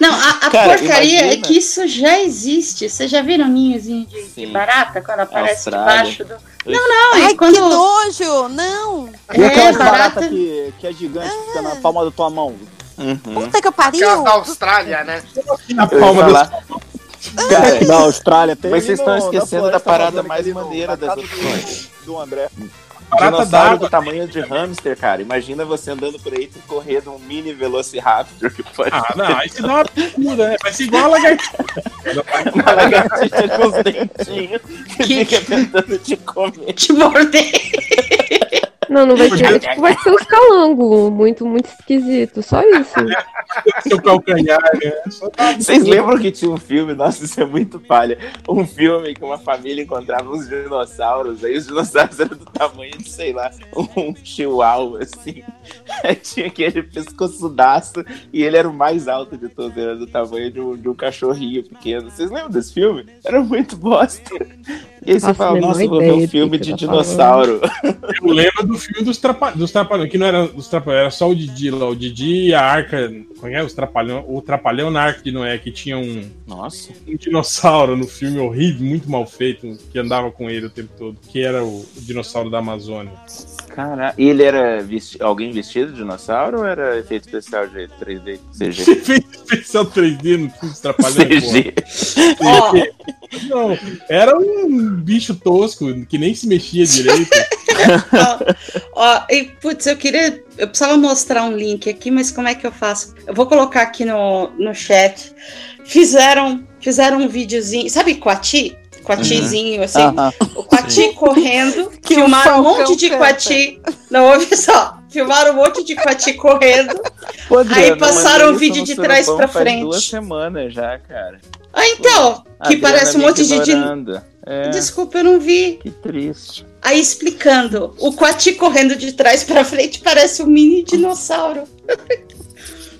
Não, a, a Cara, porcaria é imagina. que isso já existe. Vocês já viram ninhozinho de, de barata quando aparece Austrália. debaixo do. Não, não, Ai, e quando. que nojo! Não! E aquelas É, baratas barata- que, que é gigante, que fica na palma da tua mão. Puta que eu pariu! Aquela da Austrália, né? Na palma das Cara, na Austrália tem. Mas vocês estão esquecendo da parada mais maneira das opções. do, do André. Barata Dinossauro d'água. do tamanho de hamster, cara. Imagina você andando por aí e correr de um mini Velociraptor que pode Ah, não, aí você dá uma pintura, né? Vai ser igual a lagartixa. uma lagartixa com os dentinhos que fica tentando te comer. Te morder. Não, não vai ser. Tipo, vai ser uns calango. Muito, muito esquisito. Só isso. Seu calcanhar, né? Vocês lembram que tinha um filme, nossa, isso é muito palha. Um filme que uma família encontrava uns dinossauros, aí os dinossauros eram do tamanho de, sei lá, um chihuahua, assim. Aí tinha aquele pescoçudaço e ele era o mais alto de todos, era do tamanho de um, de um cachorrinho pequeno. Vocês lembram desse filme? Era muito bosta. E aí você Faço a fala, nossa, vou ver um filme de tá dinossauro. Eu lembro do filme dos, trapa... dos Trapalhões, que não era dos Trapalhões, era só o Didi lá, o Didi e a Arca. Como é? Os Trapalhão, o Trapalhão na Arca de Noé, que tinha um, Nossa. um dinossauro no filme horrível, muito mal feito, que andava com ele o tempo todo, que era o, o dinossauro da Amazônia. Caraca. E ele era vesti- alguém vestido de dinossauro ou era efeito especial de 3D? CG? Efeito especial 3D no filme dos Trapalhões. CG. Porra. Não, era um bicho tosco, que nem se mexia direito. ó, e putz, eu queria. Eu precisava mostrar um link aqui, mas como é que eu faço? Eu vou colocar aqui no, no chat. Fizeram, fizeram um videozinho. Sabe Quati? Quatizinho, assim. Aham. O Quati correndo. Que filmaram um monte de canta. Quati. Não, ouve só. Filmaram um monte de Quati correndo. Pô, Aí passaram o vídeo de trás faz frente. duas semanas já, cara. Ah, então. A Que parece um monte de. É, Desculpa, eu não vi. que triste. Aí explicando, o Quati correndo de trás pra frente parece um mini dinossauro.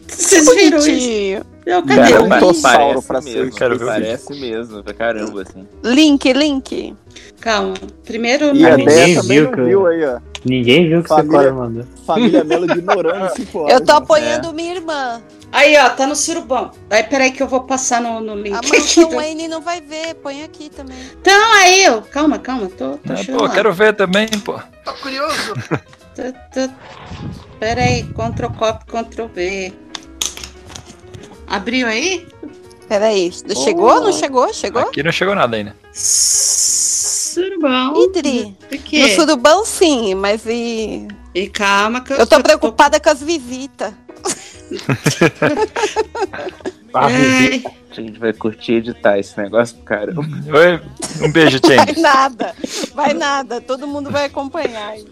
Vocês viram isso? Bonitinho. Não, Cara, cadê? um tossauro parece pra ser. mesmo. Quero ver o parece mesmo, pra caramba, assim. Link, link. Calma. Primeiro. E a também viu não eu- viu aí, ó. Ninguém viu o que você Família- quase mandou. Família Melo ignorando 5 horas. Eu tô apoiando minha irmã. Aí, ó, tá no surubão. Aí, peraí que eu vou passar no, no link. A mansão Wayne não vai ver. Põe aqui também. Então, aí, eu. Calma, calma. Tô, tô Ah, pô, quero ver também, pô. Tô curioso. Tá, tá. Peraí, Ctrl Copy, Ctrl V. Abriu aí? Peraí. Chegou? Não chegou? Chegou? Aqui não chegou nada ainda. Surubão. Idri. O No surubão, sim, mas e. E calma que eu, Eu tô preocupada com as visitas. Ai, A gente vai curtir editar esse negócio pro caramba. Oi, um beijo, Vai Change. nada. Vai nada. Todo mundo vai acompanhar. aí.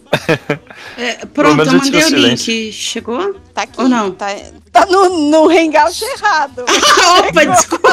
é, pronto, eu mandei o link. Chegou? Tá aqui. Ou não? Tá, tá no, no hangout errado. Opa, desculpa.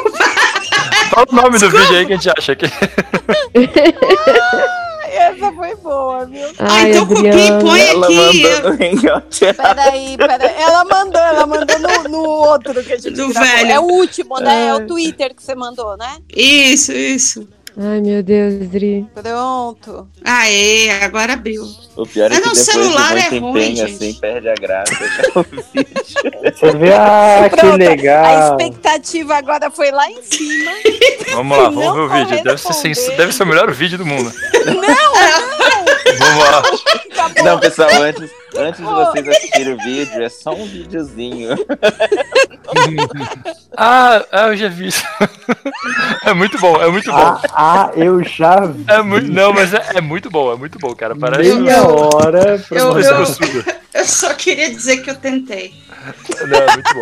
Fala o nome do vídeo aí que a gente acha aqui. Essa foi boa, viu? Ah, Ai, então copia e Adriana. põe Ela aqui. mandou. Peraí, peraí. Ela mandou, ela mandou no, no outro que a gente Do gravou. velho. É o último, né? É o Twitter que você mandou, né? Isso, isso. Ai, meu Deus, Dri. Pronto. Aê, agora abriu. O pior é Ah, que não, depois celular é ruim, empenho, gente. assim, perde a graça. Você vê, ah, que Pronto. A legal. expectativa agora foi lá em cima. Vamos lá, vamos Não ver o vídeo. Deve ser, deve ser o melhor vídeo do mundo. Não, Vamos lá. Acabou. Não, pessoal, antes, antes de vocês assistirem o vídeo, é só um videozinho. Ah, ah, eu já vi isso. É muito bom, é muito bom. Ah, ah, eu já vi. É muito, não, mas é, é muito bom, é muito bom, cara. Parece um Meia hora pra Eu- eu-. Eu só queria dizer que eu tentei. Não, é muito bom.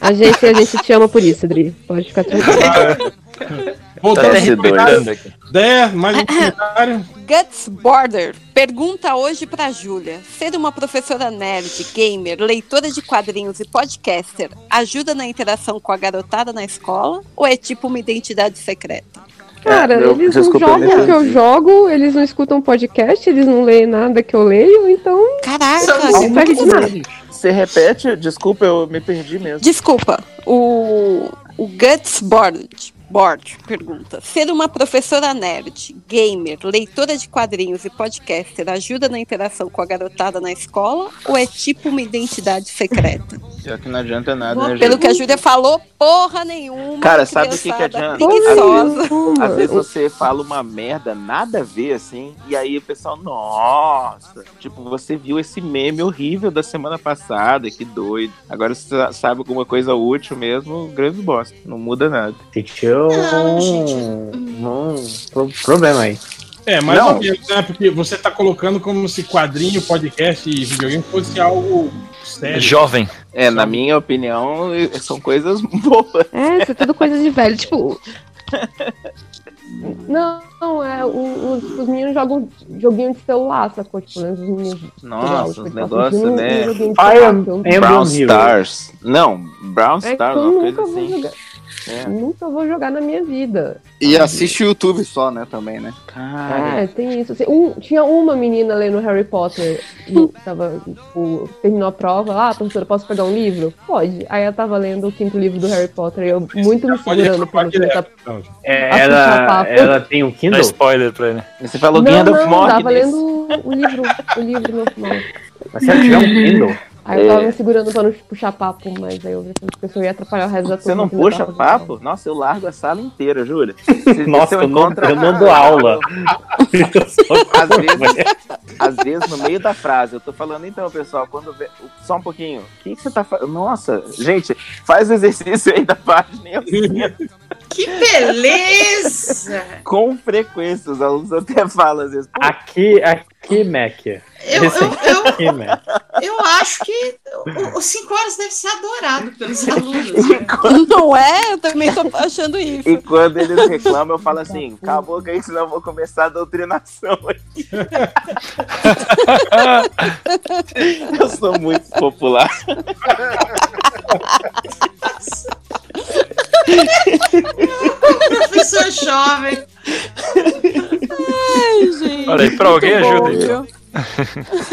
A gente, a gente te ama por isso, Dri. Pode ficar tranquilo. Tá Voltando dois. arrebentando aqui. Dé, mais um comentário. Guts Border pergunta hoje pra Júlia: ser uma professora nerd, gamer, leitora de quadrinhos e podcaster ajuda na interação com a garotada na escola ou é tipo uma identidade secreta? Cara, eu- eles não jogam o que eu entendi. jogo, eles não escutam podcast, eles não leem nada que eu leio, então. Caraca, não serve de nada. Você repete? Desculpa, eu me perdi mesmo. Desculpa, o, o Guts Board, Board pergunta: ser uma professora nerd, gamer, leitora de quadrinhos e podcaster ajuda na interação com a garotada na escola ou é tipo uma identidade secreta? Pior que não adianta nada, né, Pelo que a Júlia falou, porra nenhuma. Cara, sabe o que, que adianta? Preguiçosa. Às vezes você fala uma merda, nada a ver, assim, e aí o pessoal, nossa, tipo, você viu esse meme horrível da semana passada, que doido. Agora você sa- sabe alguma coisa útil mesmo, grande bosta. Não muda nada. Sentiu Não, gente. um, um pro- problema aí. É, mais Não. ou menos, né? Porque você tá colocando como se quadrinho, podcast e videogame fosse algo sério. Jovem. É, na minha opinião, são coisas boas. É, isso é tudo coisa de velho. Tipo. Não, não, é. o- os, os meninos jogam joguinho de celular, sacou? Tipo, né, os meninos. Nossa, os tipo, negócios, um- né? celular, então- Brown Stars. Não, Brown É Stars, eu uma nunca coisa vou assim. jogar. É. Nunca vou jogar na minha vida. E assiste o YouTube só, né, também, né? É, tem isso. Assim, um- tinha uma menina lendo Harry Potter e tava, tipo, terminou a prova. lá, Ah, professora, posso pegar um livro? Pode. Aí ela tava lendo o quinto livro do Harry Potter e eu muito me segurando pra não começar É, a puxar ela, ela tem um Dá Kindle? spoiler pra ele. Você falou não, Gandalf não, morre tava nesse. lendo o livro, o livro no final. Mas se ela tiver um Kindle. Aí eu tava É. me segurando pra não puxar papo, mas aí eu vi que a pessoa ia atrapalhar o resto da Você turma. não que ainda puxa papo? Nossa, eu largo a sala inteira, Júlia. Nossa, eu não, encontro- eu não dou aula. Às vezes, às vezes, no meio da frase, eu tô falando, então, pessoal, quando vê. Só um pouquinho. O que, que você tá fazendo? Nossa, gente, faz o exercício aí da página. e eu. Que beleza! Com frequência, os alunos até falam às vezes. "Pô, Aqui, aqui, Mac. Eu, eu, eu, aqui, Mac. eu acho que os 5 horas deve ser adorado pelos alunos. né? Não é? Eu também tô achando isso. E quando eles reclamam, eu falo assim: cala a boca aí, senão eu vou começar a doutrinação aqui. eu sou muito popular. Professor jovem. Ai, gente. Olha aí, pra alguém bom, ajuda viu?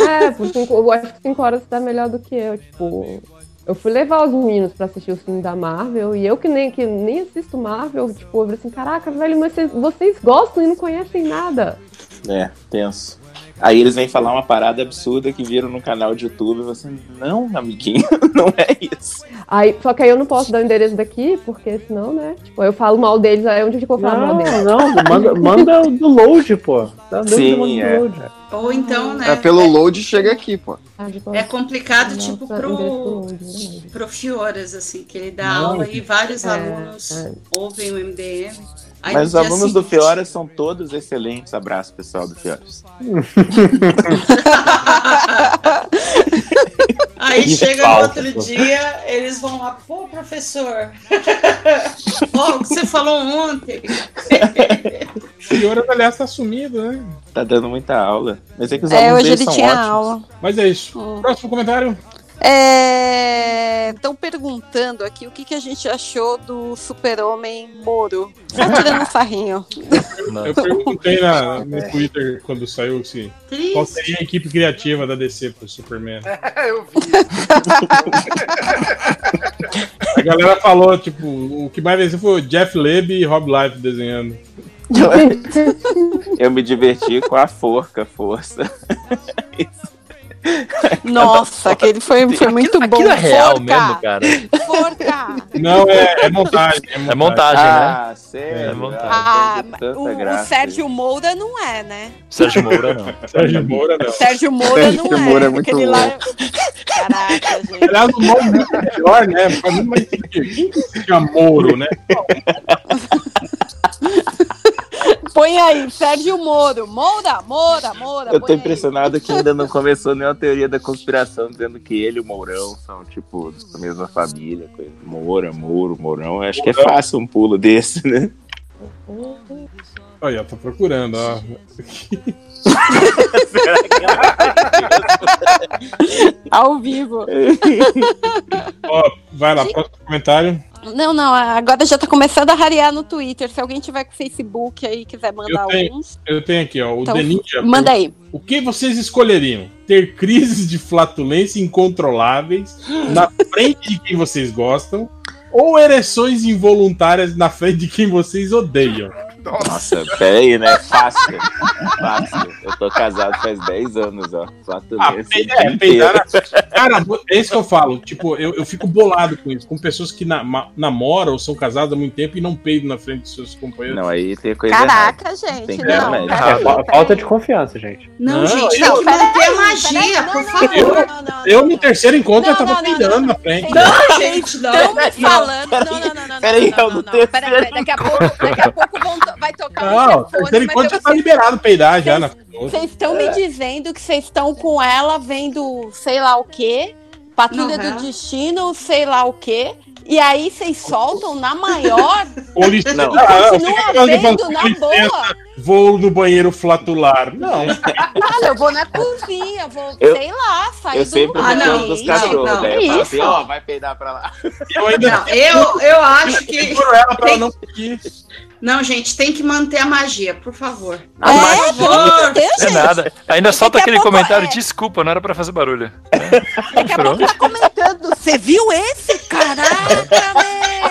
É, por cinco, eu acho que 5 horas tá melhor do que eu. Tipo, eu fui levar os meninos pra assistir os filmes da Marvel e eu que nem, que nem assisto Marvel, tipo, eu falei assim: caraca, velho, mas vocês, vocês gostam e não conhecem nada. É, tenso. Aí eles vêm falar uma parada absurda que viram no canal de YouTube e você, não, amiguinho, não é isso. Aí, só que aí eu não posso dar o endereço daqui, porque senão, né? Tipo, eu falo mal deles, aí onde que eu falo mal deles? Não, não, manda, manda do load, pô. Dá dentro Sim, é. load. Ou então, né? É pelo load chega aqui, pô. É complicado, Nossa, tipo, pro, verdade. pro Fioras, assim, que ele dá Não. aula e vários É, alunos é. ouvem o MDM. Aí Mas os alunos do seguinte- Fioras são todos excelentes. Abraço, pessoal do Fioras. Aí Que chega falta, no outro pô. dia, eles vão lá, pô, professor, ó, o que você falou ontem. Fioras, aliás, tá sumido, né? Tá dando muita aula. Mas é que os É, alunos hoje ele são tinha ótimos. aula. Mas é isso. Próximo comentário. Estão perguntando aqui o que, que a gente achou do super-homem Moro. Só tirando um sarrinho. Eu perguntei na, no Twitter quando saiu se, Triste. qual seria a equipe criativa da DC pro Superman. eu vi. A galera falou, tipo, o que mais venceu foi o Jeff Leb e Rob Life desenhando. Eu me diverti com a forca, força. Nossa, aquele foi, foi muito bom. Aquilo é real Forca! mesmo, cara. Forca! Não, é, é montagem. É montagem, Ah, né? sério? É montagem. Ah, teve tanta o, o Sérgio Moura não é, né? Sérgio Moura não. Sérgio Moura, não. Sérgio Moura Sérgio não é. Moura é muito Aquele bom. lá. Caraca, gente. Aliás, o nome é muito melhor, né? Faz muito mais sentido. Quem que se chama Moro, né? Põe aí, Sérgio Moro. Moura, Moura, Moura. Eu tô põe aí. impressionado que ainda não começou nenhuma teoria da conspiração dizendo que ele e o Mourão são, tipo, da mesma família. Coisa. Moura, Mouro, Mourão. Eu Acho que é fácil um pulo desse, né? Olha, tô procurando, ó. Ao vivo. Ó, vai lá, próximo comentário. Não, não, agora já tá começando a rarear no Twitter. Se alguém tiver com Facebook aí e quiser mandar Eu tenho, alguns. eu tenho aqui, ó, o Então, The Ninja. manda aí. O que vocês escolheriam? Ter crises de flatulência incontroláveis na frente de quem vocês gostam ou ereções involuntárias na frente de quem vocês odeiam? Nossa, peraí, né? Fácil. Fácil. Eu tô casado faz 10 anos, ó. Flatulência. peidar- é, peidar Cara, é isso que eu falo. Tipo, eu, eu fico bolado com isso. Com pessoas que na- ma- namoram ou são casadas há muito tempo e não peidam na frente dos seus companheiros. Não, aí tem coisa Caraca, errada. gente, Tem que não, peraí, Ah, fa- falta de confiança, gente. Não, Não, gente, eu- tem que manter a magia, por favor. Eu, eu no terceiro encontro, eu tava peidando na frente. Não, gente, não. Estão me falando. Não, não, não, não, não. Peraí, não, eu não, não. Peraí, peraí, daqui a pouco, daqui a pouco vão vai tocar Não, o telefone, eu- já tá liberado peidar já na Vocês estão me dizendo que vocês estão com ela vendo sei lá o quê, Patrulha Novela. do Destino, sei lá o quê, e aí vocês soltam na maior licença. Não. Fica falando, vendo com na licença, boa. Vou no banheiro flatular. Não. Cara, eu vou na cozinha, vou, Eu- sei lá, sair Eu do sempre Ah, não, dos não, cachorros, não. né? Eu assim, ó, vai peidar pra lá. Eu ainda Não, eu, eu acho que. ela pra tem- ela não. Não, gente, tem que manter a magia, por favor. É, pelo amor de Deus, É nada. Ainda solta a aquele pouco comentário, é- desculpa, não era pra fazer barulho. Daqui a pouco tá comentando. Você viu esse? Caraca,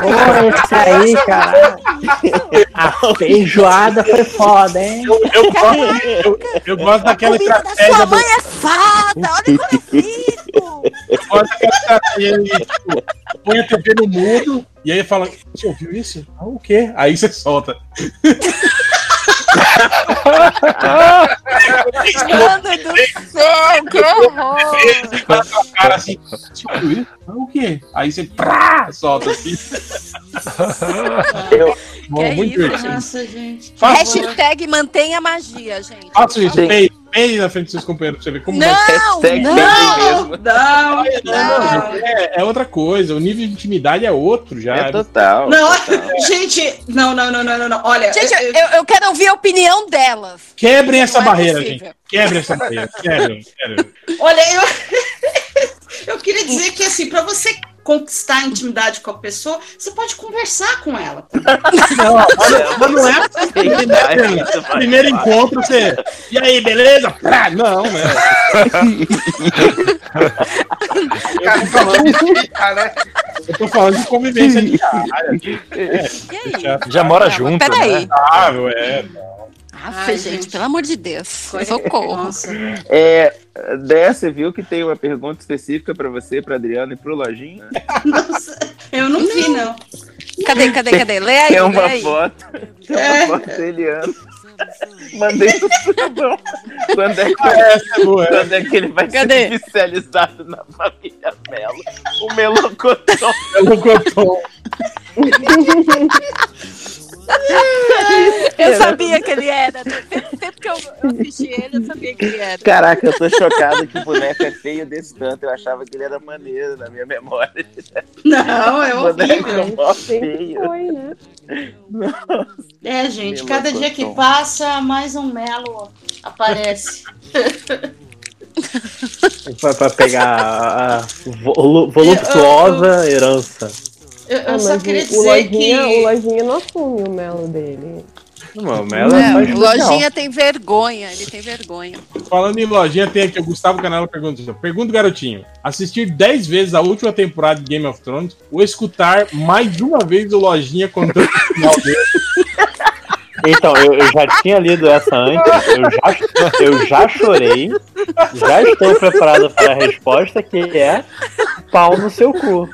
Pô, esse aí, cara. A feijoada foi foda, hein? Eu gosto, eu, eu gosto daquela da estratégia. sua do- mãe é fada, olha como eu fico. Eu gosto daquela estratégia tipo, põe a TV no mudo e aí fala: Você ouviu isso? Ah, o quê? Aí você solta. Mano do céu, que horror. Com a cara assim: o quê? Aí você prá, solta assim. Eu Bom, muito isso, divertido. Nossa, gente. Faço, Hashtag mantenha a magia, gente. faço isso, Sim. Peide na frente dos seus companheiros pra você ver como vai. Não, Hashtag não. mesmo. Não, Não, é, é outra coisa. O nível de intimidade é outro já. É total. não. total. Gente, não, não, não, não, não, não. Olha, Gente, eu- eu, eu- quero ouvir a opinião delas. Quebrem essa Não é barreira, possível. gente. Quebrem essa barreira. Quebrem, quebrem. olha, eu, eu queria dizer que assim, pra você conquistar a intimidade com a pessoa, você pode conversar com ela. Não, mas, mas não é assim? Isso vai- Primeiro encontro, você. E aí, beleza? Pá, Não, né? Eu tô falando de, Ah, né? eu tô falando de convivência diária. É, E aí? já Já mora Não, junto, peraí. né? estável, é. Aff, Ai, gente, gente. pelo amor de Deus. Coisa- Socorro. É, você viu que tem uma pergunta específica pra você, pra Adriano e pro Lojinha? Nossa, eu não vi, não. Cadê, cadê, cadê? Lê aí, Tem uma aí. foto, tem uma É. foto dele antes. Mandei pro Sabão. Quando é que, Ah, é boa. é. quando é que ele vai Cadê? ser oficializado na família Melo? O Melocotão. O Cotton. Eu sabia que ele era. Sempre, sempre que eu eu assisti ele, eu sabia que ele era. Caraca, eu tô chocado que o boneco é feio desse tanto. Eu achava que ele era maneiro na minha memória. Não, é O boneco horrível. é mó Sempre feio. foi, né? É, gente, Meu cada dia que passa, mais um Melo aparece. Pra, pra pegar a, a vo- voluptuosa herança. Eu, eu Ah, só queria o, o dizer lojinha, que. o lojinha não assume o melo dele. Não, o Melo é É. Lojinha tem vergonha, ele tem vergonha. Falando em lojinha, tem aqui o Gustavo Canela pergunta: Pergunta, garotinho. Assistir 10 vezes a última temporada de Game of Thrones ou escutar mais de uma vez o Lojinha contando o final dele? Então, eu, eu já tinha lido essa antes, eu já, eu já chorei, já estou preparado para a resposta que é pau no seu cu.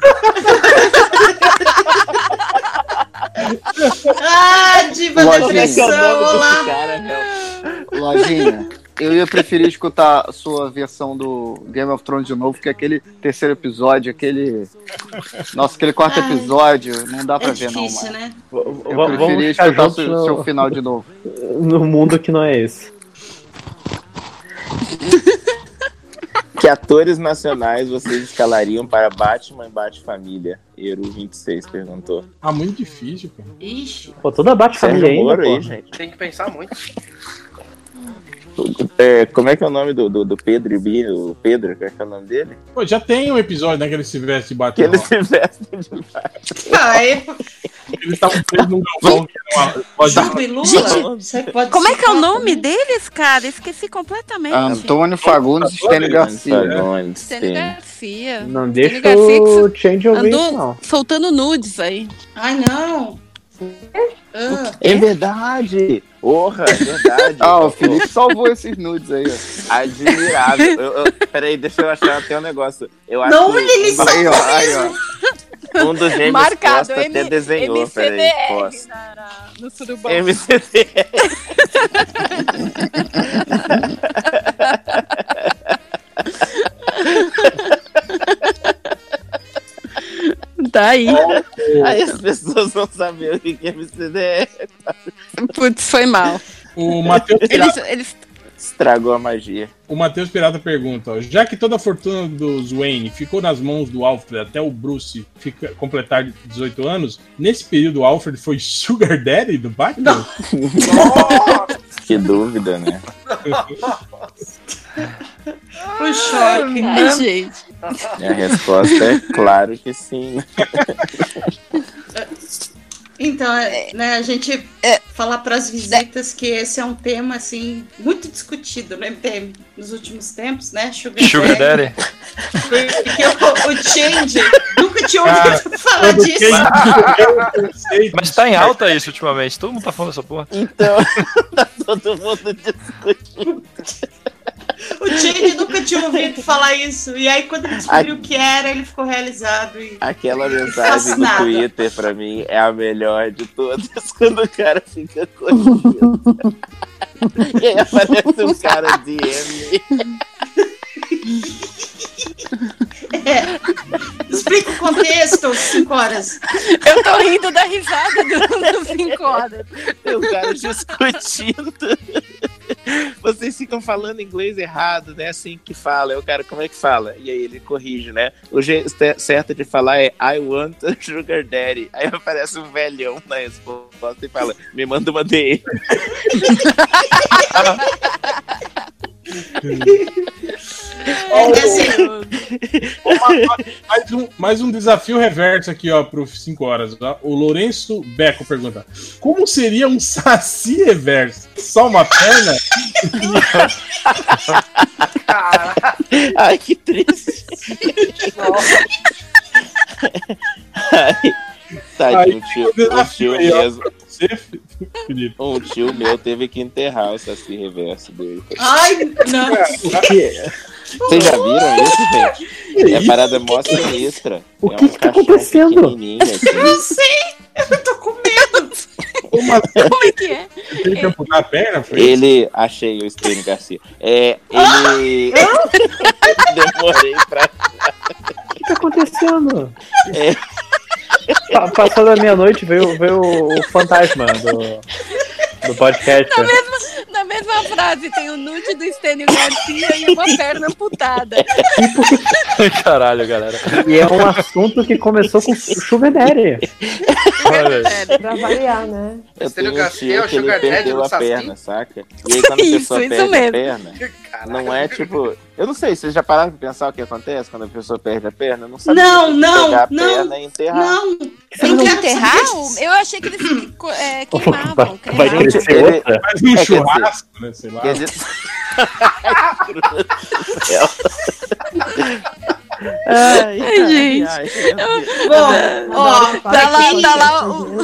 Ah, diva Lojinha. depressão, olá. cara, meu. Lojinha, eu ia preferir escutar a sua versão do Game of Thrones de novo, que é aquele terceiro episódio, aquele. Nossa, aquele quarto Ai. episódio, não dá pra É ver, não, difícil, mano. né? Eu v- preferia escutar o seu, seu no, final de novo. no mundo que não é esse. Que atores nacionais vocês escalariam para Batman e Bat-Família? Eru26 perguntou. Ah, muito difícil, cara. Ixi. Pô, toda bate família Sérgio ainda, aí, gente. Tem que pensar muito. É, como é que é o nome do, do, do Pedro Ibi? O Pedro, qual é, que é o nome dele? Pô, já tem um episódio, né, que ele se veste de Que Batman. ele se veste de Batman. Ai, Eles estavam presos num galpão que era uma Lula? Como é que é o nome deles, cara? Esqueci completamente. Antônio Fagundes e Stênio Garcia. Stênio. Garcia. Não Stênio deixa Garcia que o Change ouvir não. soltando nudes aí. Ai, não. Ah, É verdade! Porra, é verdade. Ah, o Felipe salvou esses nudes aí, ó. Admirável. Eu, eu, peraí, deixa eu achar até um negócio. Eu acho Não, que ele um, salvou Aí, ó, aí, ó. um dos gêmeos Marcado, Costa até M- desenhou. Peraí, MCDR posso. na- na- no surubão. MCDR. Tá aí. Aí as pessoas vão saber o que que é MCDR. Putz, foi mal. O Matheus Eles, Pirata, eles Estragou a magia. o Matheus Pirata pergunta: ó, já que toda a fortuna dos Wayne ficou nas mãos do Alfred até o Bruce fica, completar 18 anos, nesse período o Alfred foi Sugar Daddy do Batman? Que dúvida, né? o choque. Ai, gente. E a resposta é claro que sim. Então, é, né, a gente falar para as visitas que esse é um tema assim muito discutido no MTM nos últimos tempos, né? Sugar, Sugar Daddy. Porque o, o Change nunca tinha ouvido falar Todo disso. Mas tá em alta isso ultimamente. Todo mundo tá falando essa porra. Então, tá todo mundo discutindo. O Change nunca tinha ouvido falar isso. E aí, quando ele descobriu o que era, ele ficou realizado. E... Aquela mensagem do Fascinada. Twitter, pra mim, é a melhor de todas. Quando o cara fica coxinho. e aí aparece um cara DM. É. Explica o contexto, 5 horas. Eu tô rindo da risada do, do 5 horas. O cara discutindo. Vocês ficam falando inglês errado, né? Assim que fala. O cara, como é que fala? E aí ele corrige, né? O jeito certo de falar é I want a sugar daddy. Aí aparece um velhão na resposta e fala, me manda uma DM. Assim, mais, um, mais um desafio reverso aqui, ó, pro 5 horas. Tá? O Lourenço Beco pergunta: Como seria um saci reverso? Só uma perna? Ai, que triste. Ai, tadinho, um tio, um tio mesmo. você, Felipe. Um tio meu teve que enterrar o saci reverso dele. Ai, não. Vocês já viram isso, gente? É isso? parada mó sinistra. O é que um que tá acontecendo? assim. Eu sei, eu tô com medo. Como assim? Como é que é? Tem que amputar a perna? Foi? Ele. Achei o Stênio Garcia. É, ele. Demorei pra. O que tá acontecendo? É, Passou da meia-noite, veio, veio o fantasma do, do podcast. Na mesma, na mesma frase, tem o nude do Stênio Garcia e uma perna amputada. Caralho, galera. E é um assunto que começou com Sugar Daddy. Olha. Pra variar, né? eu Stênio tenho um Garcia é o que ele Sugar Daddy perdeu do a Saci? perna, saca? E aí quando a Isso, pessoa isso perde a mesmo. perna, não é tipo. Eu não sei, vocês já pararam pra pensar o que acontece quando a pessoa perde a perna? Não sabe Não, não, pegar a não, perna e enterrar. Não. Tem que enterrar? Eu achei que eles é, queimavam. Vai queimavam. crescer Ele- outra? Faz um É, churrasco, né? Sei lá. Quer dizer... Ai, Ai, gente. ai. Bom, ó, Tá pra lá, tá lá o,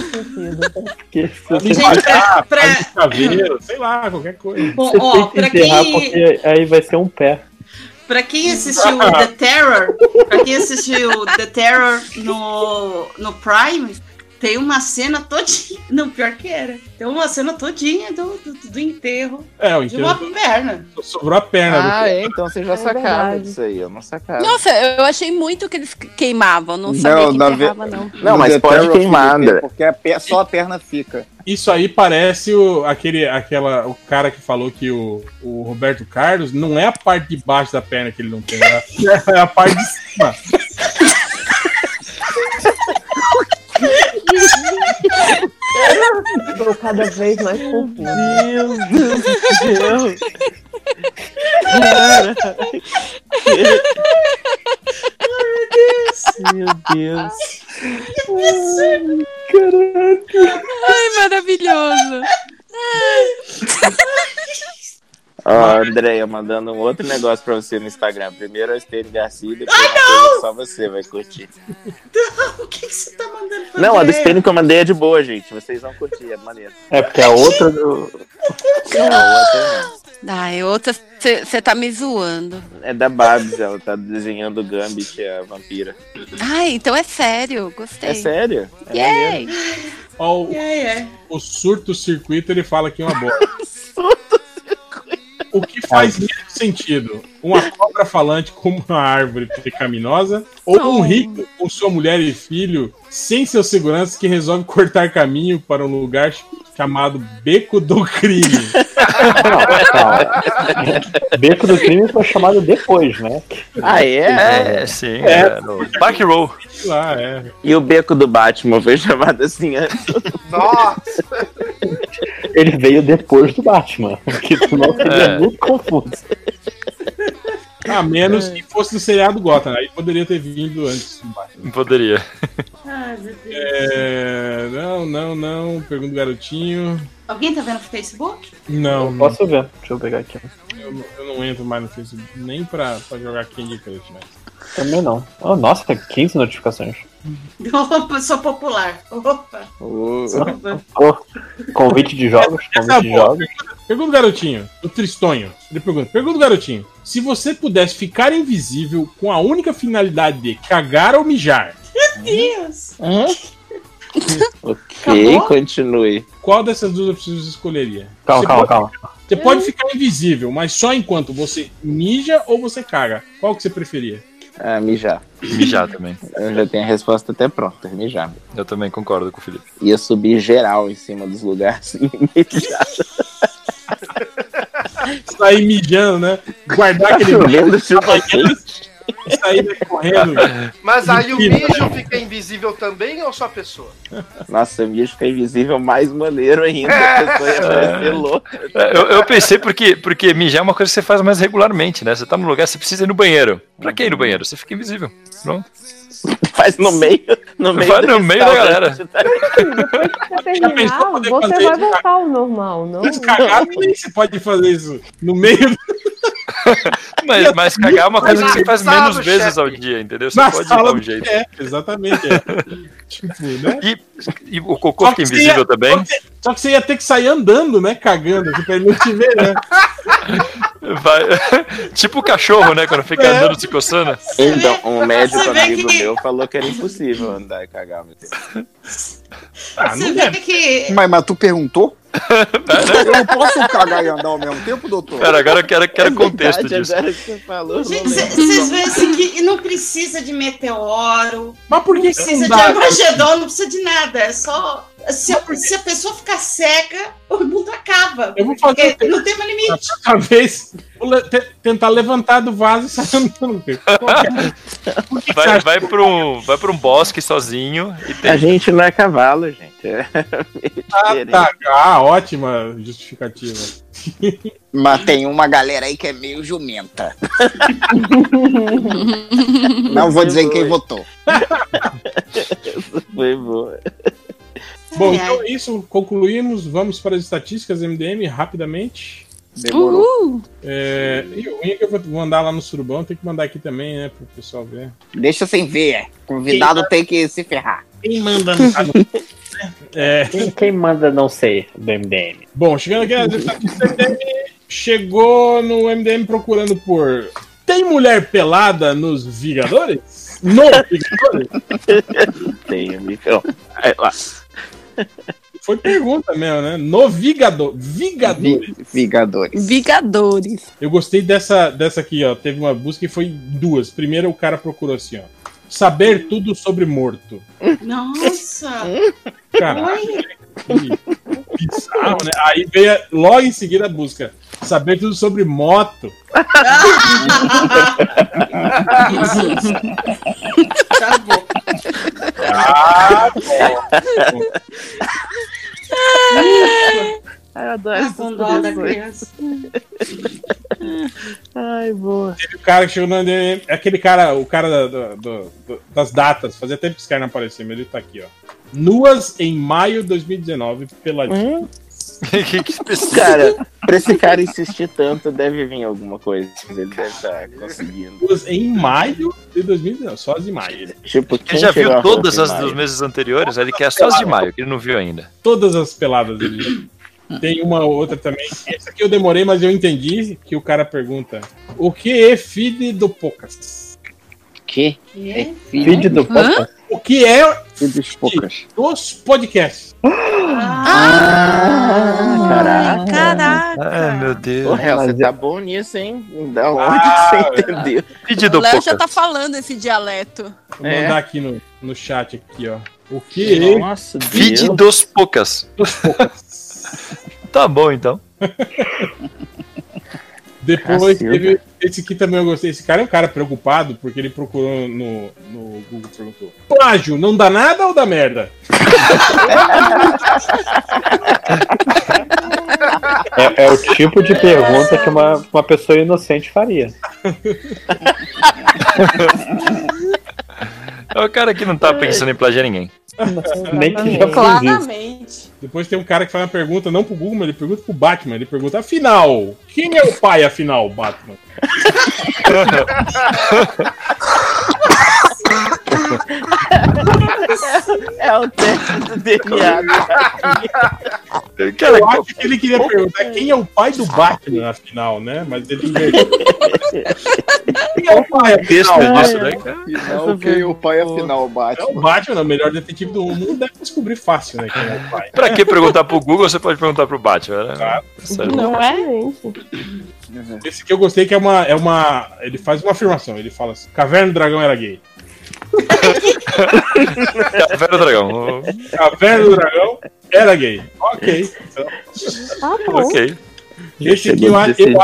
Gente, espalhar, pra- de caveiro, sei lá, qualquer coisa. bom, você ó, tem que pra enterrar quem, porque aí vai ser um pé. Pra quem assistiu The Terror, pra quem assistiu The Terror no, no Prime, tem uma cena todinha. Não, pior que era. Tem uma cena todinha do, do, do enterro É, o de uma enterro perna. sobrou a perna. Ah, é, então você já É sacava verdade. disso aí, eu não sacava. Nossa, eu achei muito que eles queimavam. Não sabia Não, que na enterrava, não. Não, No mas pode queimar, André. Porque a pe- só a perna fica. Isso aí parece o, aquele, aquela, o cara que falou que o, o Roberto Carlos não é a parte de baixo da perna que ele não tem, é a, é a parte de cima. O cada vez mais confuso. Meu Deus do céu. Cara. Meu Deus. Caraca. Ai, maravilhoso. Ó, Andréia, mandando um outro negócio pra você no Instagram. Primeiro é o Estênio Garcia, depois Ah, coisa que só você vai curtir. O que, que você tá mandando pra Não, a do? Estênio que eu mandei é de boa, gente. Vocês vão curtir, é maneiro. É porque a outra do. Não, a outra Ai, outra, você tá me zoando. não. É da Babs, ela tá desenhando o Gambit, a vampira. Ai, então é sério, gostei. É sério? É maneiro. Ó, o, É, é. o surto-circuito ele fala aqui uma boa. O que faz menos sentido? Uma cobra falante com uma árvore pecaminosa ou um rico com sua mulher e filho sem seus seguranças que resolve cortar caminho para um lugar chamado Beco do Crime? Não. Beco do crime foi chamado depois, né? Ah, é? É, sim. É. É, no Back Row. Lá, é. E o beco do Batman foi chamado assim antes. Nossa! Ele veio depois do Batman, que senão seria É. muito confuso. A menos que fosse do seriado Gotham. Aí poderia ter vindo antes do Batman. Não poderia. Ai, meu Deus. É, não, não, não. Pergunta do garotinho. Alguém tá vendo no Facebook? Não, não. Posso ver? Deixa eu pegar aqui. Eu, não- eu não entro mais no Facebook, nem pra, pra jogar Candy Crush mais. Também não. Oh, nossa, 15 notificações. Opa, sou popular. Opa. Oh, convite de jogos, convite de boa. jogos. Pergunta garotinho, do Tristonho. Ele pergunta: Pergunta garotinho. Se você pudesse ficar invisível com a única finalidade de cagar ou mijar, Meu Deus. ok, continue. qual dessas duas opções você escolheria? Calma, Você calma, pode- calma. Você pode ficar invisível, mas só enquanto você mija ou você caga. Qual que você preferia? Ah, mijar. Mijar também. Eu já tenho a resposta até pronta, mijar. Eu também concordo com o Felipe. Ia subir geral em cima dos lugares e mijar. Sair mijando, né? Guardar aquele Chovendo sair correndo. Mas aí o mijo fica invisível também ou só a pessoa? Nossa, o mijo fica invisível mais maneiro ainda. A pessoa ia parecer louca. É, Eu, eu pensei porque, porque mijar é uma coisa que você faz mais regularmente, né? Você tá num lugar, você precisa ir no banheiro. Pra que ir no banheiro? Você fica invisível. Pronto. Faz no meio, no meio Vai do no meio da galera. restaurante. Depois que você terminar, poder você vai isso, voltar ao normal, não? Você pode fazer isso no meio Mas, mas cagar é uma coisa que você faz menos vezes chefe. ao dia, entendeu? Você na pode dar um jeito. É, exatamente. É. tipo, né? E, e o cocô Só fica invisível ia- também? Só que, só que você ia ter que sair andando, né? Cagando, pra ele não te ver, né? Vai... tipo o cachorro, né? Quando fica É. andando se coçando. Então, um médico Você amigo que- meu falou que era impossível andar e cagar. Ah, Você não vê é. que. Mas, mas tu perguntou? Eu não posso cagar e andar ao mesmo tempo, doutor? Pera, agora eu quero, quero É contexto verdade, disso. Agora que falou, vocês veem assim que não precisa de meteoro, Mas por que não que precisa não de? Armagedon, não precisa de nada. É só. Se, a- se a pessoa ficar cega, o mundo acaba. Eu vou fazer Porque não tem mais limite. Talvez tentar levantar do vaso e sair andando. É? Vai, vai, pra um, vai pra um bosque sozinho e tem. A gente não é cavalo, gente. É Ah, tá. Ah, ótima justificativa. Mas tem uma galera aí que é meio jumenta. Não vou dizer em quem votou. Foi boa. Bom, então é isso. Concluímos. Vamos para as estatísticas MDM rapidamente. Demorou. Uhul. É, e o é que eu vou mandar lá no surubão, tem que mandar aqui também, né, pro pessoal ver. Deixa sem ver. Convidado tem que se ferrar. Quem manda no É, Quem, quem manda não sei do MDM? bom, chegando aqui nas estatísticas MDM, chegou no MDM procurando por tem mulher pelada nos Vingadores? No Vingadores? Tem, então. Aí lá. Foi pergunta mesmo, né? No Vigador, Vingadores. Vi- Vingadores. Vingadores. Eu gostei dessa, dessa aqui, ó. Teve uma busca e foi duas. Primeiro o cara procurou assim, ó. Saber tudo sobre morto. Nossa! Caralho, que bizarro, né? Aí veio logo em seguida a busca. Saber tudo sobre moto. Acabou. Ah, bom. Eu adoro Ah, com dó da posições. Ai, boa. Teve o cara que chegou no MDM, aquele cara, o cara do- do- das datas, fazia tempo que esse cara não aparecia, mas ele tá aqui, ó. Nuas em maio de 2019, peladinho. Cara, pra esse cara insistir tanto, deve vir alguma coisa. Ele deve estar conseguindo. Nuas em maio de 2019, só as de maio. Tipo, Ele já viu todas as dos meses anteriores, ele quer só as de maio, que ele não viu ainda. Todas as peladas dele. Tem uma outra também. Essa aqui eu demorei, mas eu entendi que o cara pergunta: O que é feed do Pocas? Que? Que? Feed do Pocas? O que é feed dos Pocas? Dos podcasts. Ah, caraca. Caraca. Ai, meu Deus. Hel, você tá bom nisso, hein? Da onde Ah, que você entendeu? Feed O do Léo já Pocas. tá falando esse dialeto. Vou É. mandar aqui no, no chat aqui, ó. O que é Nossa, Feed Deus. dos Pocas. Tá bom, então. Depois teve. Esse aqui também eu gostei. Esse cara é um cara preocupado porque ele procurou no, no Google perguntou: Plágio, não dá nada ou dá merda? É, é o tipo de pergunta que uma, uma pessoa inocente faria. É o cara que não tá pensando em plagiar ninguém. Nem que já. Claramente. Depois tem um cara que faz uma pergunta, não pro Google, mas ele pergunta pro Batman. Ele pergunta: afinal, quem é o pai, afinal, Batman? É o teste do DNA. Cara, eu acho que ele queria perguntar quem é o pai do Batman, afinal, né? Mas ele inverteu. quem é o pai, texto afinal? disso, né, cara? Afinal, quem é o pai afinal, É o Batman? Batman, o melhor detetive do mundo, deve descobrir fácil, né? Quem é o pai. Pra que perguntar pro Google, você pode perguntar pro Batman, né? Certo. Não é? Esse que eu gostei que é uma, é uma. Ele faz uma afirmação. Ele fala assim: Caverna do Dragão era gay. Caverna do Dragão. Caverna do Dragão era gay. Ok. Então, Tá bom. Ok. esse aqui eu, eu acho que é o 5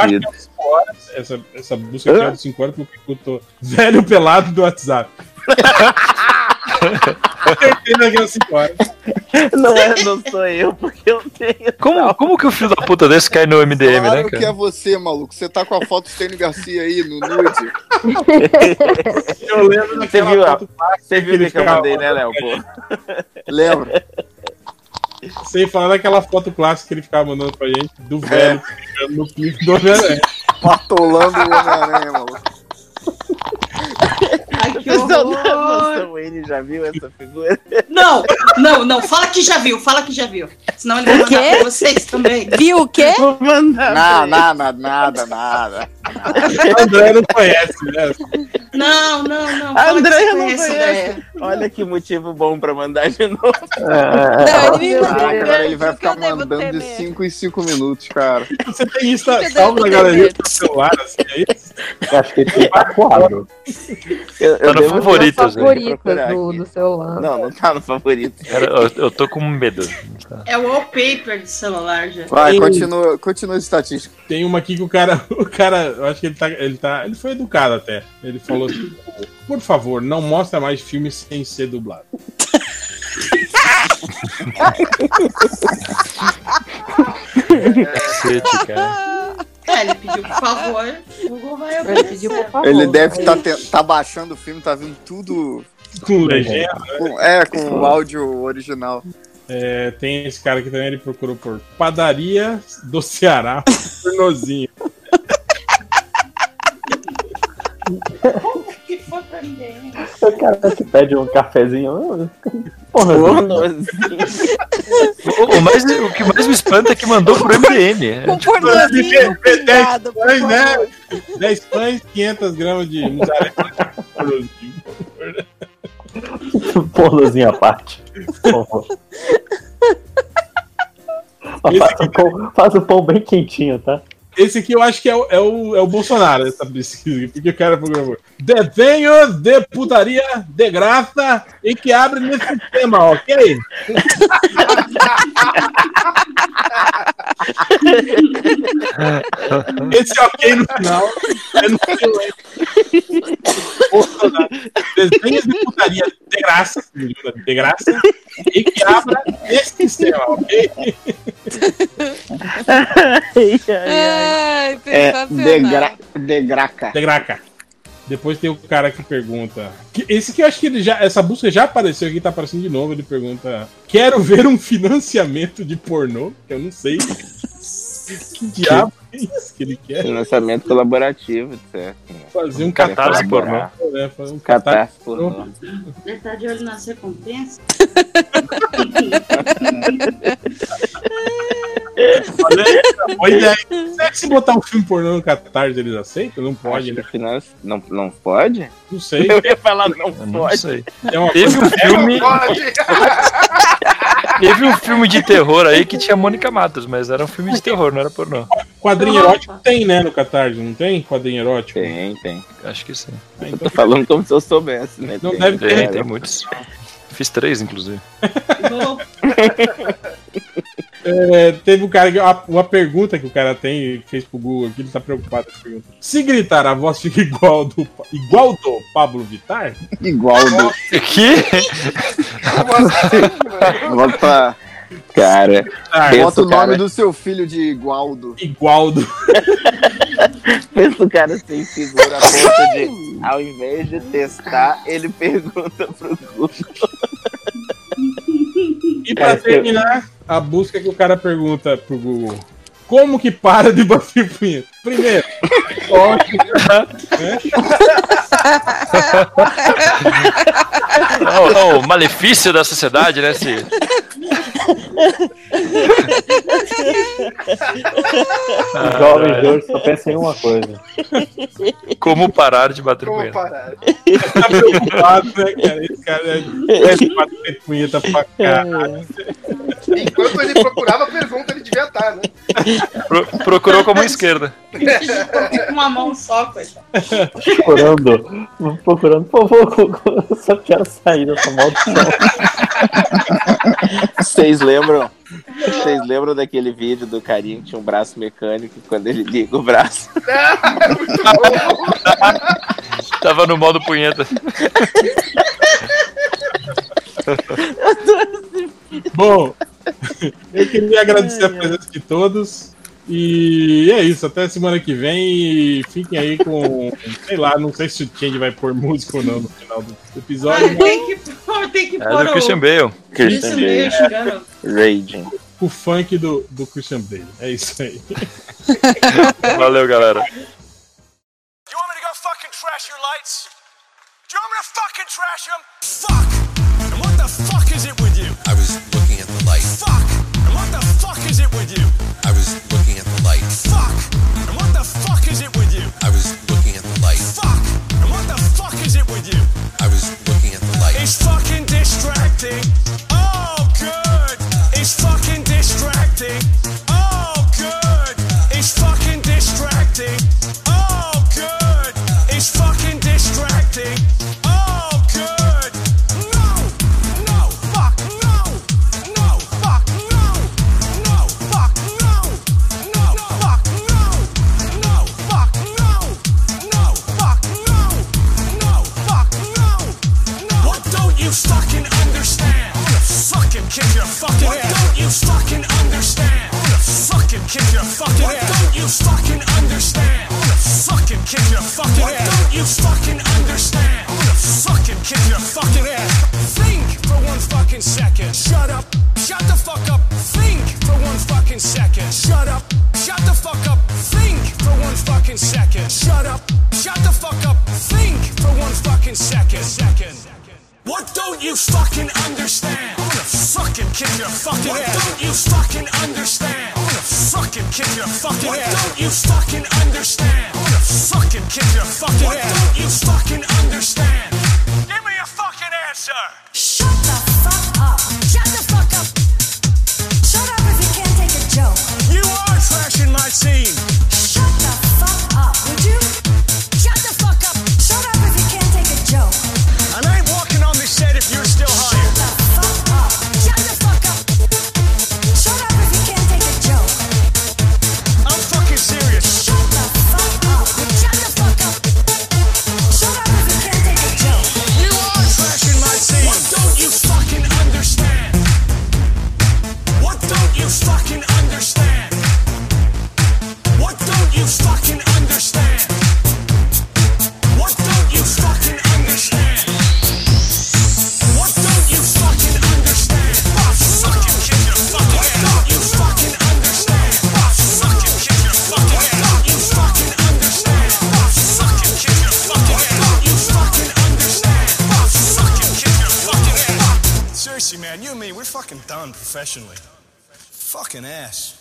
horas. Essa, essa busca aqui é o 5 horas porque eu tô velho pelado do WhatsApp. Certeza que é o 5 horas. Não, é, não sou eu, porque eu tenho. Como, como que o filho da puta desse cai no MDM, Claro né, que é cara? você, maluco. Você tá com a foto do Stênio Garcia aí no nude. Eu lembro Você daquela viu, a- foto clássica você que viu que, que eu ficava mandei, né, Léo? Lembra? Sem falar daquela foto clássica que ele ficava mandando pra gente do velho ficando no piso do Homem-Aranha. Patolando o Homem-Aranha, maluco. Ai, que não horror. ele já viu essa figura? Não, não, não. Fala que já viu, fala que já viu. Senão ele vai mandar pra vocês também. Viu o quê? Vou mandar. Nada, nada, nada, nada. O André não conhece, né? Não, não, não. A você não conhece. Olha que motivo bom pra mandar de novo. Não, ele Ah, agora ele vai eu ficar mandando de temer. 5 em 5 minutos, cara. Você tem isso que eu salvo na galeria do celular, assim, é isso? Eu acho que ele tem quadro. Eu, Tá no favoritos, né? Favoritas procurar do, do celular. Não, não tá no favorito. Cara, eu, eu tô com medo. É o wallpaper do celular já. Vai, Tem- continua, continua a estatística. Tem uma aqui que o cara, o cara, eu acho que ele tá, ele tá, ele foi educado até. Ele falou assim, por favor, não mostra mais filmes sem ser dublado. Cacete, cara. É, ele pediu por favor. O Google vai Ele pediu por favor. Ele deve estar tá, tá baixando o filme, tá vindo tudo Com legenda. com, é, com o áudio original. É, tem esse cara aqui também, ele procurou por padaria do Ceará, pornozinho. Que foi pra ninguém. O cara que pede um cafezinho. Porra, Pornozinho. O, mais, o que mais me espanta é que mandou pro MDM. É, Um tipo, pornozinho pingado, por Pães, né? favor. 10 pães, 500 gramas de pornozinho. à parte. Faça o, pão, faça o pão bem quentinho, tá? Esse aqui eu acho que é o, é o, é o Bolsonaro, essa pesquisa, porque o cara programou. Desenhos de putaria de graça e que abre nesse sistema, ok? Esse ok no final é no. Bolsonaro. Desenhos de putaria de graça, de graça, e que abra esse sistema, ok? Ai, É, sensacional. degra, degraca. Degraca. Depois tem o cara que pergunta. que- Esse que eu acho que ele já. Essa busca já apareceu aqui, tá aparecendo de novo. Ele pergunta: Quero ver um financiamento de pornô? Eu não sei. que diabo é isso que ele quer? Financiamento colaborativo, certo? Fazer um catarse pornô. né? Fazer um Catarse pornô. Você tá de olho nas recompensas? Olha aí, boa ideia. Será que se botar um filme pornô no catarse eles aceitam? Não pode, né? finance... não, não pode? Não sei. Eu ia falar não Eu não pode. sei. É uma Teve um filme. Pode. Teve um filme de terror aí que tinha Mônica Matos, mas era um filme de terror, não era pornô. Quadrinho erótico tem, né, no Catarse, não tem? Quadrinho erótico? Tem, tem. Acho que sim. Ah, Eu então tô falando como se eu soubesse, né? Não Tem, deve ter. Tem, tem muitos. Fiz três, inclusive. É, teve um cara que. Uma, uma pergunta que o cara tem, fez pro Google aqui, ele tá preocupado com a pergunta. Se gritar, a voz fica igual do, igual do Pablo Vittar? Igual do. Que? Volta pra. Cara, Ah, Bota o o cara, nome do seu filho de Igualdo. Igual do. pensa o cara sem segura a ponto de, ao invés de testar, ele pergunta pro Google. E pra É, terminar, a busca que o cara pergunta pro Google. Como que para de bater punheta? Primeiro, ótimo, né? O, o malefício da sociedade, né? Se... Os jovens de hoje só pensam em uma coisa. Como parar de bater Como punheta? parar? tá preocupado, né, cara? Esse cara é bater punheta pra caralho. Enquanto ele procurava a pergunta, ele devia estar, né? Pro- procurou como esquerda. Com uma mão só, coitado. Procurando. Procurando, por favor, eu só quero sair dessa maldição. Vocês lembram? Vocês lembram daquele vídeo do carinha que tinha um braço mecânico e quando ele liga o braço? Tava no modo punheta. Bom, eu queria agradecer a presença de todos. E é isso, até semana que vem. E fiquem aí com. Sei lá, não sei se o Change vai pôr música ou não no final do episódio. mas Tem que pôr, tem que É pôr do o... Christian Bale. Christian Bale chegando. Raging. o funk do, do Christian Bale. É isso aí. Valeu, galera. You want me to go fucking trash your lights? Do you want me to fucking trash them? Fuck! And what the fuck is it with you? I was looking at the light. Fuck! And what the fuck is it with you? I was looking at the light. Fuck! And what the fuck is it with you? I was looking at the light. Fuck! And what the fuck is it with you? I was looking at the light. It's fucking distracting. Fucking what ass. Don't you fucking understand? I'm gonna fucking kick your fucking what ass. What don't you fucking understand? I'm gonna fucking kick your fucking ass. Think for one fucking second. Shut up. Shut the fuck up. Think for one fucking second. Shut up. Shut the fuck up. Think for one fucking second. Shut up. Shut the fuck up. Think for one fucking second. Second. What don't you fucking understand? I'm gonna fucking kick your fucking what ass. What don't you fucking understand? I'm gonna fucking kick your fucking what ass. What don't you fucking understand? I'm gonna fucking kick your fucking what ass. What don't you fucking understand? Give me a fucking answer. Shut the fuck up. Shut the fuck up. Shut up if you can't take a joke. You are trashing my scene. Done professionally. Fucking ass.